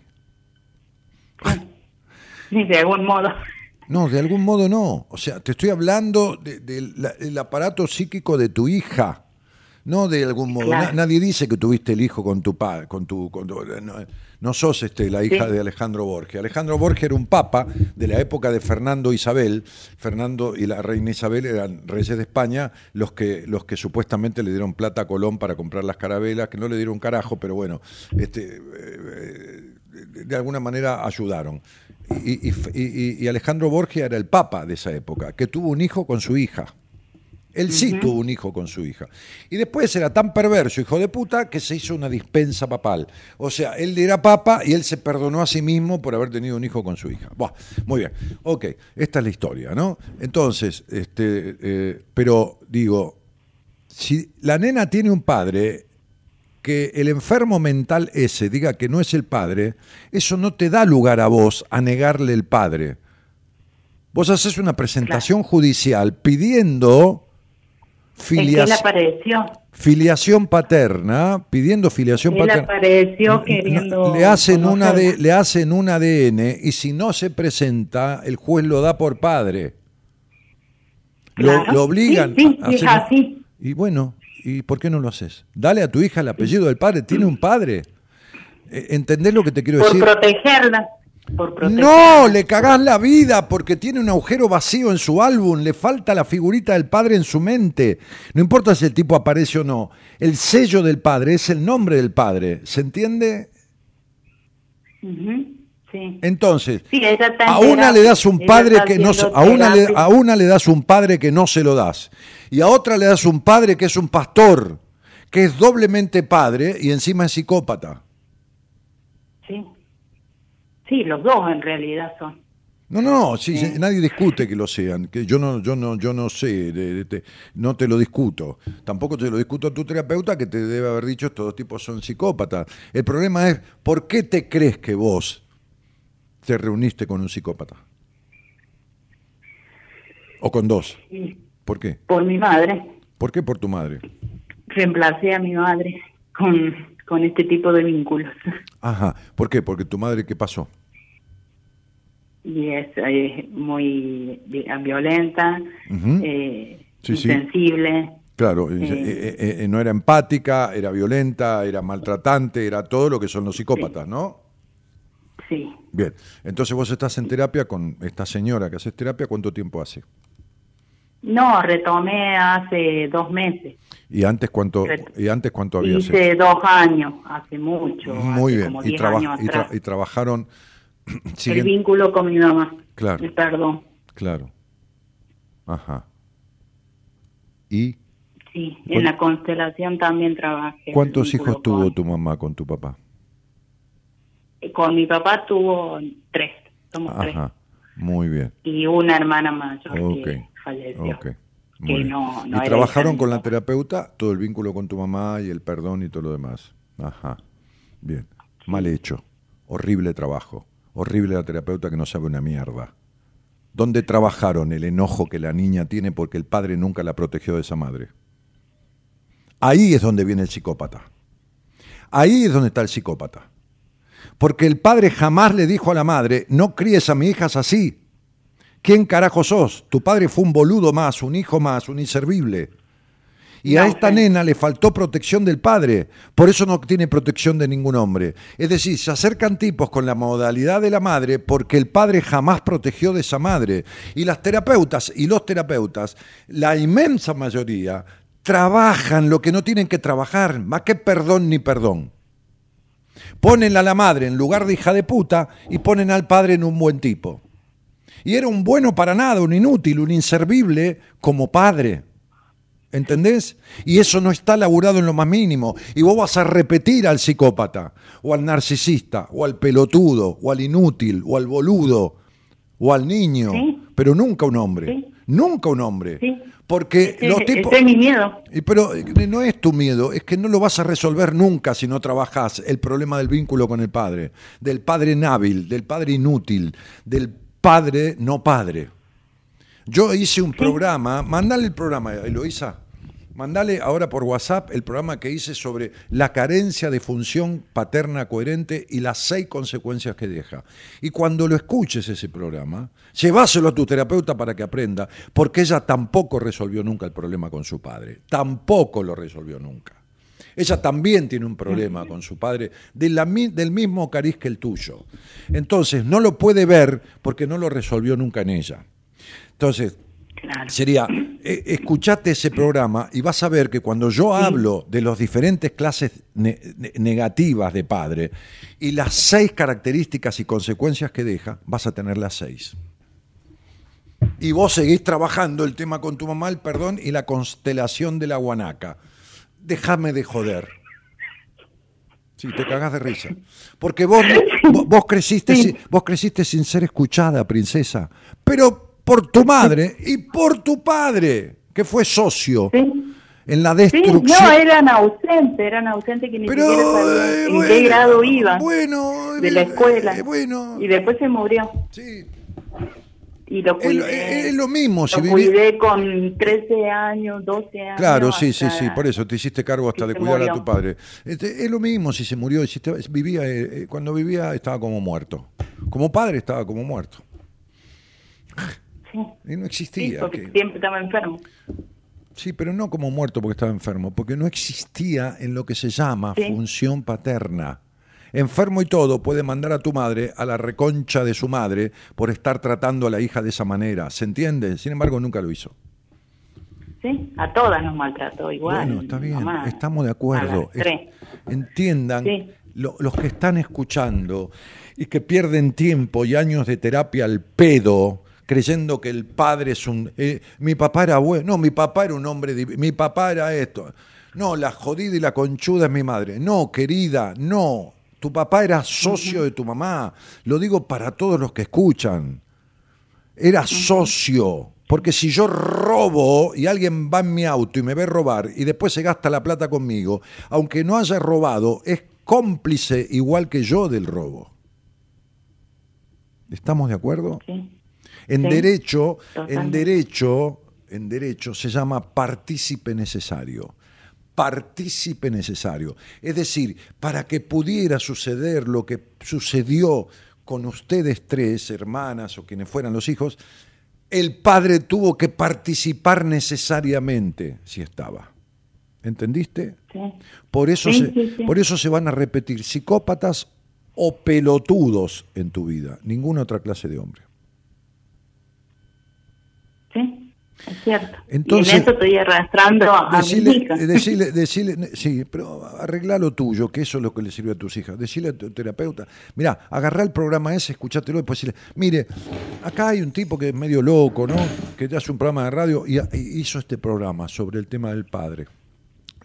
sí, de algún modo. No, de algún modo no. O sea, te estoy hablando de- del la- el aparato psíquico de tu hija. No de algún modo. Claro. Na- nadie dice que tuviste el hijo con tu padre, con tu, con tu- no, no sos este, la hija Sí. de Alejandro Borges. Alejandro Borges era un papa de la época de Fernando Isabel. Fernando y la reina Isabel eran reyes de España, los que, los que supuestamente le dieron plata a Colón para comprar las carabelas, que no le dieron carajo, pero bueno, este, eh, de- de alguna manera ayudaron. Y, y- y- y Alejandro Borges era el papa de esa época, que tuvo un hijo con su hija. Él sí tuvo un hijo con su hija. Y después era tan perverso, hijo de puta, que se hizo una dispensa papal. O sea, él era papa y él se perdonó a sí mismo por haber tenido un hijo con su hija. Buah, muy bien. Ok, esta es la historia, ¿no? Entonces, este, eh, pero digo, si la nena tiene un padre, que el enfermo mental ese diga que no es el padre, eso no te da lugar a vos a negarle el padre. Vos haces una presentación judicial pidiendo Él filiación, apareció. filiación paterna, pidiendo filiación Él paterna. apareció queriendo. Le hacen, una de, le hacen un ADN y si no se presenta, el juez lo da por padre. Lo, Claro. lo obligan Sí, sí, a sí, hacer-. Y bueno, ¿y por qué no lo haces? Dale a tu hija el apellido del padre, tiene un padre. Eh, ¿Entendés lo que te quiero Por decir? protegerla. Por. No, le cagás la vida porque tiene un agujero vacío en su álbum, le falta la figurita del padre en su mente. No importa si el tipo aparece o no, el sello del padre es el nombre del padre, ¿se entiende? Sí. Entonces, Sí, a una le das un padre que no a una le, a una le das un padre que no se lo das y a otra le das un padre que es un pastor, que es doblemente padre y encima es psicópata. Sí. Los dos en realidad son. No, no, sí, sí, nadie discute que lo sean, que yo no, yo no, yo no sé, de- de- te- no te lo discuto. Tampoco te lo discuto a tu terapeuta que te debe haber dicho estos dos tipos son psicópatas. El problema es, ¿por qué te crees que vos te reuniste con un psicópata? O con dos. ¿Por qué? Por mi madre. ¿Por qué por tu madre? Reemplacé a mi madre con, con este tipo de vínculos. Ajá, ¿por qué? Porque tu madre, ¿qué pasó? Y es eh, muy vi- violenta, eh, Sí, sí. insensible. Claro, eh, Eh. no era empática, era violenta, era maltratante, era todo lo que son los psicópatas, ¿no? Sí. Bien, entonces vos estás en terapia con esta señora que haces terapia, ¿cuánto tiempo hace? No, retomé hace dos meses. ¿Y antes cuánto, Ret- y antes cuánto había Hice dos años, hace mucho. Muy hace bien, como y, diez traba- años y, tra- atrás. y trabajaron... El vínculo con mi mamá. Claro. El perdón. Claro. Ajá. ¿Y Sí, ¿Cuán- en la constelación también trabajé. cuántos hijos tuvo tu mamá con tu papá? Con, mi papá tuvo tres, somos tres. Ajá, muy bien. Y una hermana mayor Ok, que falleció. ok. Muy que bien. no, no y trabajaron con la terapeuta todo el vínculo con tu mamá y el perdón y todo lo demás. Ajá. Bien. Mal hecho. Horrible trabajo. Horrible la terapeuta que no sabe una mierda. ¿Dónde trabajaron el enojo que la niña tiene porque el padre nunca la protegió de esa madre? Ahí es donde viene el psicópata. Ahí es donde está el psicópata. Porque el padre jamás le dijo a la madre, no críes a mis hijas así. ¿Quién carajo sos? Tu padre fue un boludo más, un hijo más, un inservible. Y a esta nena le faltó protección del padre, por eso no tiene protección de ningún hombre. Es decir, se acercan tipos con la modalidad de la madre porque el padre jamás protegió de esa madre. Y las terapeutas y los terapeutas, la inmensa mayoría, trabajan lo que no tienen que trabajar, más que perdón ni perdón. Ponen a la madre en lugar de hija de puta y ponen al padre en un buen tipo. Y era un bueno para nada, un inútil, un inservible como padre. ¿Entendés? Y eso no está laburado en lo más mínimo. Y vos vas a repetir al psicópata, o al narcisista, o al pelotudo, o al inútil, o al boludo, o al niño, pero nunca un hombre. Nunca un hombre. Porque los tipos. es mi miedo. Pero eh, no es tu miedo, es que no lo vas a resolver nunca si no trabajas el problema del vínculo con el padre, del padre nábil, del padre inútil, del padre no padre. Yo hice un programa, mandale el programa, Eloisa, Mandale ahora por WhatsApp el programa que hice sobre la carencia de función paterna coherente y las seis consecuencias que deja. Y cuando lo escuches ese programa, lleváselo a tu terapeuta para que aprenda, porque ella tampoco resolvió nunca el problema con su padre. Tampoco lo resolvió nunca. Ella también tiene un problema con su padre de la mi- del mismo cariz que el tuyo. Entonces, no lo puede ver porque no lo resolvió nunca en ella. Entonces, sería, eh, escuchate ese programa y vas a ver que cuando yo hablo de las diferentes clases ne- ne- negativas de padre y las seis características y consecuencias que deja, vas a tener las seis. Y vos seguís trabajando el tema con tu mamá, el perdón y la constelación de la guanaca. Déjame de joder. Sí, te cagás de risa. Porque vos, vos, vos creciste, sin- vos creciste sin ser escuchada, princesa. Pero por tu madre y por tu padre, que fue socio en la Sí, destrucción. no, eran ausentes, eran ausentes que ni Pero, siquiera sabían eh, en bueno, qué grado iban bueno, de la escuela. eh, bueno. Y después se murió. Sí. Y lo cuidé. es- es lo mismo, si lo viví- cuidé con 13 años, 12 años. Claro, sí, sí, sí, por eso te hiciste cargo hasta de cuidar a murió. tu padre. Este, es lo mismo si se murió, si te- vivía, eh, eh, cuando vivía estaba como muerto. Como padre estaba como muerto. Y no Sí, existía. porque que- siempre estaba enfermo. Sí, pero no como muerto porque estaba enfermo, porque no existía en lo que se llama Sí. función paterna. Enfermo y todo puede mandar a tu madre a la reconcha de su madre por estar tratando a la hija de esa manera. ¿Se entiende? Sin embargo, nunca lo hizo. Sí, a todas nos maltrató igual. Bueno, está bien, mamá. estamos de acuerdo. Entiendan, Sí. lo- los que están escuchando y que pierden tiempo y años de terapia al pedo, creyendo que el padre es un... eh, mi papá era bueno, no, mi papá era un hombre, mi papá era esto. No, la jodida y la conchuda es mi madre. No, querida, no. Tu papá era socio de tu mamá. Lo digo para todos los que escuchan era socio. Porque si yo robo y alguien va en mi auto y me ve robar y después se gasta la plata conmigo, aunque no haya robado, es cómplice igual que yo del robo. ¿Estamos de acuerdo? En Sí, derecho, en derecho, en derecho se llama partícipe necesario. Partícipe necesario. Es decir, para que pudiera suceder lo que sucedió con ustedes tres, hermanas o quienes fueran los hijos, el padre tuvo que participar necesariamente si estaba. ¿Entendiste? Sí. Por eso, Sí, se, sí, sí. por eso se van a repetir psicópatas o pelotudos en tu vida, ninguna otra clase de hombre. Sí, es cierto. Entonces- y en eso estoy arrastrando a, a mis Decile, hijas. eh, decile, decile, sí, pero arregla lo tuyo, que eso es lo que le sirve a tus hijas. Decile a tu terapeuta, mira, agarrá el programa ese, escuchátelo y después decirle, mire, acá hay un tipo que es medio loco, ¿no? Que te hace un programa de radio y hizo este programa sobre el tema del padre.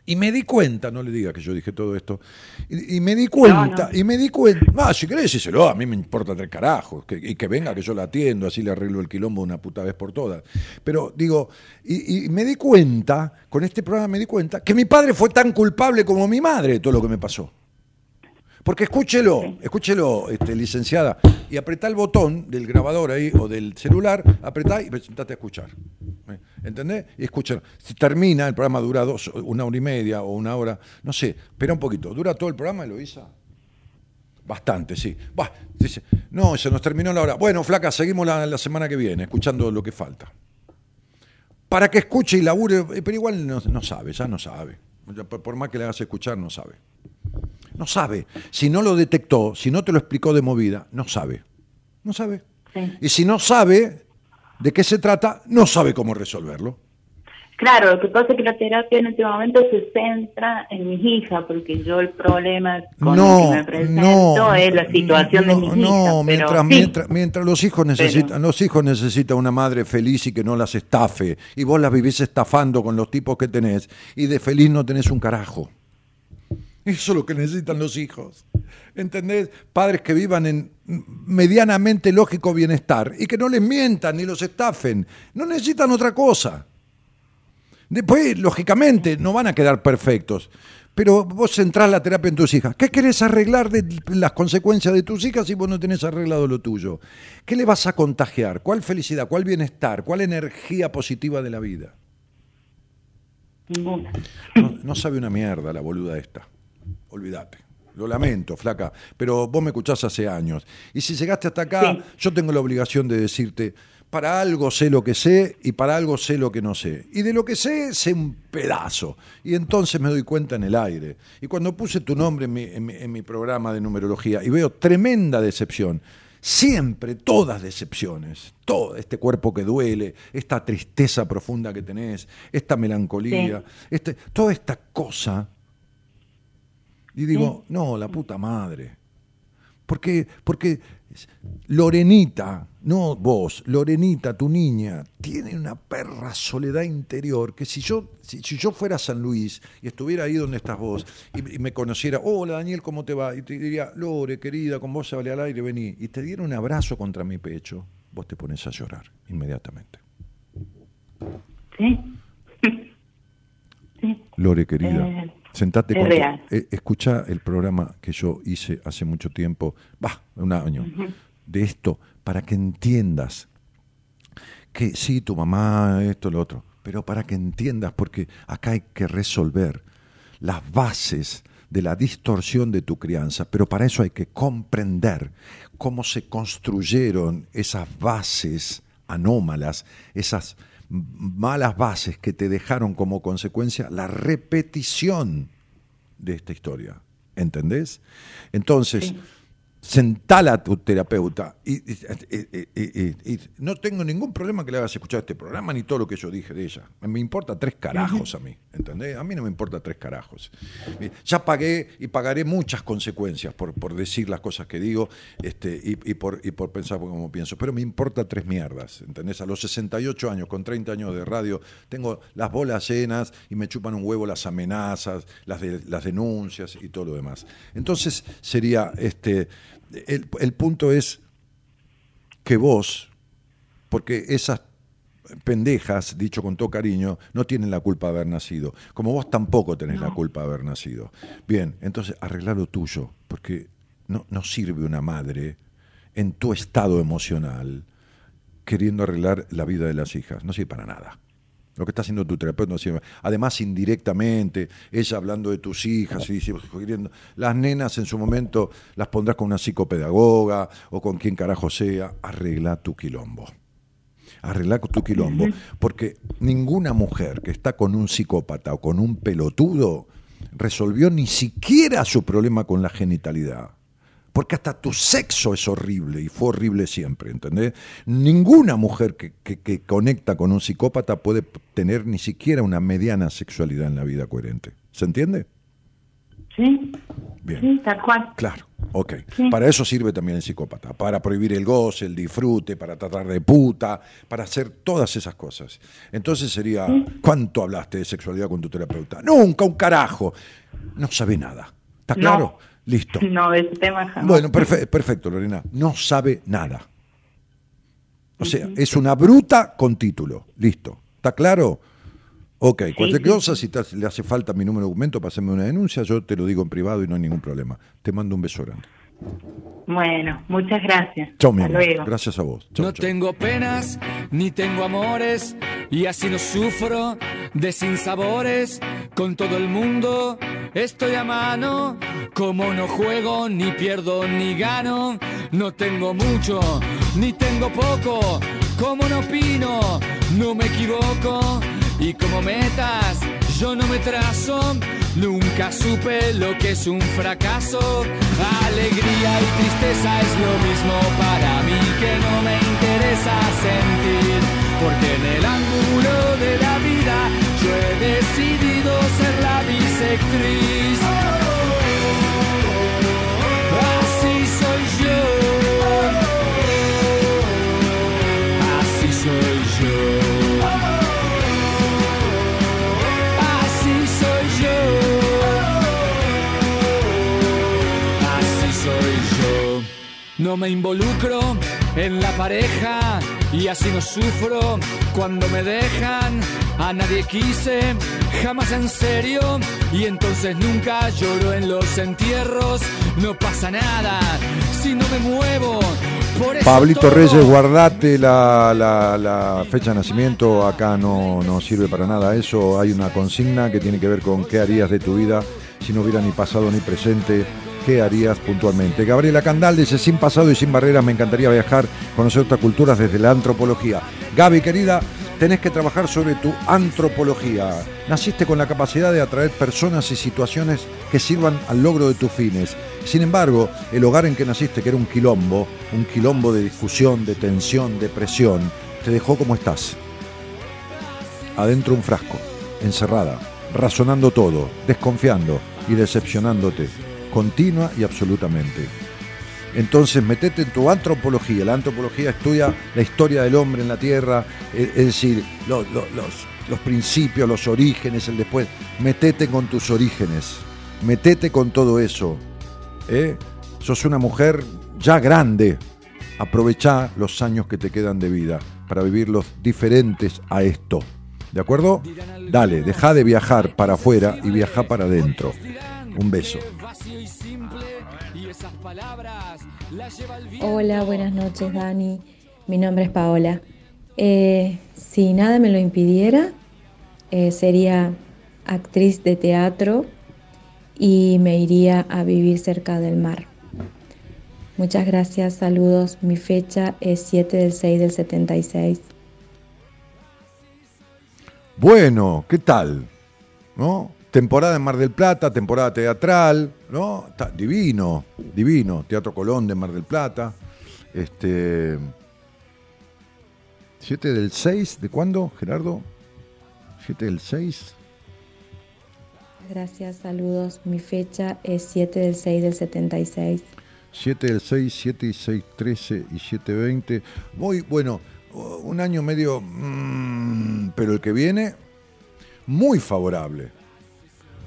Y me di cuenta, no le diga que yo dije todo esto, y, y me di cuenta, y me di cuenta, no, si querés decíselo, a mí me importa tres carajos, que, y que venga, que yo la atiendo, así le arreglo el quilombo una puta vez por todas. Pero digo, y, y me di cuenta, con este programa me di cuenta, que mi padre fue tan culpable como mi madre de todo lo que me pasó. Porque escúchelo, escúchelo, este, licenciada, y apretá el botón del grabador ahí o del celular, apretá y presentate a escuchar. ¿Entendés? Y escucha. Si termina, el programa dura dos, una hora y media o una hora, no sé, espera un poquito. ¿Dura todo el programa, Eloisa? Bastante, sí. Bah, dice, no, se nos terminó la hora. Bueno, flaca, seguimos la, la semana que viene, escuchando lo que falta. Para que escuche y labure, eh, pero igual no, no sabe, ya no sabe. Por más que le hagas escuchar, no sabe. No sabe. Si no lo detectó, si no te lo explicó de movida, no sabe. No sabe. Y si no sabe de qué se trata, no sabe cómo resolverlo. Claro, lo que pasa es que la terapia en este momento se centra en mis hijas, porque yo el problema con no, el que me presento no, es la situación de mis hijas. No, pero mientras, sí, mientras, mientras los hijos necesitan, los hijos necesitan una madre feliz y que no las estafe. Y vos las vivís estafando con los tipos que tenés y de feliz no tenés un carajo. Eso es lo que necesitan los hijos. ¿Entendés? Padres que vivan en medianamente lógico bienestar y que no les mientan ni los estafen. No necesitan otra cosa. Después, lógicamente, no van a quedar perfectos. Pero vos centrás la terapia en tus hijas. ¿Qué querés arreglar de las consecuencias de tus hijas si vos no tenés arreglado lo tuyo? ¿Qué le vas a contagiar? ¿Cuál felicidad? ¿Cuál bienestar? ¿Cuál energía positiva de la vida? Ninguna. No, no sabe una mierda la boluda esta. Olvídate. Lo lamento, flaca, pero vos me escuchás hace años. Y si llegaste hasta acá, yo tengo la obligación de decirte, para algo sé lo que sé y para algo sé lo que no sé. Y de lo que sé, sé un pedazo. Y entonces me doy cuenta en el aire. Y cuando puse tu nombre en mi, en mi- en mi programa de numerología y veo tremenda decepción, siempre todas decepciones, todo este cuerpo que duele, esta tristeza profunda que tenés, esta melancolía, este, toda esta cosa. Y digo, no, la puta madre. Porque, porque Lorenita, no vos, Lorenita, tu niña, tiene una perra soledad interior que si yo, si, si yo fuera a San Luis y estuviera ahí donde estás vos y, y me conociera, hola Daniel, ¿cómo te va? Y te diría, Lore, querida, con vos sale al aire, vení. Y te diera un abrazo contra mi pecho, vos te pones a llorar inmediatamente. Sí. Lore, querida, Eh, sentate es real. eh, escucha el programa que yo hice hace mucho tiempo, va, un año, de esto, para que entiendas que sí, tu mamá, esto, lo otro, pero para que entiendas, porque acá hay que resolver las bases de la distorsión de tu crianza, pero para eso hay que comprender cómo se construyeron esas bases anómalas, esas malas bases que te dejaron como consecuencia la repetición de esta historia. ¿Entendés? Entonces, sentala a tu terapeuta y, y- y- y- y- y no tengo ningún problema que le hagas escuchar este programa ni todo lo que yo dije de ella. Me importa tres carajos a mí, ¿entendés? A mí no me importa tres carajos. Ya pagué y pagaré muchas consecuencias por, por decir las cosas que digo este, y, y por, y por pensar como pienso, pero me importa tres mierdas, ¿entendés? A los 68 años, con 30 años de radio, tengo las bolas llenas y me chupan un huevo las amenazas, las, de- las denuncias y todo lo demás. Entonces sería, este, el, el punto es que vos, porque esas pendejas, dicho con todo cariño, no tienen la culpa de haber nacido. Como vos tampoco tenés la culpa de haber nacido. Bien, entonces arregla lo tuyo, porque no, no sirve una madre en tu estado emocional queriendo arreglar la vida de las hijas. No sirve para nada. Lo que está haciendo tu terapeuta no sirve. Además, indirectamente, ella hablando de tus hijas y dice, las nenas en su momento las pondrás con una psicopedagoga o con quien carajo sea. Arregla tu quilombo. Arregla tu quilombo. Porque ninguna mujer que está con un psicópata o con un pelotudo resolvió ni siquiera su problema con la genitalidad. Porque hasta tu sexo es horrible y fue horrible siempre, ¿entendés? Ninguna mujer que, que- que conecta con un psicópata puede tener ni siquiera una mediana sexualidad en la vida coherente. ¿Se entiende? Sí. Bien. Sí, tal cual. Claro, ok. Sí. Para eso sirve también el psicópata, para prohibir el goce, el disfrute, para tratar de puta, para hacer todas esas cosas. Entonces sería, ¿cuánto hablaste de sexualidad con tu terapeuta? Nunca, un carajo. No sabe nada. ¿Está No. Listo. No, de ese tema jamás. Bueno, perfe- perfecto, Lorena. No sabe nada. O sea, es una bruta con título. Listo. ¿Está claro? Ok, cualquier sí, cosa, si te le hace falta mi número de documento hacerme una denuncia, yo te lo digo en privado y no hay ningún problema. Te mando un beso grande. Bueno, muchas gracias. Chao, mi Hasta amor. luego. Gracias a vos. Chau, no chau. tengo penas, ni tengo amores, y así no sufro de sinsabores. Con todo el mundo estoy a mano, como no juego, ni pierdo, ni gano. No tengo mucho, ni tengo poco, como no opino, no me equivoco. Y como metas, yo no me trazo, nunca supe lo que es un fracaso. Alegría y tristeza es lo mismo para mí que no me interesa sentir. Porque en el ángulo de la vida yo he decidido ser la bisectriz. No me involucro en la pareja y así no sufro cuando me dejan. A nadie quise, jamás en serio, y entonces nunca lloro en los entierros. No pasa nada si no me muevo Pablito Reyes, guardate la, la- la fecha de nacimiento, acá no, no sirve para nada eso. Hay una consigna que tiene que ver con qué harías de tu vida si no hubiera ni pasado ni presente. ¿Qué harías puntualmente? Gabriela Candal dice, sin pasado y sin barreras, me encantaría viajar, conocer otras culturas desde la antropología. Gaby, querida, tenés que trabajar sobre tu antropología. Naciste con la capacidad de atraer personas y situaciones que sirvan al logro de tus fines. Sin embargo, el hogar en que naciste, que era un quilombo, un quilombo de discusión, de tensión, de presión, te dejó como estás. Adentro un frasco, encerrada, razonando todo, desconfiando y decepcionándote, continua y absolutamente. Entonces, metete en tu antropología. La antropología estudia la historia del hombre en la tierra, eh, es decir, lo- lo- los, los principios, los orígenes, el después. Metete con tus orígenes, metete con todo eso. ¿eh? Sos una mujer ya grande. Aprovechá los años que te quedan de vida para vivirlos diferentes a esto. ¿De acuerdo? Dale, deja de viajar para afuera y viaja para adentro. Un beso. Hola, buenas noches Dani. Mi nombre es Paola. Eh, si nada me lo impidiera, eh, sería actriz de teatro y me iría a vivir cerca del mar. Muchas gracias, saludos. Mi fecha es 7 del 6 del 76. Bueno, ¿qué tal? ¿No? Temporada en Mar del Plata, temporada teatral, ¿no? Está divino, divino. Teatro Colón de Mar del Plata. Este. 7 del 6, ¿de cuándo, Gerardo? 7 del 6. Gracias, saludos. Mi fecha es 7 del 6 del 76. 7 del 6, 7 y 6, 13 y 7, 20. Muy bueno, un año medio, mm, pero el que viene, muy favorable.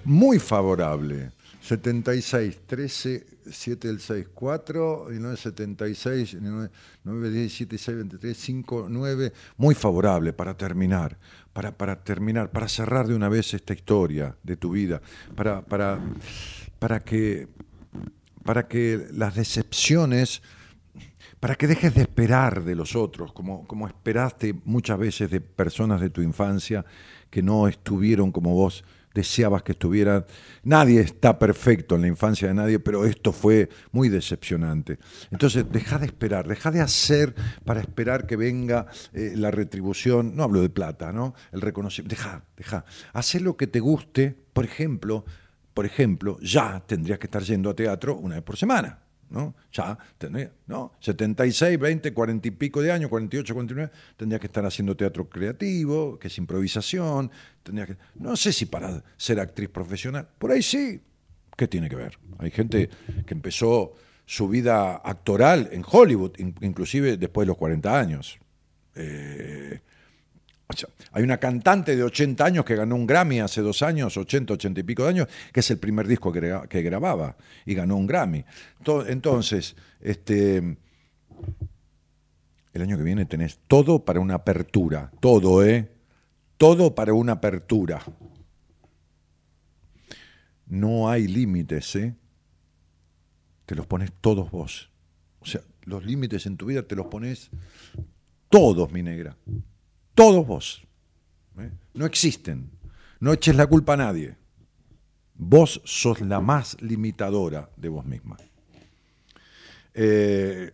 Muy favorable. 76, 13, 7 del 6, 4, y 9, 76, 9, 9, 17, 6, 23, 5, 9. Muy favorable para terminar, para, para terminar, para cerrar de una vez esta historia de tu vida, para, para, para que para que las decepciones, para que dejes de esperar de los otros, como, como esperaste muchas veces de personas de tu infancia que no estuvieron como vos deseabas que estuvieran. Nadie está perfecto en la infancia de nadie, pero esto fue muy decepcionante. Entonces, deja de esperar, deja de hacer para esperar que venga eh, la retribución, no hablo de plata, ¿no? El reconocimiento, deja, deja. Haz lo que te guste, por ejemplo, por ejemplo, ya tendrías que estar yendo a teatro una vez por semana. ¿No? Ya, tendría, ¿no? 76, 20, 40 y pico de años, 48, 49, tendrías que estar haciendo teatro creativo, que es improvisación. Tendrías que, no sé si para ser actriz profesional, por ahí sí. ¿Qué tiene que ver? Hay gente que empezó su vida actoral en Hollywood, in- inclusive después de los 40 años. Eh, hay una cantante de 80 años que ganó un Grammy hace dos años, 80, 80 y pico de años, que es el primer disco que, gra- que grababa y ganó un Grammy. To- Entonces, este, el año que viene tenés todo para una apertura, todo, ¿eh? Todo para una apertura. No hay límites, ¿eh? Te los pones todos vos. O sea, los límites en tu vida te los pones todos, mi negra. Todos vos. ¿eh? No existen. No eches la culpa a nadie. Vos sos la más limitadora de vos misma. Eh,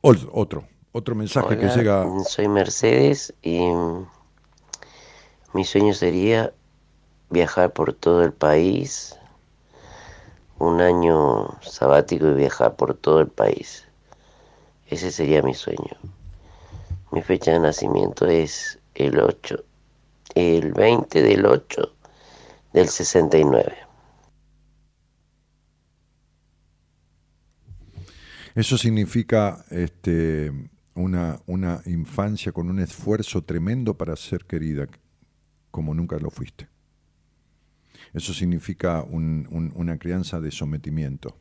otro, otro mensaje que llega. Soy Mercedes y mi sueño sería viajar por todo el país, un año sabático y viajar por todo el país. Ese sería mi sueño. Mi fecha de nacimiento es el 8, el 20 del 8 del 69. Eso significa este, una, una infancia con un esfuerzo tremendo para ser querida, como nunca lo fuiste. Eso significa un- un- una crianza de sometimiento.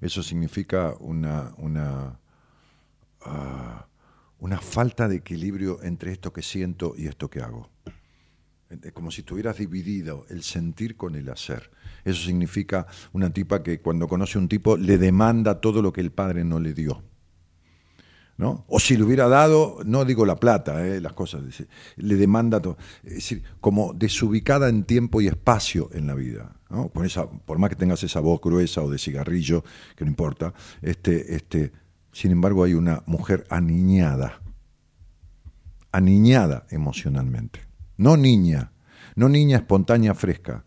Eso significa una, una, ah, una falta de equilibrio entre esto que siento y esto que hago. Es como si estuvieras dividido el sentir con el hacer. Eso significa una tipa que cuando conoce a un tipo le demanda todo lo que el padre no le dio. ¿no? O si le hubiera dado, no digo la plata, eh, las cosas, le demanda todo. Es decir, como desubicada en tiempo y espacio en la vida. ¿no? Por, esa, por más que tengas esa voz gruesa o de cigarrillo, que no importa, este, este, sin embargo hay una mujer aniñada, aniñada emocionalmente. No niña, no niña espontánea fresca,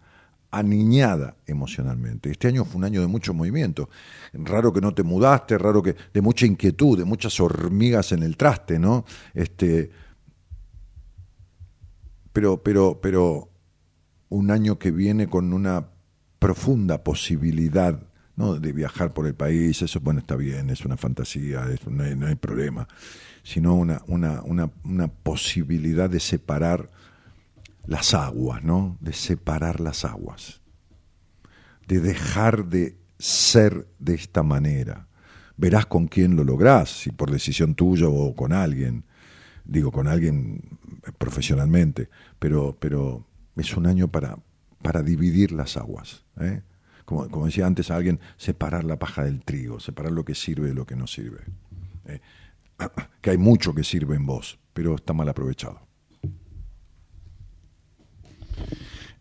aniñada emocionalmente. Este año fue un año de mucho movimiento. Raro que no te mudaste, raro que de mucha inquietud, de muchas hormigas en el traste, ¿no? Este pero pero pero un año que viene con una profunda posibilidad ¿no? de viajar por el país, eso bueno está bien, es una fantasía, no, hay, problema, sino una, una, una, una posibilidad de separar las aguas, ¿no? De separar las aguas, de dejar de ser de esta manera. Verás con quién lo lográs, si por decisión tuya o con alguien, digo con alguien profesionalmente, pero, pero es un año para, para dividir las aguas. ¿eh? Como, como decía antes alguien, separar la paja del trigo, separar lo que sirve de lo que no sirve. ¿eh? Que hay mucho que sirve en vos, pero está mal aprovechado.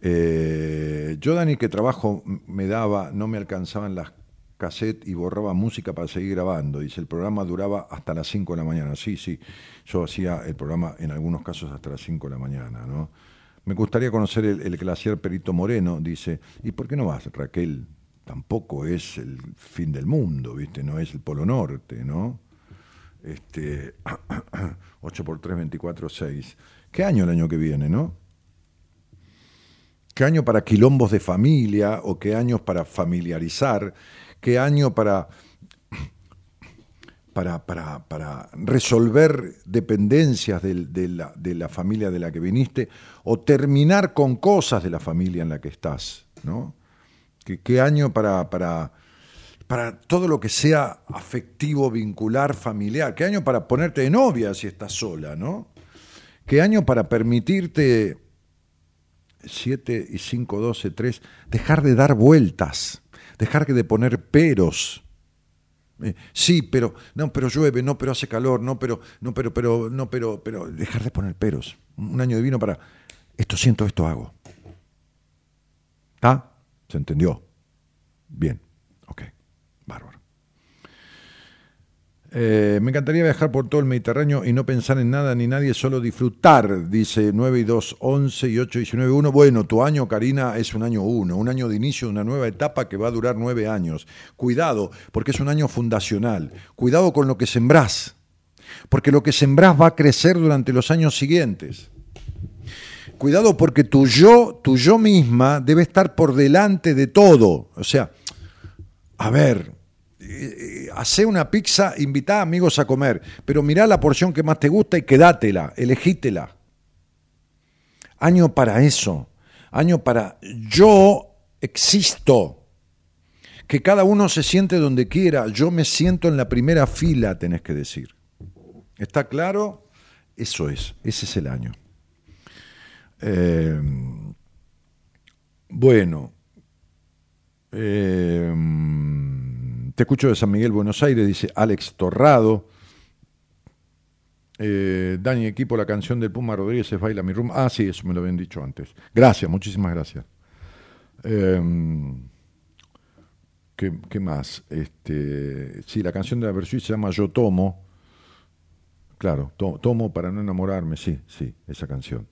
Eh, yo, Dani, que trabajo me daba, no me alcanzaban las cassettes y borraba música para seguir grabando. Dice, el programa duraba hasta las 5 de la mañana. Sí, sí, yo hacía el programa en algunos casos hasta las 5 de la mañana, ¿no? Me gustaría conocer el, glaciar Perito Moreno, dice, ¿y por qué no vas, Raquel? Tampoco es el fin del mundo, ¿viste? No es el Polo Norte, ¿no? Este, 8 por 3, 24, 6. ¿Qué año el año que viene, no? ¿Qué año para quilombos de familia o qué años para familiarizar? ¿Qué año para, para, para, para resolver dependencias de, la, de la familia de la que viniste o terminar con cosas de la familia en la que estás? ¿no? ¿Qué, qué año para, para, para todo lo que sea afectivo, vincular, familiar? ¿Qué año para ponerte de novia si estás sola? ¿no? ¿Qué año para permitirte 7 y 5, 12, 3, dejar de dar vueltas, dejar de poner peros. Eh, sí, pero no, pero llueve, no, pero hace calor, no, pero no, pero pero no, pero pero dejar de poner peros. Un año divino para esto siento, esto hago. ¿Está? ¿Se entendió? Bien. Ok. Bárbaro. Eh, me encantaría viajar por todo el Mediterráneo y no pensar en nada ni nadie, solo disfrutar, dice 9 y 2, 11 y 8, 19, 1. Bueno, tu año, Karina, es un año 1, un año de inicio de una nueva etapa que va a durar nueve años. Cuidado, porque es un año fundacional. Cuidado con lo que sembrás, porque lo que sembrás va a crecer durante los años siguientes. Cuidado porque tu yo, tu yo misma debe estar por delante de todo. O sea, a ver, eh, hacé una pizza, invitá a amigos a comer, pero mirá la porción que más te gusta y quedátela, elegítela. Año para eso, año para yo existo. Que cada uno se siente donde quiera, yo me siento en la primera fila, tenés que decir. ¿Está claro? Eso es, ese es el año. Eh, bueno, eh, te escucho de San Miguel, Buenos Aires, dice Alex Torrado. Eh, Dani, equipo, la canción del Puma Rodríguez es Baila mi rumba. Ah, sí, eso me lo habían dicho antes. Gracias, muchísimas gracias. Eh, ¿qué, más? Este, sí, la canción de la versión se llama Yo Tomo. Claro, to- tomo para no enamorarme, sí, sí, esa canción.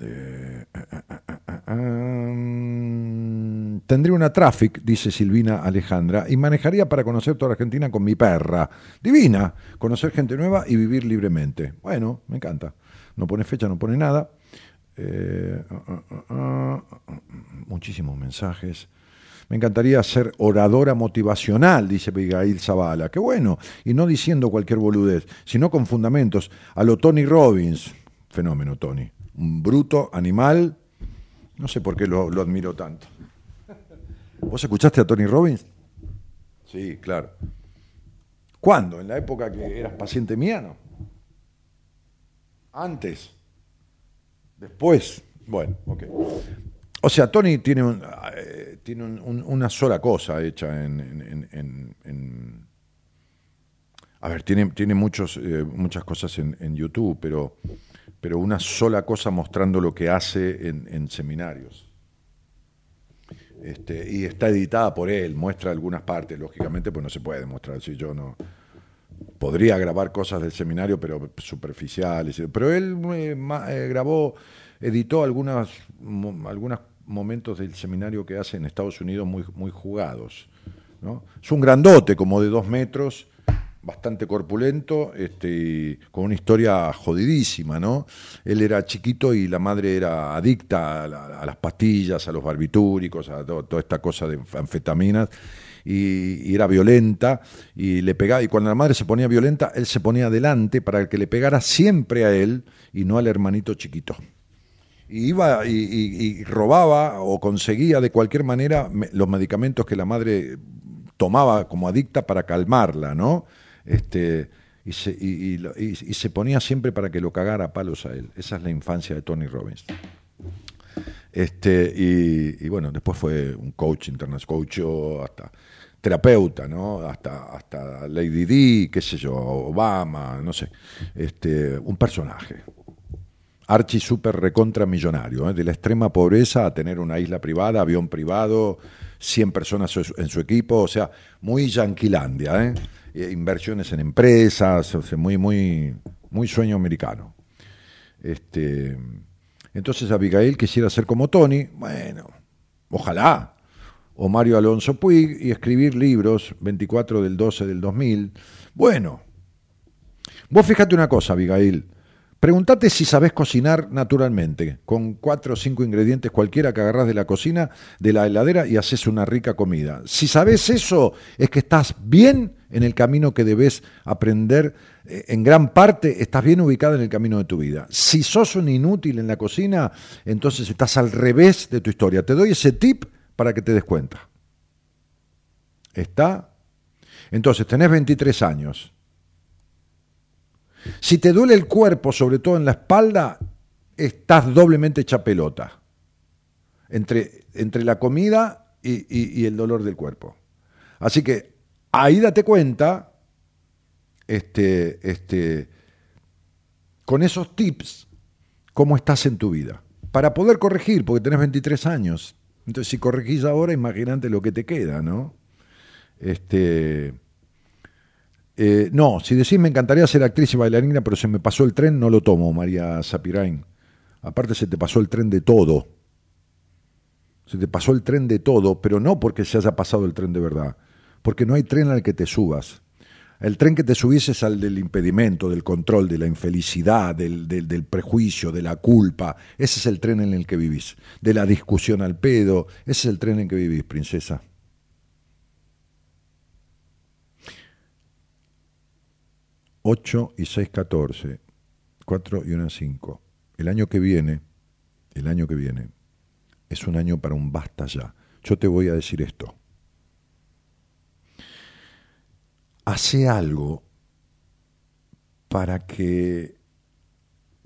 Eh, ah, ah, ah, ah, ah, mm, tendría una traffic, dice Silvina Alejandra, y manejaría para conocer toda Argentina con mi perra. Divina, conocer gente nueva y vivir libremente. Bueno, me encanta. No pone fecha, no pone nada. Eh, ah, ah, ah, ah, muchísimos mensajes. Me encantaría ser oradora motivacional, dice Abigail Zavala. Qué bueno. Y no diciendo cualquier boludez, sino con fundamentos. A lo Tony Robbins. Fenómeno, Tony. Un bruto, animal. No sé por qué lo, admiro tanto. ¿Vos escuchaste a Tony Robbins? Sí, claro. ¿Cuándo? ¿En la época que eras paciente mía? No. Antes. Después. Bueno, ok. O sea, Tony tiene, eh, tiene un- un- una sola cosa hecha en... a ver, tiene, tiene muchos, eh, muchas cosas en YouTube, pero, pero una sola cosa mostrando lo que hace en, seminarios. Este, y está editada por él, muestra algunas partes, lógicamente, pues no se puede mostrar si yo no podría grabar cosas del seminario, pero superficiales. Pero él eh, eh, grabó, editó algunas, algunos momentos del seminario que hace en Estados Unidos muy, muy jugados. ¿no? Es un grandote, como de dos metros, bastante corpulento, este, con una historia jodidísima, ¿no? Él era chiquito y la madre era adicta a, la- las pastillas, a los barbitúricos, a to- toda esta cosa de anfetaminas, y, era violenta, y le pegaba, y cuando la madre se ponía violenta, él se ponía adelante para que le pegara siempre a él y no al hermanito chiquito y iba y, robaba o conseguía de cualquier manera los medicamentos que la madre tomaba como adicta para calmarla, ¿no? Este, y, se, y- y y- se ponía siempre para que lo cagara a palos a él. Esa es la infancia de Tony Robbins. Este, y, bueno, después fue un coach internacional, coach hasta terapeuta, ¿no? Hasta, hasta Lady D, qué sé yo, Obama, no sé. Este, un personaje. Archi super recontra millonario, ¿eh? de la extrema pobreza a tener una isla privada, avión privado, 100 personas en su equipo, o sea, muy yanquilandia, ¿eh? Eh, inversiones en empresas, muy, muy, muy sueño americano. Este, entonces Abigail quisiera ser como Tony, bueno, ojalá, o Mario Alonso Puig, y escribir libros, 24 del 12 del 2000, bueno, vos fíjate una cosa, Abigail, Pregúntate si sabés cocinar naturalmente, con cuatro o cinco ingredientes cualquiera que agarrás de la cocina, de la heladera y haces una rica comida. Si sabés eso, es que estás bien en el camino que debes aprender. eh, En gran parte estás bien ubicada en el camino de tu vida. Si sos un inútil en la cocina, entonces estás al revés de tu historia. Te doy ese tip para que te des cuenta. ¿Está? Entonces, tenés 23 años. Si te duele el cuerpo, sobre todo en la espalda, estás doblemente hecha pelota. Entre, entre la comida y el dolor del cuerpo. Así que ahí date cuenta, este, este, con esos tips, cómo estás en tu vida. Para poder corregir, porque tenés 23 años. Entonces, si corregís ahora, imagínate lo que te queda, ¿no? Este. Eh, no, si decís me encantaría ser actriz y bailarina, pero se me pasó el tren, no lo tomo, María Zapirain. Aparte se te pasó el tren de todo. Se te pasó el tren de todo, pero no porque se haya pasado el tren de verdad, porque no hay tren al que te subas. El tren que te subís es al del impedimento, del control, de la infelicidad, del, del- prejuicio, de la culpa. Ese es el tren en el que vivís. De la discusión al pedo. Ese es el tren en que vivís, princesa. Ocho y seis, catorce. Cuatro y una, cinco. El año que viene, el año que viene, es un año para un basta ya. Yo te voy a decir esto. Hace algo para que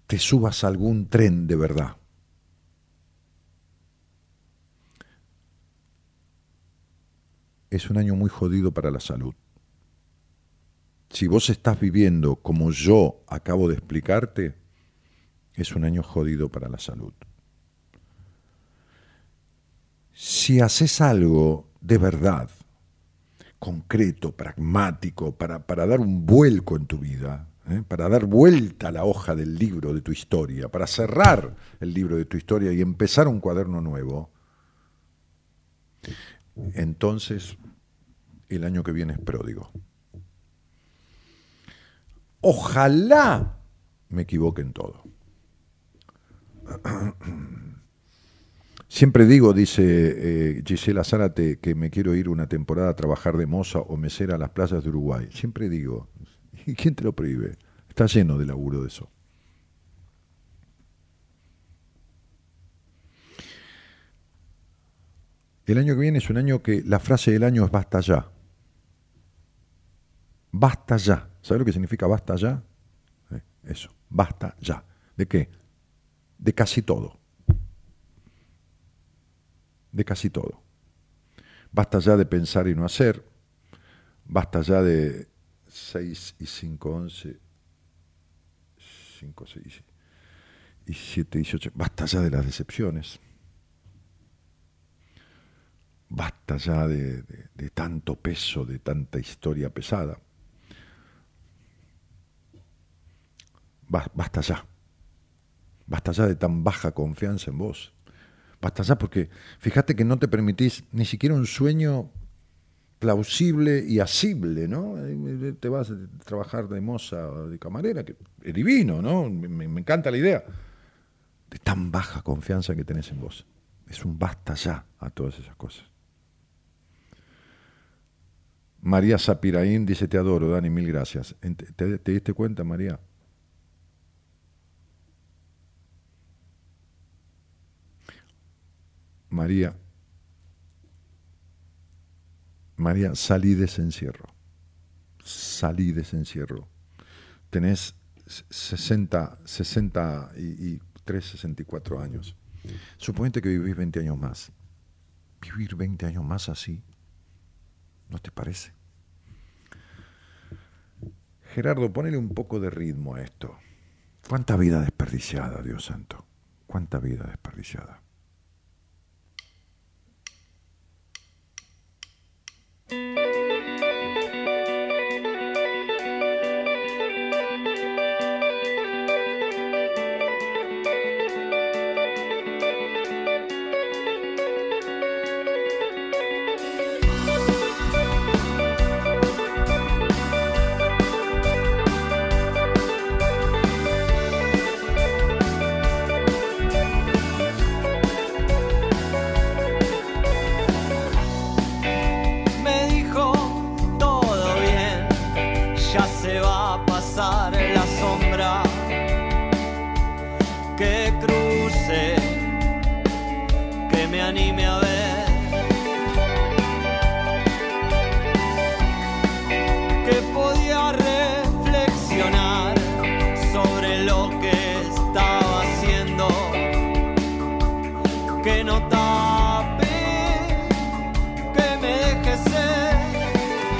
te subas a algún tren de verdad. Es un año muy jodido para la salud. Si vos estás viviendo como yo acabo de explicarte, es un año jodido para la salud. Si haces algo de verdad, concreto, pragmático, para, para dar un vuelco en tu vida, ¿eh? para dar vuelta a la hoja del libro de tu historia, para cerrar el libro de tu historia y empezar un cuaderno nuevo, entonces el año que viene es pródigo. Ojalá me equivoque en todo. Siempre digo, dice eh, Gisela Zárate, que me quiero ir una temporada a trabajar de moza o mesera a las playas de Uruguay. Siempre digo, ¿y quién te lo prohíbe? Está lleno de laburo de eso. El año que viene es un año que la frase del año es basta ya. Basta ya. ¿Sabes lo que significa basta ya? Eh, Eso, basta ya. ¿De qué? De casi todo. De casi todo. Basta ya de pensar y no hacer, basta ya de 6 y 5, 11, 5, 6 y 7, 18, basta ya de las decepciones, basta ya de, de- de tanto peso, de tanta historia pesada. Ba- Basta ya. Basta ya de tan baja confianza en vos. Basta ya porque fíjate que no te permitís ni siquiera un sueño plausible y asible, ¿no? Te vas a trabajar de moza o de camarera, que es divino, ¿no? Me, encanta la idea. De tan baja confianza que tenés en vos. Es un basta ya a todas esas cosas. María Zapiraín dice, te adoro, Dani, mil gracias. Ent- ¿Te, te diste cuenta, María? María, María, salí de ese encierro. Salí de ese encierro. Tenés 60, 63, 64 años. Suponete que vivís 20 años más. Vivir 20 años más así, ¿no te parece? Gerardo, ponele un poco de ritmo a esto. ¿Cuánta vida desperdiciada, Dios santo? ¿Cuánta vida desperdiciada?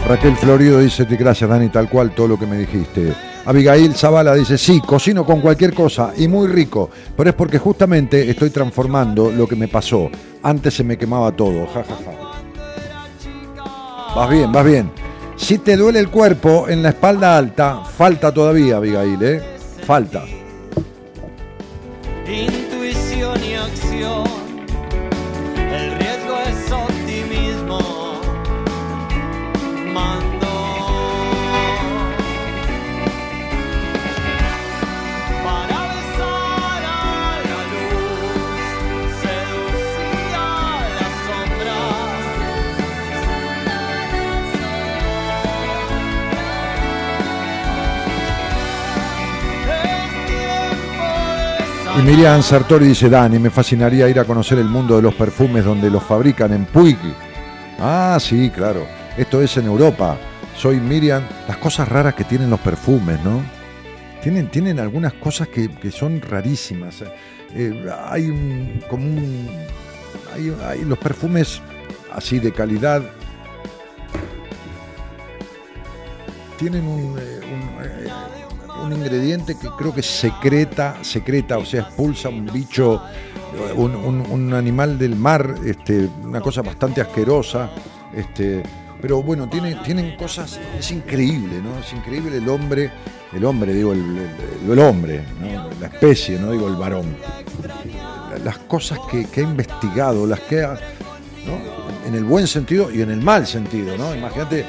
Raquel Florido dice, gracias Dani, tal cual todo lo que me dijiste. Abigail Zavala dice, sí, cocino con cualquier cosa y muy rico, pero es porque justamente estoy transformando lo que me pasó. Antes se me quemaba todo, ja, ja, ja. Vas bien, vas bien. Si te duele el cuerpo en la espalda alta, falta todavía, Abigail, ¿eh? Falta. Miriam Sartori dice, Dani, me fascinaría ir a conocer el mundo de los perfumes donde los fabrican en Puig. Ah, sí, claro. Esto es en Europa. Soy Miriam. Las cosas raras que tienen los perfumes, ¿no? Tienen, tienen algunas cosas que, que son rarísimas. Eh, hay un, como hay, los perfumes así de calidad. Tienen un, un, eh, un ingrediente que creo que secreta, secreta, o sea, expulsa un bicho, un, animal del mar, este, una cosa bastante asquerosa, este, pero bueno, tiene, tienen cosas, es increíble, ¿no? Es increíble el hombre, el hombre, digo, el, el- hombre. La especie, no digo el varón. Las cosas que, que ha investigado, las que ha. En el buen sentido y en el mal sentido, ¿no? Imagínate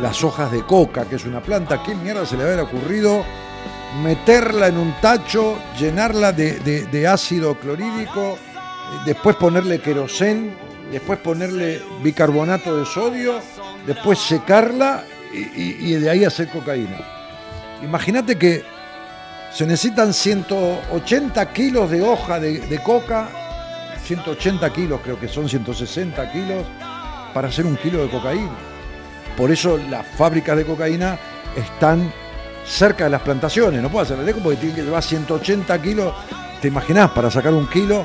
las hojas de coca, que es una planta, ¿qué mierda se le habría ocurrido meterla en un tacho, llenarla de, de- ácido clorhídrico, después ponerle querosén, después ponerle bicarbonato de sodio, después secarla y, de ahí hacer cocaína? Imagínate que se necesitan 180 kilos de hoja de coca, 180 kilos creo que son 160 kilos, para hacer un kilo de cocaína. Por eso las fábricas de cocaína están cerca de las plantaciones, no puedo hacerle eco porque tienen que llevar 180 kilos. ¿Te imaginás para sacar un kilo?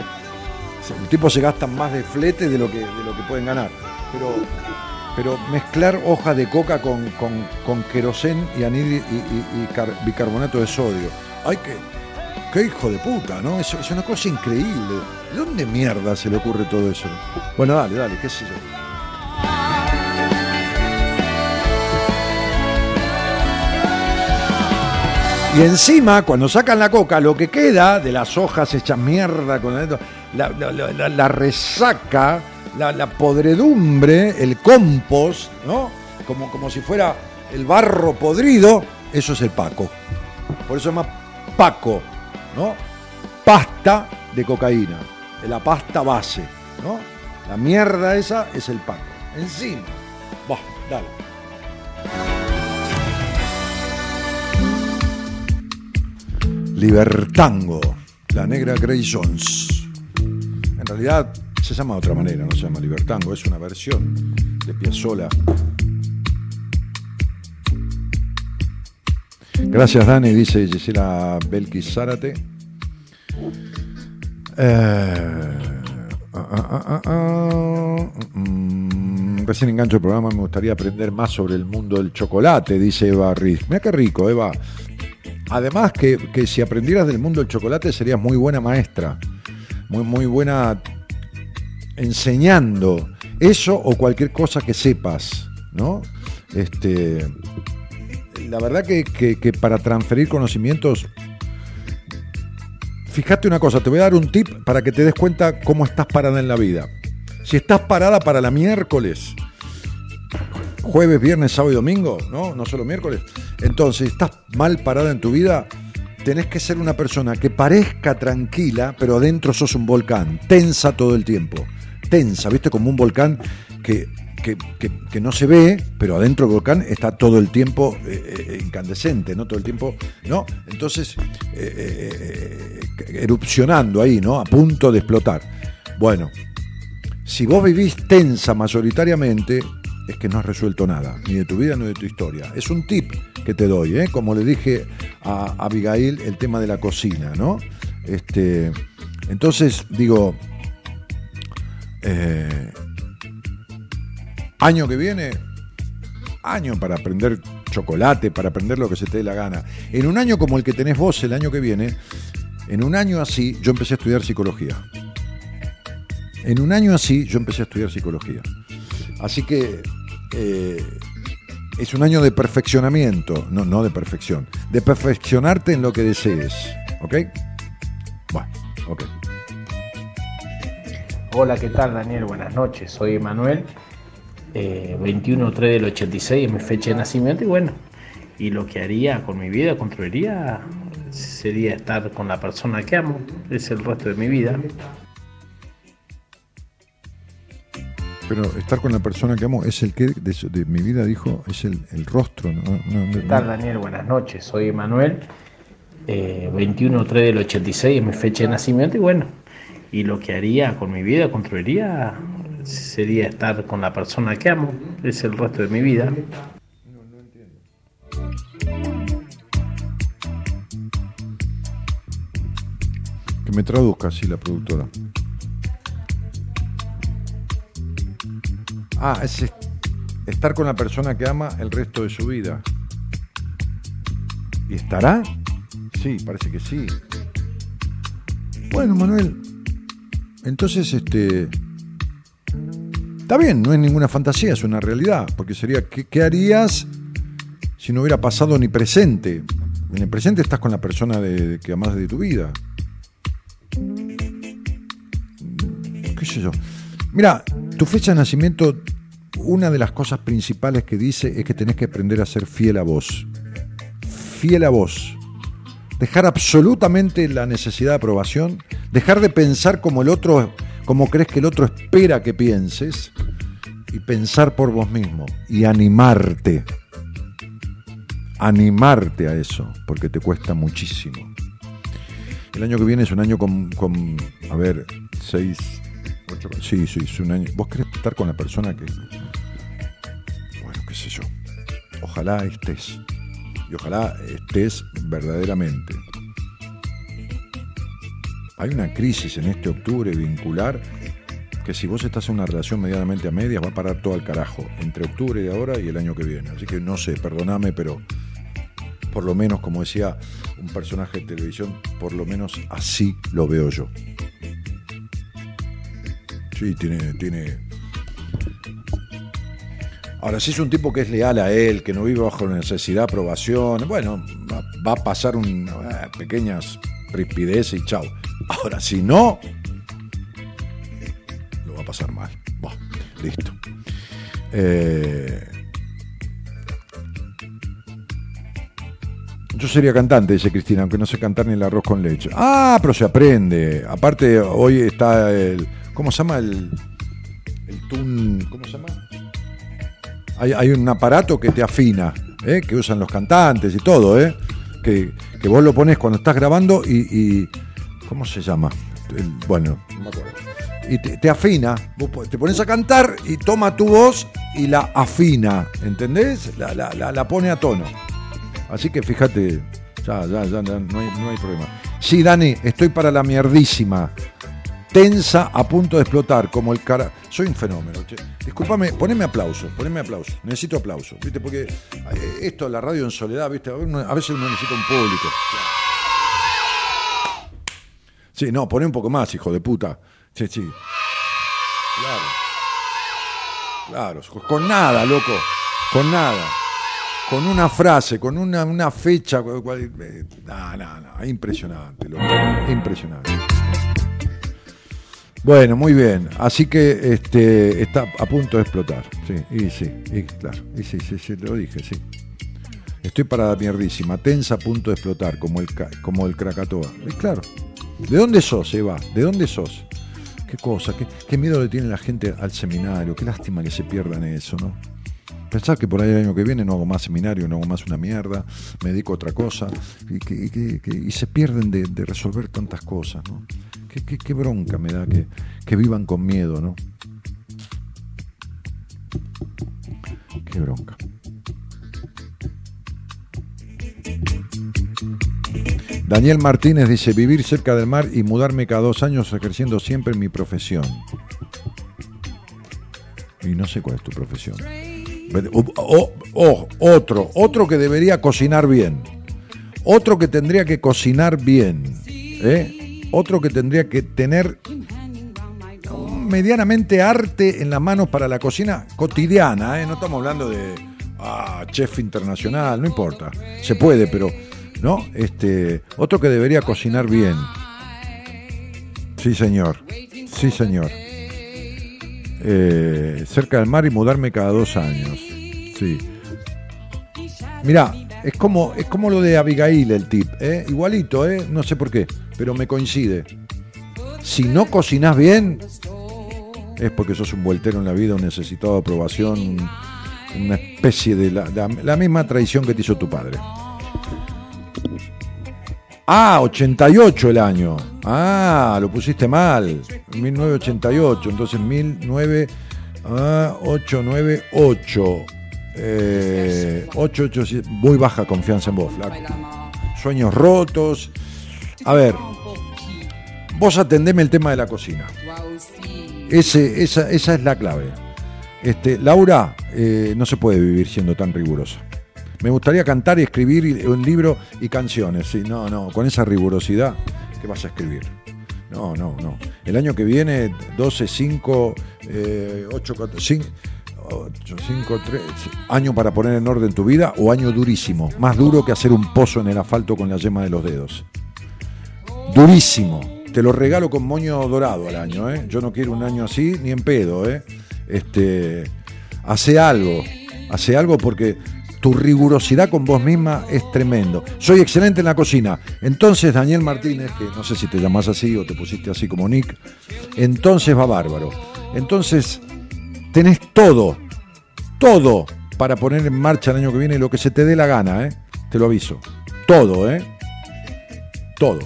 El tipo se gasta más de flete de lo que, de lo que pueden ganar. Pero, pero mezclar hoja de coca con, con, con querosén y anhídrido y, y- y car- bicarbonato de sodio. ¡Ay, qué, qué hijo de puta, ¿no? Es, es una cosa increíble. ¿De dónde mierda se le ocurre todo eso? Bueno, dale, dale, qué sé yo. Y encima, cuando sacan la coca, lo que queda de las hojas hechas mierda con la, resaca, la, podredumbre, el compost, ¿no? Como, como si fuera el barro podrido, eso es el paco. Por eso se llama paco, ¿no? Pasta de cocaína, la pasta base, ¿no? La mierda esa es el paco. Encima. Va, dale. Libertango, la negra Grey Jones. En realidad se llama de otra manera, no se llama Libertango, es una versión de Piazzolla. Gracias Dani, dice Gisela Belkis Zárate. Eh, ah, ah, ah, ah, mm, recién engancho el programa, me gustaría aprender más sobre el mundo del chocolate, dice Eva Riz. Mira qué rico, Eva. Además que, que si aprendieras del mundo del chocolate serías muy buena maestra, muy, muy buena enseñando eso o cualquier cosa que sepas, ¿no? Este, la verdad que, que- que para transferir conocimientos, fíjate una cosa, te voy a dar un tip para que te des cuenta cómo estás parada en la vida. Si estás parada para la miércoles, jueves, viernes, sábado y domingo, ¿no? No solo miércoles. Entonces, estás mal parada en tu vida, tenés que ser una persona que parezca tranquila, pero adentro sos un volcán, tensa todo el tiempo. Tensa, ¿viste? Como un volcán que, que, que- que no se ve, pero adentro del volcán está todo el tiempo eh, eh, incandescente, ¿no? Todo el tiempo, ¿no? Entonces, eh, erupcionando ahí, ¿no? A punto de explotar. Bueno, si vos vivís tensa mayoritariamente, es que no has resuelto nada, ni de tu vida ni de tu historia. Es un tip que te doy, ¿eh? como le dije a Abigail, el tema de la cocina, ¿no? Este, entonces, digo, eh, año que viene, año para aprender chocolate, para aprender lo que se te dé la gana. En un año como el que tenés vos el año que viene, en un año así, yo empecé a estudiar psicología. En un año así yo empecé a estudiar psicología. Así que eh, es un año de perfeccionamiento, no, no de perfección, de perfeccionarte en lo que desees. ¿Ok? Bueno, ok. Hola, ¿qué tal Daniel? Buenas noches, soy Manuel, eh, 21-3 del 86 es mi fecha de nacimiento y bueno, y lo que haría con mi vida, construiría, sería estar con la persona que amo, es el resto de mi vida. Pero estar con la persona que amo es el que de, de mi vida dijo, es el, el rostro. ¿no? No, no, ¿Qué tal Daniel? Buenas noches, soy Manuel, eh, 21-3 del 86 es mi fecha de nacimiento y bueno, y lo que haría con mi vida, construiría, sería estar con la persona que amo, es el resto de mi vida. Que me traduzca así la productora. Ah, es est- estar con la persona que ama el resto de su vida. ¿Y estará? Sí, parece que sí. Bueno, Manuel, entonces este. Está bien, no es ninguna fantasía, es una realidad. Porque sería, ¿qué, harías si no hubiera pasado ni presente? En el presente estás con la persona de, que amas de tu vida. qué sé yo. Mira, tu fecha de nacimiento, una de las cosas principales que dice es que tenés que aprender a ser fiel a vos. Fiel a vos. Dejar absolutamente la necesidad de aprobación, dejar de pensar como el otro, como crees que el otro espera que pienses, y pensar por vos mismo y animarte. Animarte a eso, porque te cuesta muchísimo. El año que viene es un año con, con, a ver, seis, sí, sí, es un año. ¿Vos querés estar con la persona que, bueno, qué sé yo, ojalá estés, y ojalá estés verdaderamente. hay una crisis en este octubre vincular que si vos estás en una relación medianamente a medias va a parar todo al carajo, entre octubre de ahora y el año que viene. Así que no sé, perdoname, pero por lo menos, como decía un personaje de televisión, por lo menos así lo veo yo. Sí, tiene, tiene. Ahora, si es un tipo que es leal a él, que no vive bajo necesidad de aprobación, bueno, va, a pasar un, eh, pequeñas rispideces y chao. Ahora, si no, lo va a pasar mal. Buah, listo. Eh, yo sería cantante, dice Cristina, aunque no sé cantar ni el arroz con leche. Ah, pero se aprende. Aparte, hoy está el. ¿Cómo se llama? El. El tun. ¿Cómo se llama? Hay, hay un aparato que te afina, ¿eh? que usan los cantantes y todo, ¿eh? que, que vos lo pones cuando estás grabando y. y- ¿Cómo se llama? El- bueno, no me acuerdo. Y te, te afina, vos te pones a cantar y toma tu voz y la afina, ¿entendés? La, la- la- la pone a tono. Así que fíjate, ya, ya, ya, ya, no, hay, no hay problema. Sí, Dani, estoy para la mierdísima. Tensa, a punto de explotar, como el cara. Soy un fenómeno. che. Discúlpame, poneme aplauso, poneme aplauso. Necesito aplauso, ¿viste? Porque eh, esto, la radio en soledad, ¿viste? A veces uno necesita un público. Sí, no, poné un poco más, hijo de puta. Sí, sí. Claro. Claro, con nada, loco. Con nada. Con una frase, con una, una fecha. No, no, no. Impresionante, loco. Impresionante. Bueno, muy bien. Así que este está a punto de explotar. Sí, y sí, claro. Y sí, sí, sí, lo dije, sí. Estoy para la mierdísima, tensa a punto de explotar, como el, como el Krakatoa. Y claro. ¿De dónde sos, Eva? ¿De dónde sos? Qué cosa, qué, qué miedo le tiene la gente al seminario, qué lástima que se pierdan eso, ¿no? Pensar que por ahí el año que viene no hago más seminario, no hago más una mierda, me dedico a otra cosa, y, que- y se pierden de, resolver tantas cosas, ¿no? Qué, qué- bronca me da que vivan con miedo, ¿no? Qué bronca. Daniel Martínez dice, vivir cerca del mar y mudarme cada dos años ejerciendo siempre mi profesión. Y no sé cuál es tu profesión. O- otro, otro que debería cocinar bien. Otro que tendría que cocinar bien. ¿eh? Otro que tendría que tener medianamente arte en las manos para la cocina cotidiana. ¿eh? No estamos hablando de ah, chef internacional, no importa. Se puede, pero ¿no? Este, otro que debería cocinar bien. Sí, señor. Sí, señor. Eh, cerca del mar y mudarme cada dos años. Sí. Mira, es como, es como lo de Abigail el tip, ¿eh? igualito, ¿eh? no sé por qué, pero me coincide. Si no cocinas bien, es porque sos un vueltero en la vida, un necesitado de aprobación, un- una especie de la- la misma traición que te hizo tu padre. Ah, 88 el año. Ah, lo pusiste mal. 1988, entonces 19898. Eh, 887. Muy baja confianza en vos, flaco. Sueños rotos. A ver, vos atendeme el tema de la cocina. Esa es la clave. Este, Laura, eh, no se puede vivir siendo tan rigurosa. Me gustaría cantar y escribir un libro y canciones. Sí, no, no, con esa rigurosidad, ¿qué vas a escribir? No, no, no. El año que viene, 12, 5, eh, 8, 4, 5, 8, 5, 3, año para poner en orden tu vida o año durísimo. Más duro que hacer un pozo en el asfalto con la yema de los dedos. Durísimo. Te lo regalo con moño dorado al año, ¿eh? Yo no quiero un año así ni en pedo, ¿eh? Este, hace algo, hace algo porque tu rigurosidad con vos misma es tremendo. Soy excelente en la cocina. Entonces, Daniel Martínez, que no sé si te llamás así o te pusiste así como Nick, entonces va bárbaro. Entonces, tenés todo, todo para poner en marcha el año que viene lo que se te dé la gana, ¿eh? Te lo aviso. Todo, ¿eh? Todo.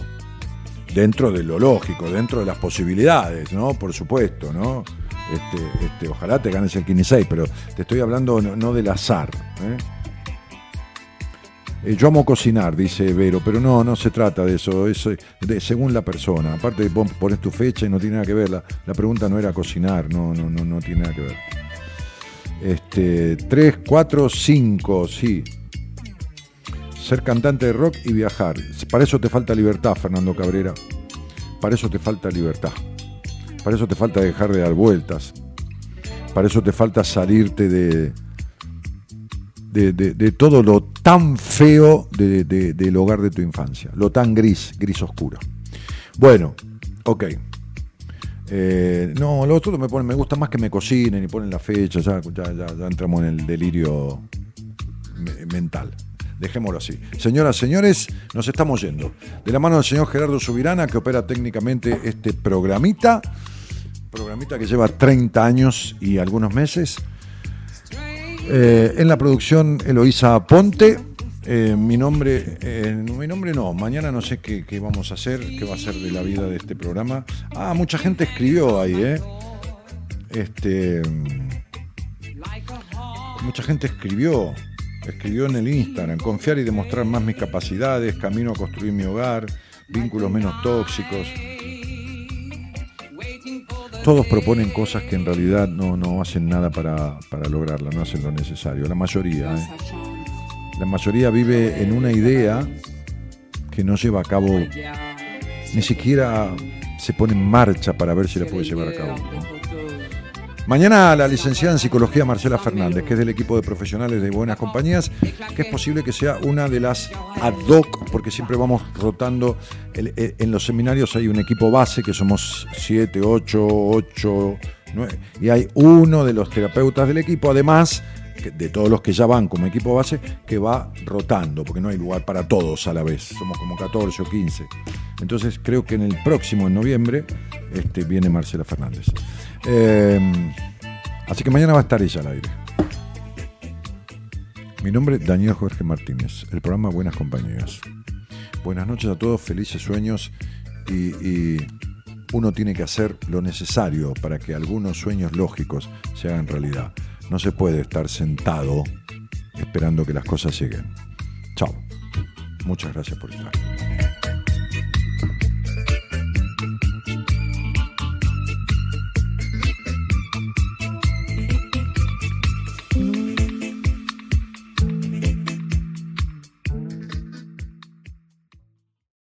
Dentro de lo lógico, dentro de las posibilidades, ¿no? Por supuesto, ¿no? Este, este, ojalá te ganes el 15 pero te estoy hablando no, no del azar. ¿eh? Eh, yo amo cocinar, dice Vero, pero no, no se trata de eso, es eh, de- según la persona. Aparte, vos pones tu fecha y no tiene nada que ver. La, la pregunta no era cocinar, no, no, no, no tiene nada que ver. Este, 3, 4, 5, sí. Ser cantante de rock y viajar. Para eso te falta libertad, Fernando Cabrera. Para eso te falta libertad. Para eso te falta dejar de dar vueltas. Para eso te falta salirte de, de, de- de todo lo tan feo de- de- del hogar de tu infancia. Lo tan gris, gris oscuro. Bueno, ok. Eh, no, lo otro me, pone, me gusta más que me cocinen y ponen la fecha, ya, ya, ya- ya entramos en el delirio me- mental. Dejémoslo así. Señoras, señores, nos estamos yendo. De la mano del señor Gerardo Subirana, que opera técnicamente este programita, programita que lleva 30 años y algunos meses. Eh, en la producción, Eloísa Ponte. Eh, mi nombre, eh, mi nombre no, mañana no sé qué, qué vamos a hacer, qué va a ser de la vida de este programa. Ah, mucha gente escribió ahí, ¿eh? Este. Mucha gente escribió, escribió en el Instagram, confiar y demostrar más mis capacidades, camino a construir mi hogar, vínculos menos tóxicos. Todos proponen cosas que en realidad no, no hacen nada para, para lograrla, no hacen lo necesario. La mayoría, ¿eh? La mayoría vive en una idea que no lleva a cabo, ni siquiera se pone en marcha para ver si la puede llevar a cabo. Mañana la licenciada en psicología Marcela Fernández, que es del equipo de profesionales de Buenas Compañías, que es posible que sea una de las ad hoc, porque siempre vamos rotando. El- en los seminarios hay un equipo base, que somos 7, 8, 8, 9, y hay uno de los terapeutas del equipo, además de todos los que ya van como equipo base, que va rotando, porque no hay lugar para todos a la vez, somos como 14 o 15. Entonces creo que en el próximo, en noviembre, este, viene Marcela Fernández. Eh, así que mañana va a estar ella al aire. Mi nombre es Daniel Jorge Martínez, el programa Buenas Compañías. Buenas noches a todos, felices sueños y, y uno tiene que hacer lo necesario para que algunos sueños lógicos se hagan realidad. No se puede estar sentado esperando que las cosas lleguen. Chao. Muchas gracias por estar.